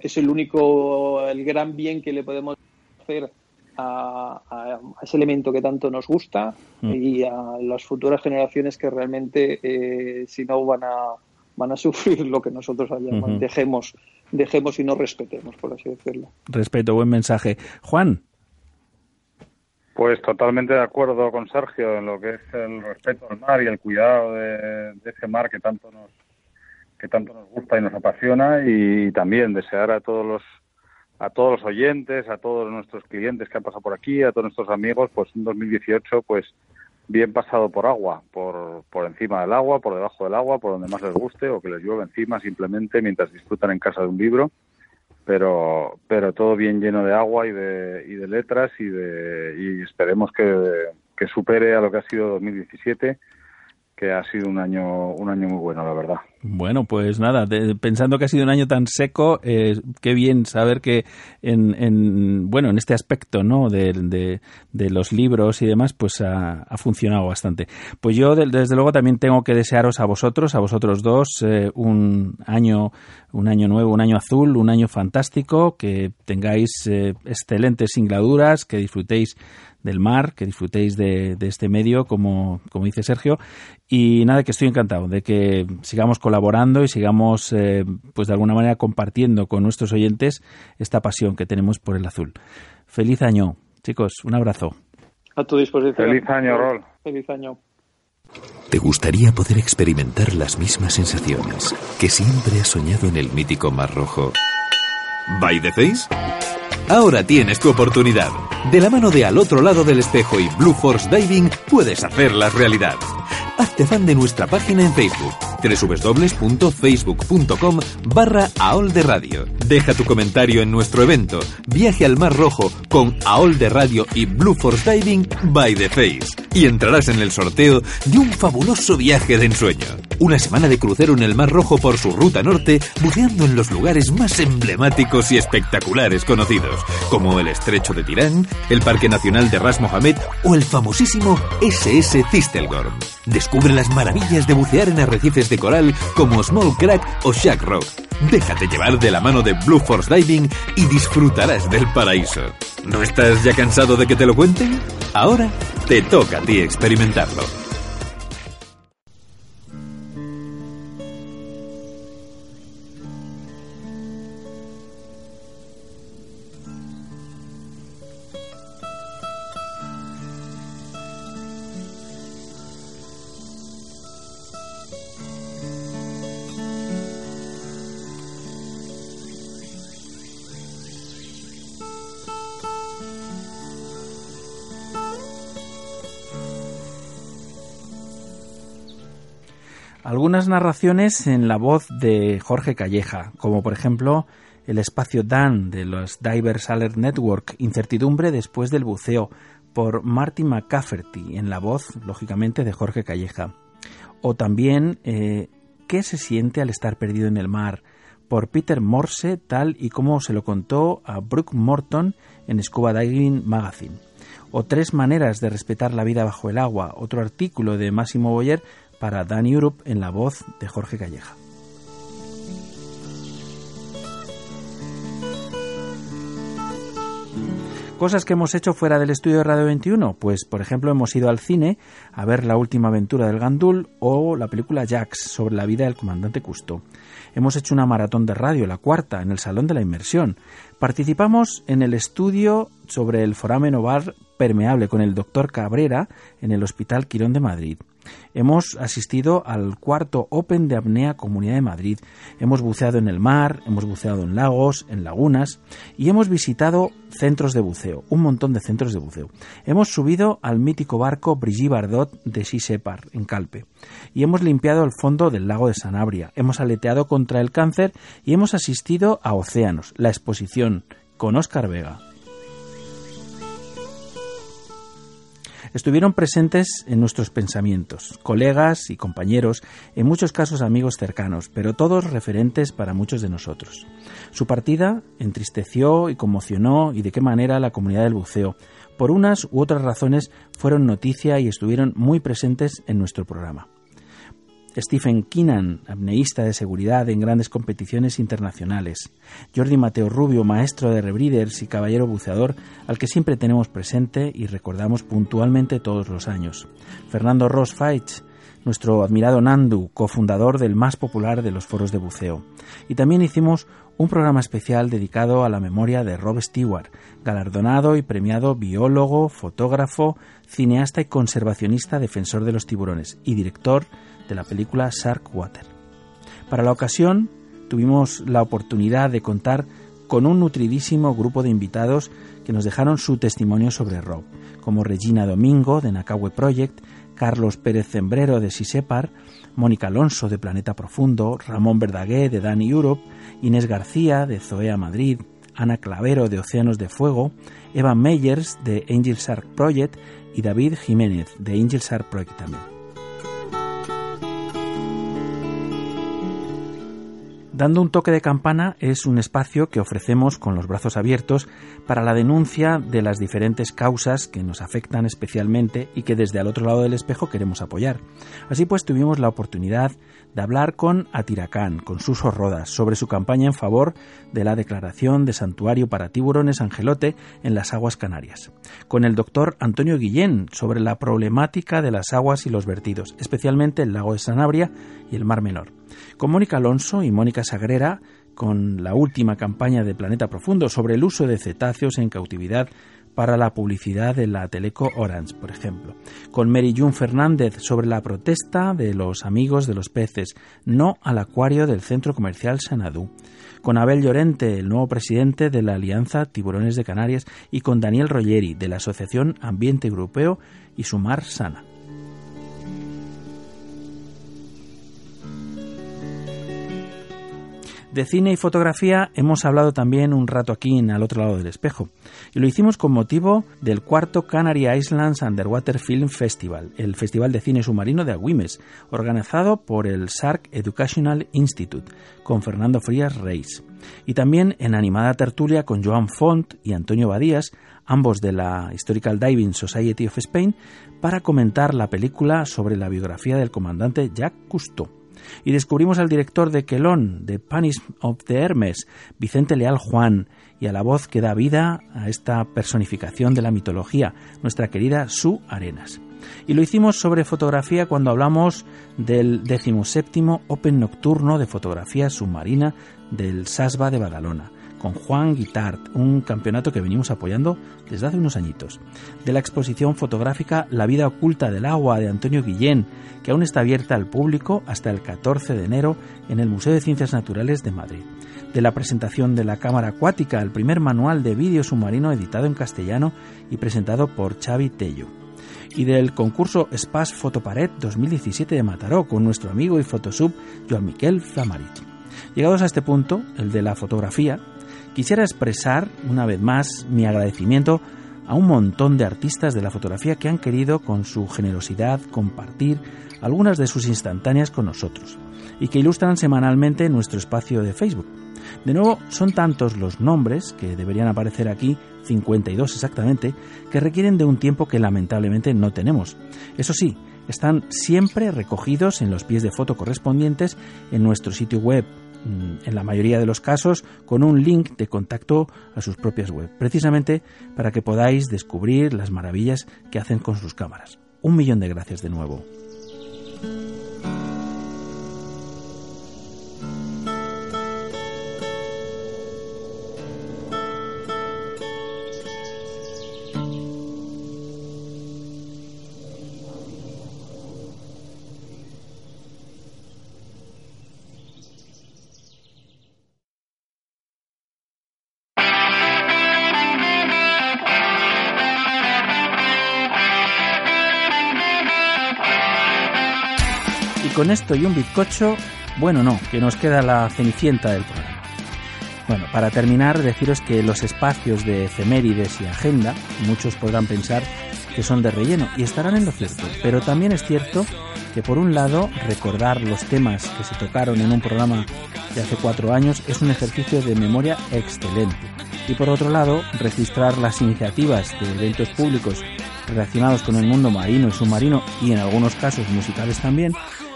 es el único, el gran bien que le podemos hacer a, a- a ese elemento que tanto nos gusta Mm. y a las futuras generaciones que realmente, eh, si no, van a, van a *laughs* sufrir lo que nosotros hayamos- Ujú. dejemos, dejemos y no respetemos, por así decirlo. Respeto, buen mensaje. Juan. Pues totalmente de acuerdo con Sergio en lo que es el respeto al mar y el cuidado de, de ese mar que tanto nos que tanto nos gusta y nos apasiona y también desear a todos los a todos los oyentes, a todos nuestros clientes que han pasado por aquí, a todos nuestros amigos, pues un 2018 pues bien pasado por agua, por, por encima del agua, por debajo del agua, por donde más les guste o que les llueve encima simplemente mientras disfrutan en casa de un libro. Pero pero todo bien lleno de agua y de, y de letras y de y esperemos que, que supere a lo que ha sido 2017 que ha sido un año un año muy bueno la verdad Bueno, pues nada, pensando que ha sido un año tan seco, eh, qué bien saber que en, en, bueno, en este aspecto, ¿no? De, de- los libros y demás, pues ha, funcionado bastante. Pues yo, de- desde luego, también tengo que desearos a vosotros, a vosotros dos, eh, un año, un año nuevo, un año azul, un año fantástico, que tengáis eh, excelentes singladuras, que disfrutéis del mar, que disfrutéis de, este medio, como, como dice Sergio. Y nada, que estoy encantado de que sigamos colaborando y sigamos, eh, pues de alguna manera, compartiendo con nuestros oyentes esta pasión que tenemos por el azul. Feliz año, chicos, un abrazo. A tu disposición. Feliz año, Rol. Feliz año. ¿Te gustaría poder experimentar las mismas sensaciones que siempre has soñado en el mítico Mar Rojo? ¿By the Face? Ahora tienes tu oportunidad. De la mano de Al otro lado del espejo y Blue Force Diving puedes hacerlas realidad. Hazte fan de nuestra página en Facebook www.facebook.com barra AOL de Radio. Deja tu comentario en nuestro evento Viaje al Mar Rojo con AOL de Radio y Blue Force Diving by the Face y entrarás en el sorteo de un fabuloso viaje de ensueño. Una semana de crucero en el Mar Rojo por su ruta norte, buceando en los lugares más emblemáticos y espectaculares conocidos, como el Estrecho de Tirán, el Parque Nacional de Ras Mohammed o el famosísimo SS Tistelgorm. Descubre las maravillas de bucear en arrecifes de coral como Small Crack o Shack Rock. Déjate llevar de la mano de Blue Force Diving y disfrutarás del paraíso. ¿No estás ya cansado de que te lo cuenten? Ahora te toca a ti experimentarlo. Algunas narraciones en la voz de Jorge Calleja, como por ejemplo el espacio Dan de los Divers Alert Network, Incertidumbre después del buceo, por Marty McCafferty, en la voz, lógicamente, de Jorge Calleja. O también eh, ¿Qué se siente al estar perdido en el mar? por Peter Morse, tal y como se lo contó a Brooke Morton en Scuba Diving Magazine. O Tres maneras de respetar la vida bajo el agua, otro artículo de Máximo Boyer para Dan Europe en la voz de Jorge Calleja. Cosas que hemos hecho fuera del estudio de Radio 21, pues por ejemplo hemos ido al cine a ver la última aventura del Gandul o la película Jax sobre la vida del comandante Custo. Hemos hecho una maratón de radio, la cuarta, en el Salón de la Inmersión. Participamos en el estudio sobre el foramen ovar permeable con el doctor Cabrera en el Hospital Quirón de Madrid. Hemos asistido al cuarto Open de Apnea Comunidad de Madrid. Hemos buceado en el mar, hemos buceado en lagos, en lagunas y hemos visitado centros de buceo, un montón de centros de buceo. Hemos subido al mítico barco Brigitte Bardot de Sisepar, en Calpe. Y hemos limpiado el fondo del lago de Sanabria. Hemos aleteado contra el cáncer y hemos asistido a Océanos, la exposición, con Óscar Vega. Estuvieron presentes en nuestros pensamientos, colegas y compañeros, en muchos casos amigos cercanos, pero todos referentes para muchos de nosotros. Su partida entristeció y conmocionó y de qué manera la comunidad del buceo. Por unas u otras razones fueron noticia y estuvieron muy presentes en nuestro programa. Stephen Keenan, apneísta de seguridad en grandes competiciones internacionales. Jordi Mateo Rubio, maestro de rebreeders y caballero buceador, al que siempre tenemos presente y recordamos puntualmente todos los años. Fernando Ross Feich, nuestro admirado Nandu, cofundador del más popular de los foros de buceo. Y también hicimos un programa especial dedicado a la memoria de Rob Stewart, galardonado y premiado biólogo, fotógrafo, cineasta y conservacionista defensor de los tiburones y director de la película Shark Water. Para la ocasión tuvimos la oportunidad de contar con un nutridísimo grupo de invitados que nos dejaron su testimonio sobre Rob, como Regina Domingo de Nakahue Project, Carlos Pérez Zembrero de Sisepar, Mónica Alonso de Planeta Profundo, Ramón Verdaguer de Dani Europe, Inés García de Zoea Madrid, Ana Clavero de Océanos de Fuego, Eva Meyers de Angel Shark Project y David Jiménez de Angel Shark Project también. Dando un toque de campana es un espacio que ofrecemos con los brazos abiertos para la denuncia de las diferentes causas que nos afectan especialmente y que desde al otro lado del espejo queremos apoyar. Así pues tuvimos la oportunidad de hablar con Atiracán, con Suso Rodas, sobre su campaña en favor de la declaración de santuario para tiburones angelote en las aguas canarias. Con el doctor Antonio Guillén sobre la problemática de las aguas y los vertidos, especialmente el lago de Sanabria y el Mar Menor. Con Mónica Alonso y Mónica Sagrera con la última campaña de Planeta Profundo sobre el uso de cetáceos en cautividad para la publicidad de la Teleco Orange, por ejemplo. Con Mary June Fernández sobre la protesta de los amigos de los peces, no al acuario del centro comercial Sanadú. Con Abel Llorente, el nuevo presidente de la Alianza Tiburones de Canarias, y con Daniel Roggeri, de la Asociación Ambiente Europeo y Sumar Sana. De cine y fotografía hemos hablado también un rato aquí en al otro lado del espejo. Y lo hicimos con motivo del cuarto Canary Islands Underwater Film Festival, el Festival de Cine Submarino de Agüimes, organizado por el SARC Educational Institute, con Fernando Frías Reis. Y también en animada tertulia con Joan Font y Antonio Badías, ambos de la Historical Diving Society of Spain, para comentar la película sobre la biografía del comandante Jacques Cousteau y descubrimos al director de Quelón, de Panish of the Hermes, Vicente Leal Juan, y a la voz que da vida a esta personificación de la mitología, nuestra querida Su Arenas. Y lo hicimos sobre fotografía cuando hablamos del decimoséptimo Open Nocturno de Fotografía Submarina del SASBA de Badalona con Juan Guitart, un campeonato que venimos apoyando desde hace unos añitos. De la exposición fotográfica La vida oculta del agua de Antonio Guillén, que aún está abierta al público hasta el 14 de enero en el Museo de Ciencias Naturales de Madrid. De la presentación de la cámara acuática, el primer manual de vídeo submarino editado en castellano y presentado por Xavi Tello y del concurso Spas Fotopared 2017 de Mataró con nuestro amigo y fotosub Joan Miquel Flamarit. Llegados a este punto, el de la fotografía, quisiera expresar una vez más mi agradecimiento a un montón de artistas de la fotografía que han querido con su generosidad compartir algunas de sus instantáneas con nosotros y que ilustran semanalmente nuestro espacio de Facebook. De nuevo, son tantos los nombres que deberían aparecer aquí, 52 exactamente, que requieren de un tiempo que lamentablemente no tenemos. Eso sí, están siempre recogidos en los pies de foto correspondientes en nuestro sitio web en la mayoría de los casos con un link de contacto a sus propias web, precisamente para que podáis descubrir las maravillas que hacen con sus cámaras. Un millón de gracias de nuevo. Con esto y un bizcocho, bueno, no, que nos queda la cenicienta del programa. Bueno, para terminar, deciros que los espacios de efemérides y agenda, muchos podrán pensar que son de relleno y estarán en lo cierto, pero también es cierto que por un lado recordar los temas que se tocaron en un programa de hace cuatro años es un ejercicio de memoria excelente y por otro lado registrar las iniciativas de eventos públicos relacionados con el mundo marino y submarino y en algunos casos musicales también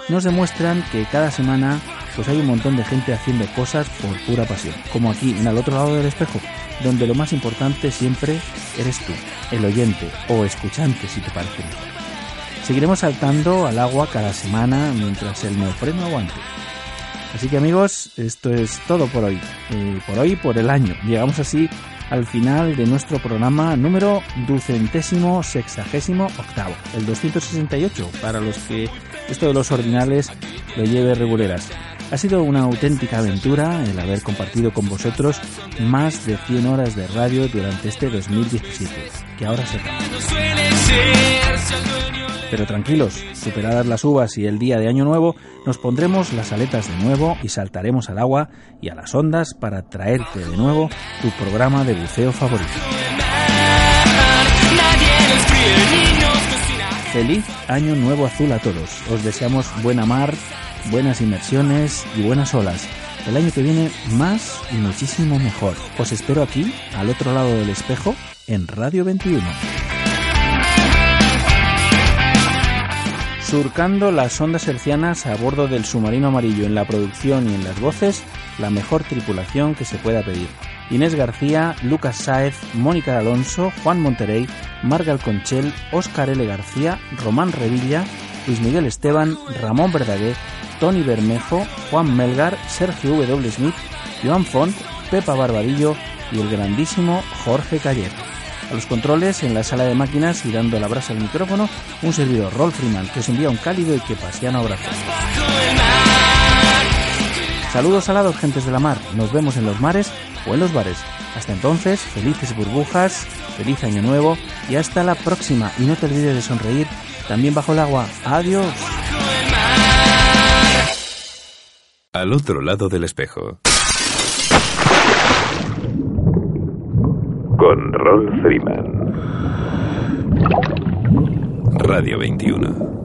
nos demuestran que cada semana pues hay un montón de gente haciendo cosas por pura pasión, como aquí en el otro lado del espejo, donde lo más importante siempre eres tú, el oyente o escuchante si te parece. Seguiremos saltando al agua cada semana mientras el neopreno aguante. Así que amigos, esto es todo por hoy. Eh, por hoy, por el año. Llegamos así al final de nuestro programa número ducentésimo sexagésimo octavo, el 268, para los que esto de los ordinales lo lleve reguleras. Ha sido una auténtica aventura el haber compartido con vosotros más de 100 horas de radio durante este 2017, que ahora se. Pero tranquilos, superadas las uvas y el día de Año Nuevo, nos pondremos las aletas de nuevo y saltaremos al agua y a las ondas para traerte de nuevo tu programa de buceo favorito. Feliz Año Nuevo Azul a todos. Os deseamos buena mar, buenas inmersiones y buenas olas. el año que viene más y muchísimo mejor. Os espero aquí, al otro lado del espejo, en Radio 21. Surcando las ondas hercianas a bordo del submarino amarillo en la producción y en las voces, la mejor tripulación que se pueda pedir. Inés García, Lucas Sáez, Mónica Alonso, Juan Monterey, Marga Conchel, Óscar L. García, Román Revilla, Luis Miguel Esteban, Ramón Verdaguer, Tony Bermejo, Juan Melgar, Sergio W. Smith, Joan Font, Pepa Barbadillo y el grandísimo Jorge Cayer. A los controles, en la sala de máquinas y dando la brasa al micrófono, un servidor Rolf Freeman que os envía un cálido y que pasiano abrazo. Saludos alados, gentes de la mar. Nos vemos en los mares o en los bares. Hasta entonces, felices burbujas, feliz año nuevo y hasta la próxima. Y no te olvides de sonreír también bajo el agua. Adiós. Al otro lado del espejo. Con Rolf Freeman. Radio 21.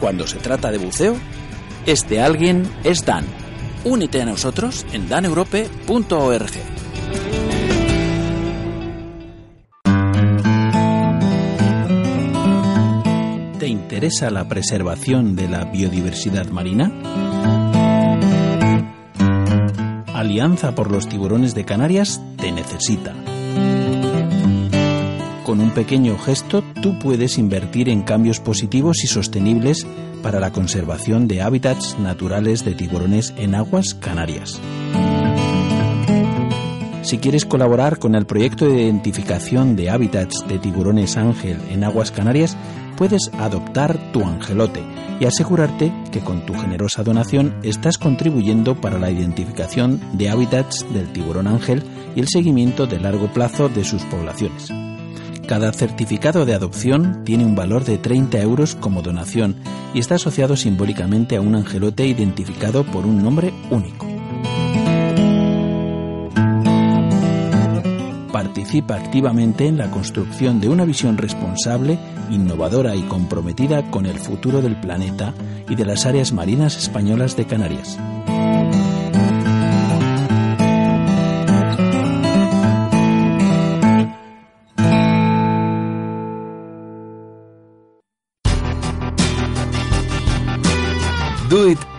Cuando se trata de buceo, este alguien es Dan. Únete a nosotros en daneurope.org. ¿Te interesa la preservación de la biodiversidad marina? Alianza por los tiburones de Canarias te necesita. Con un pequeño gesto tú puedes invertir en cambios positivos y sostenibles para la conservación de hábitats naturales de tiburones en aguas canarias. Si quieres colaborar con el proyecto de identificación de hábitats de tiburones ángel en aguas canarias, puedes adoptar tu angelote y asegurarte que con tu generosa donación estás contribuyendo para la identificación de hábitats del tiburón ángel y el seguimiento de largo plazo de sus poblaciones. Cada certificado de adopción tiene un valor de 30 euros como donación y está asociado simbólicamente a un angelote identificado por un nombre único. Participa activamente en la construcción de una visión responsable, innovadora y comprometida con el futuro del planeta y de las áreas marinas españolas de Canarias.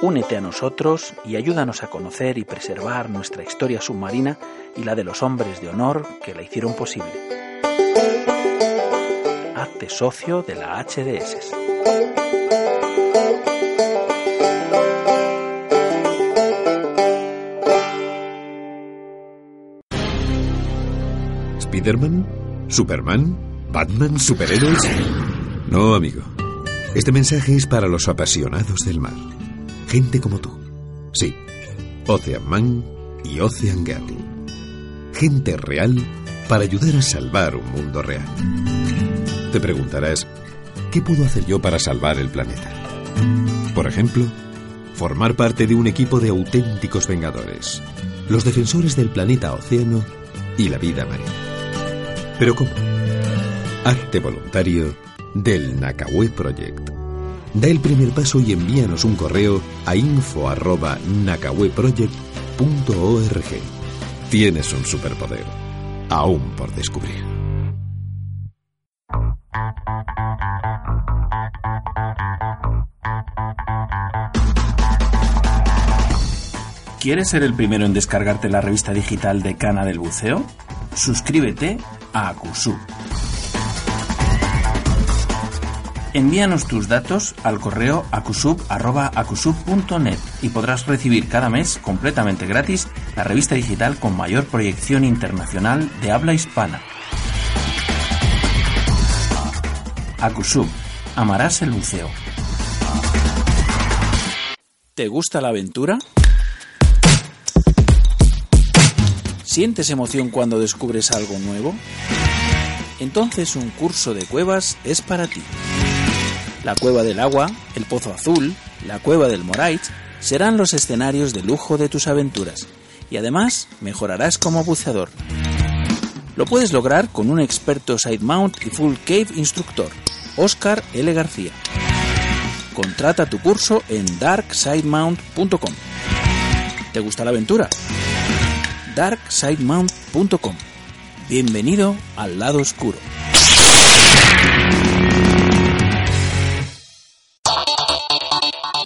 Únete a nosotros y ayúdanos a conocer y preservar nuestra historia submarina y la de los hombres de honor que la hicieron posible. Hazte socio de la HDS. ¿Spiderman? ¿Superman? ¿Batman? ¿Superhéroes? No, amigo. Este mensaje es para los apasionados del mar. Gente como tú. Sí. Ocean Man y Ocean Girl. Gente real para ayudar a salvar un mundo real. Te preguntarás, ¿qué puedo hacer yo para salvar el planeta? Por ejemplo, formar parte de un equipo de auténticos vengadores, los defensores del planeta océano y la vida marina. ¿Pero cómo? Hazte voluntario del Nakawé Project. Da el primer paso y envíanos un correo a info@nakaweproject.org. Tienes un superpoder, aún por descubrir. ¿Quieres ser el primero en descargarte la revista digital de Cana del Buceo? Suscríbete a Acusub. Envíanos tus datos al correo acusub.acusub.net y podrás recibir cada mes completamente gratis la revista digital con mayor proyección internacional de habla hispana. Acusub. Amarás el buceo. ¿Te gusta la aventura? ¿Sientes emoción cuando descubres algo nuevo? Entonces un curso de cuevas es para ti. La cueva del agua, el pozo azul, la cueva del Morait serán los escenarios de lujo de tus aventuras y además mejorarás como buceador. Lo puedes lograr con un experto side mount y full cave instructor, Oscar L. García. Contrata tu curso en darksidemount.com. ¿Te gusta la aventura? darksidemount.com. Bienvenido al lado oscuro.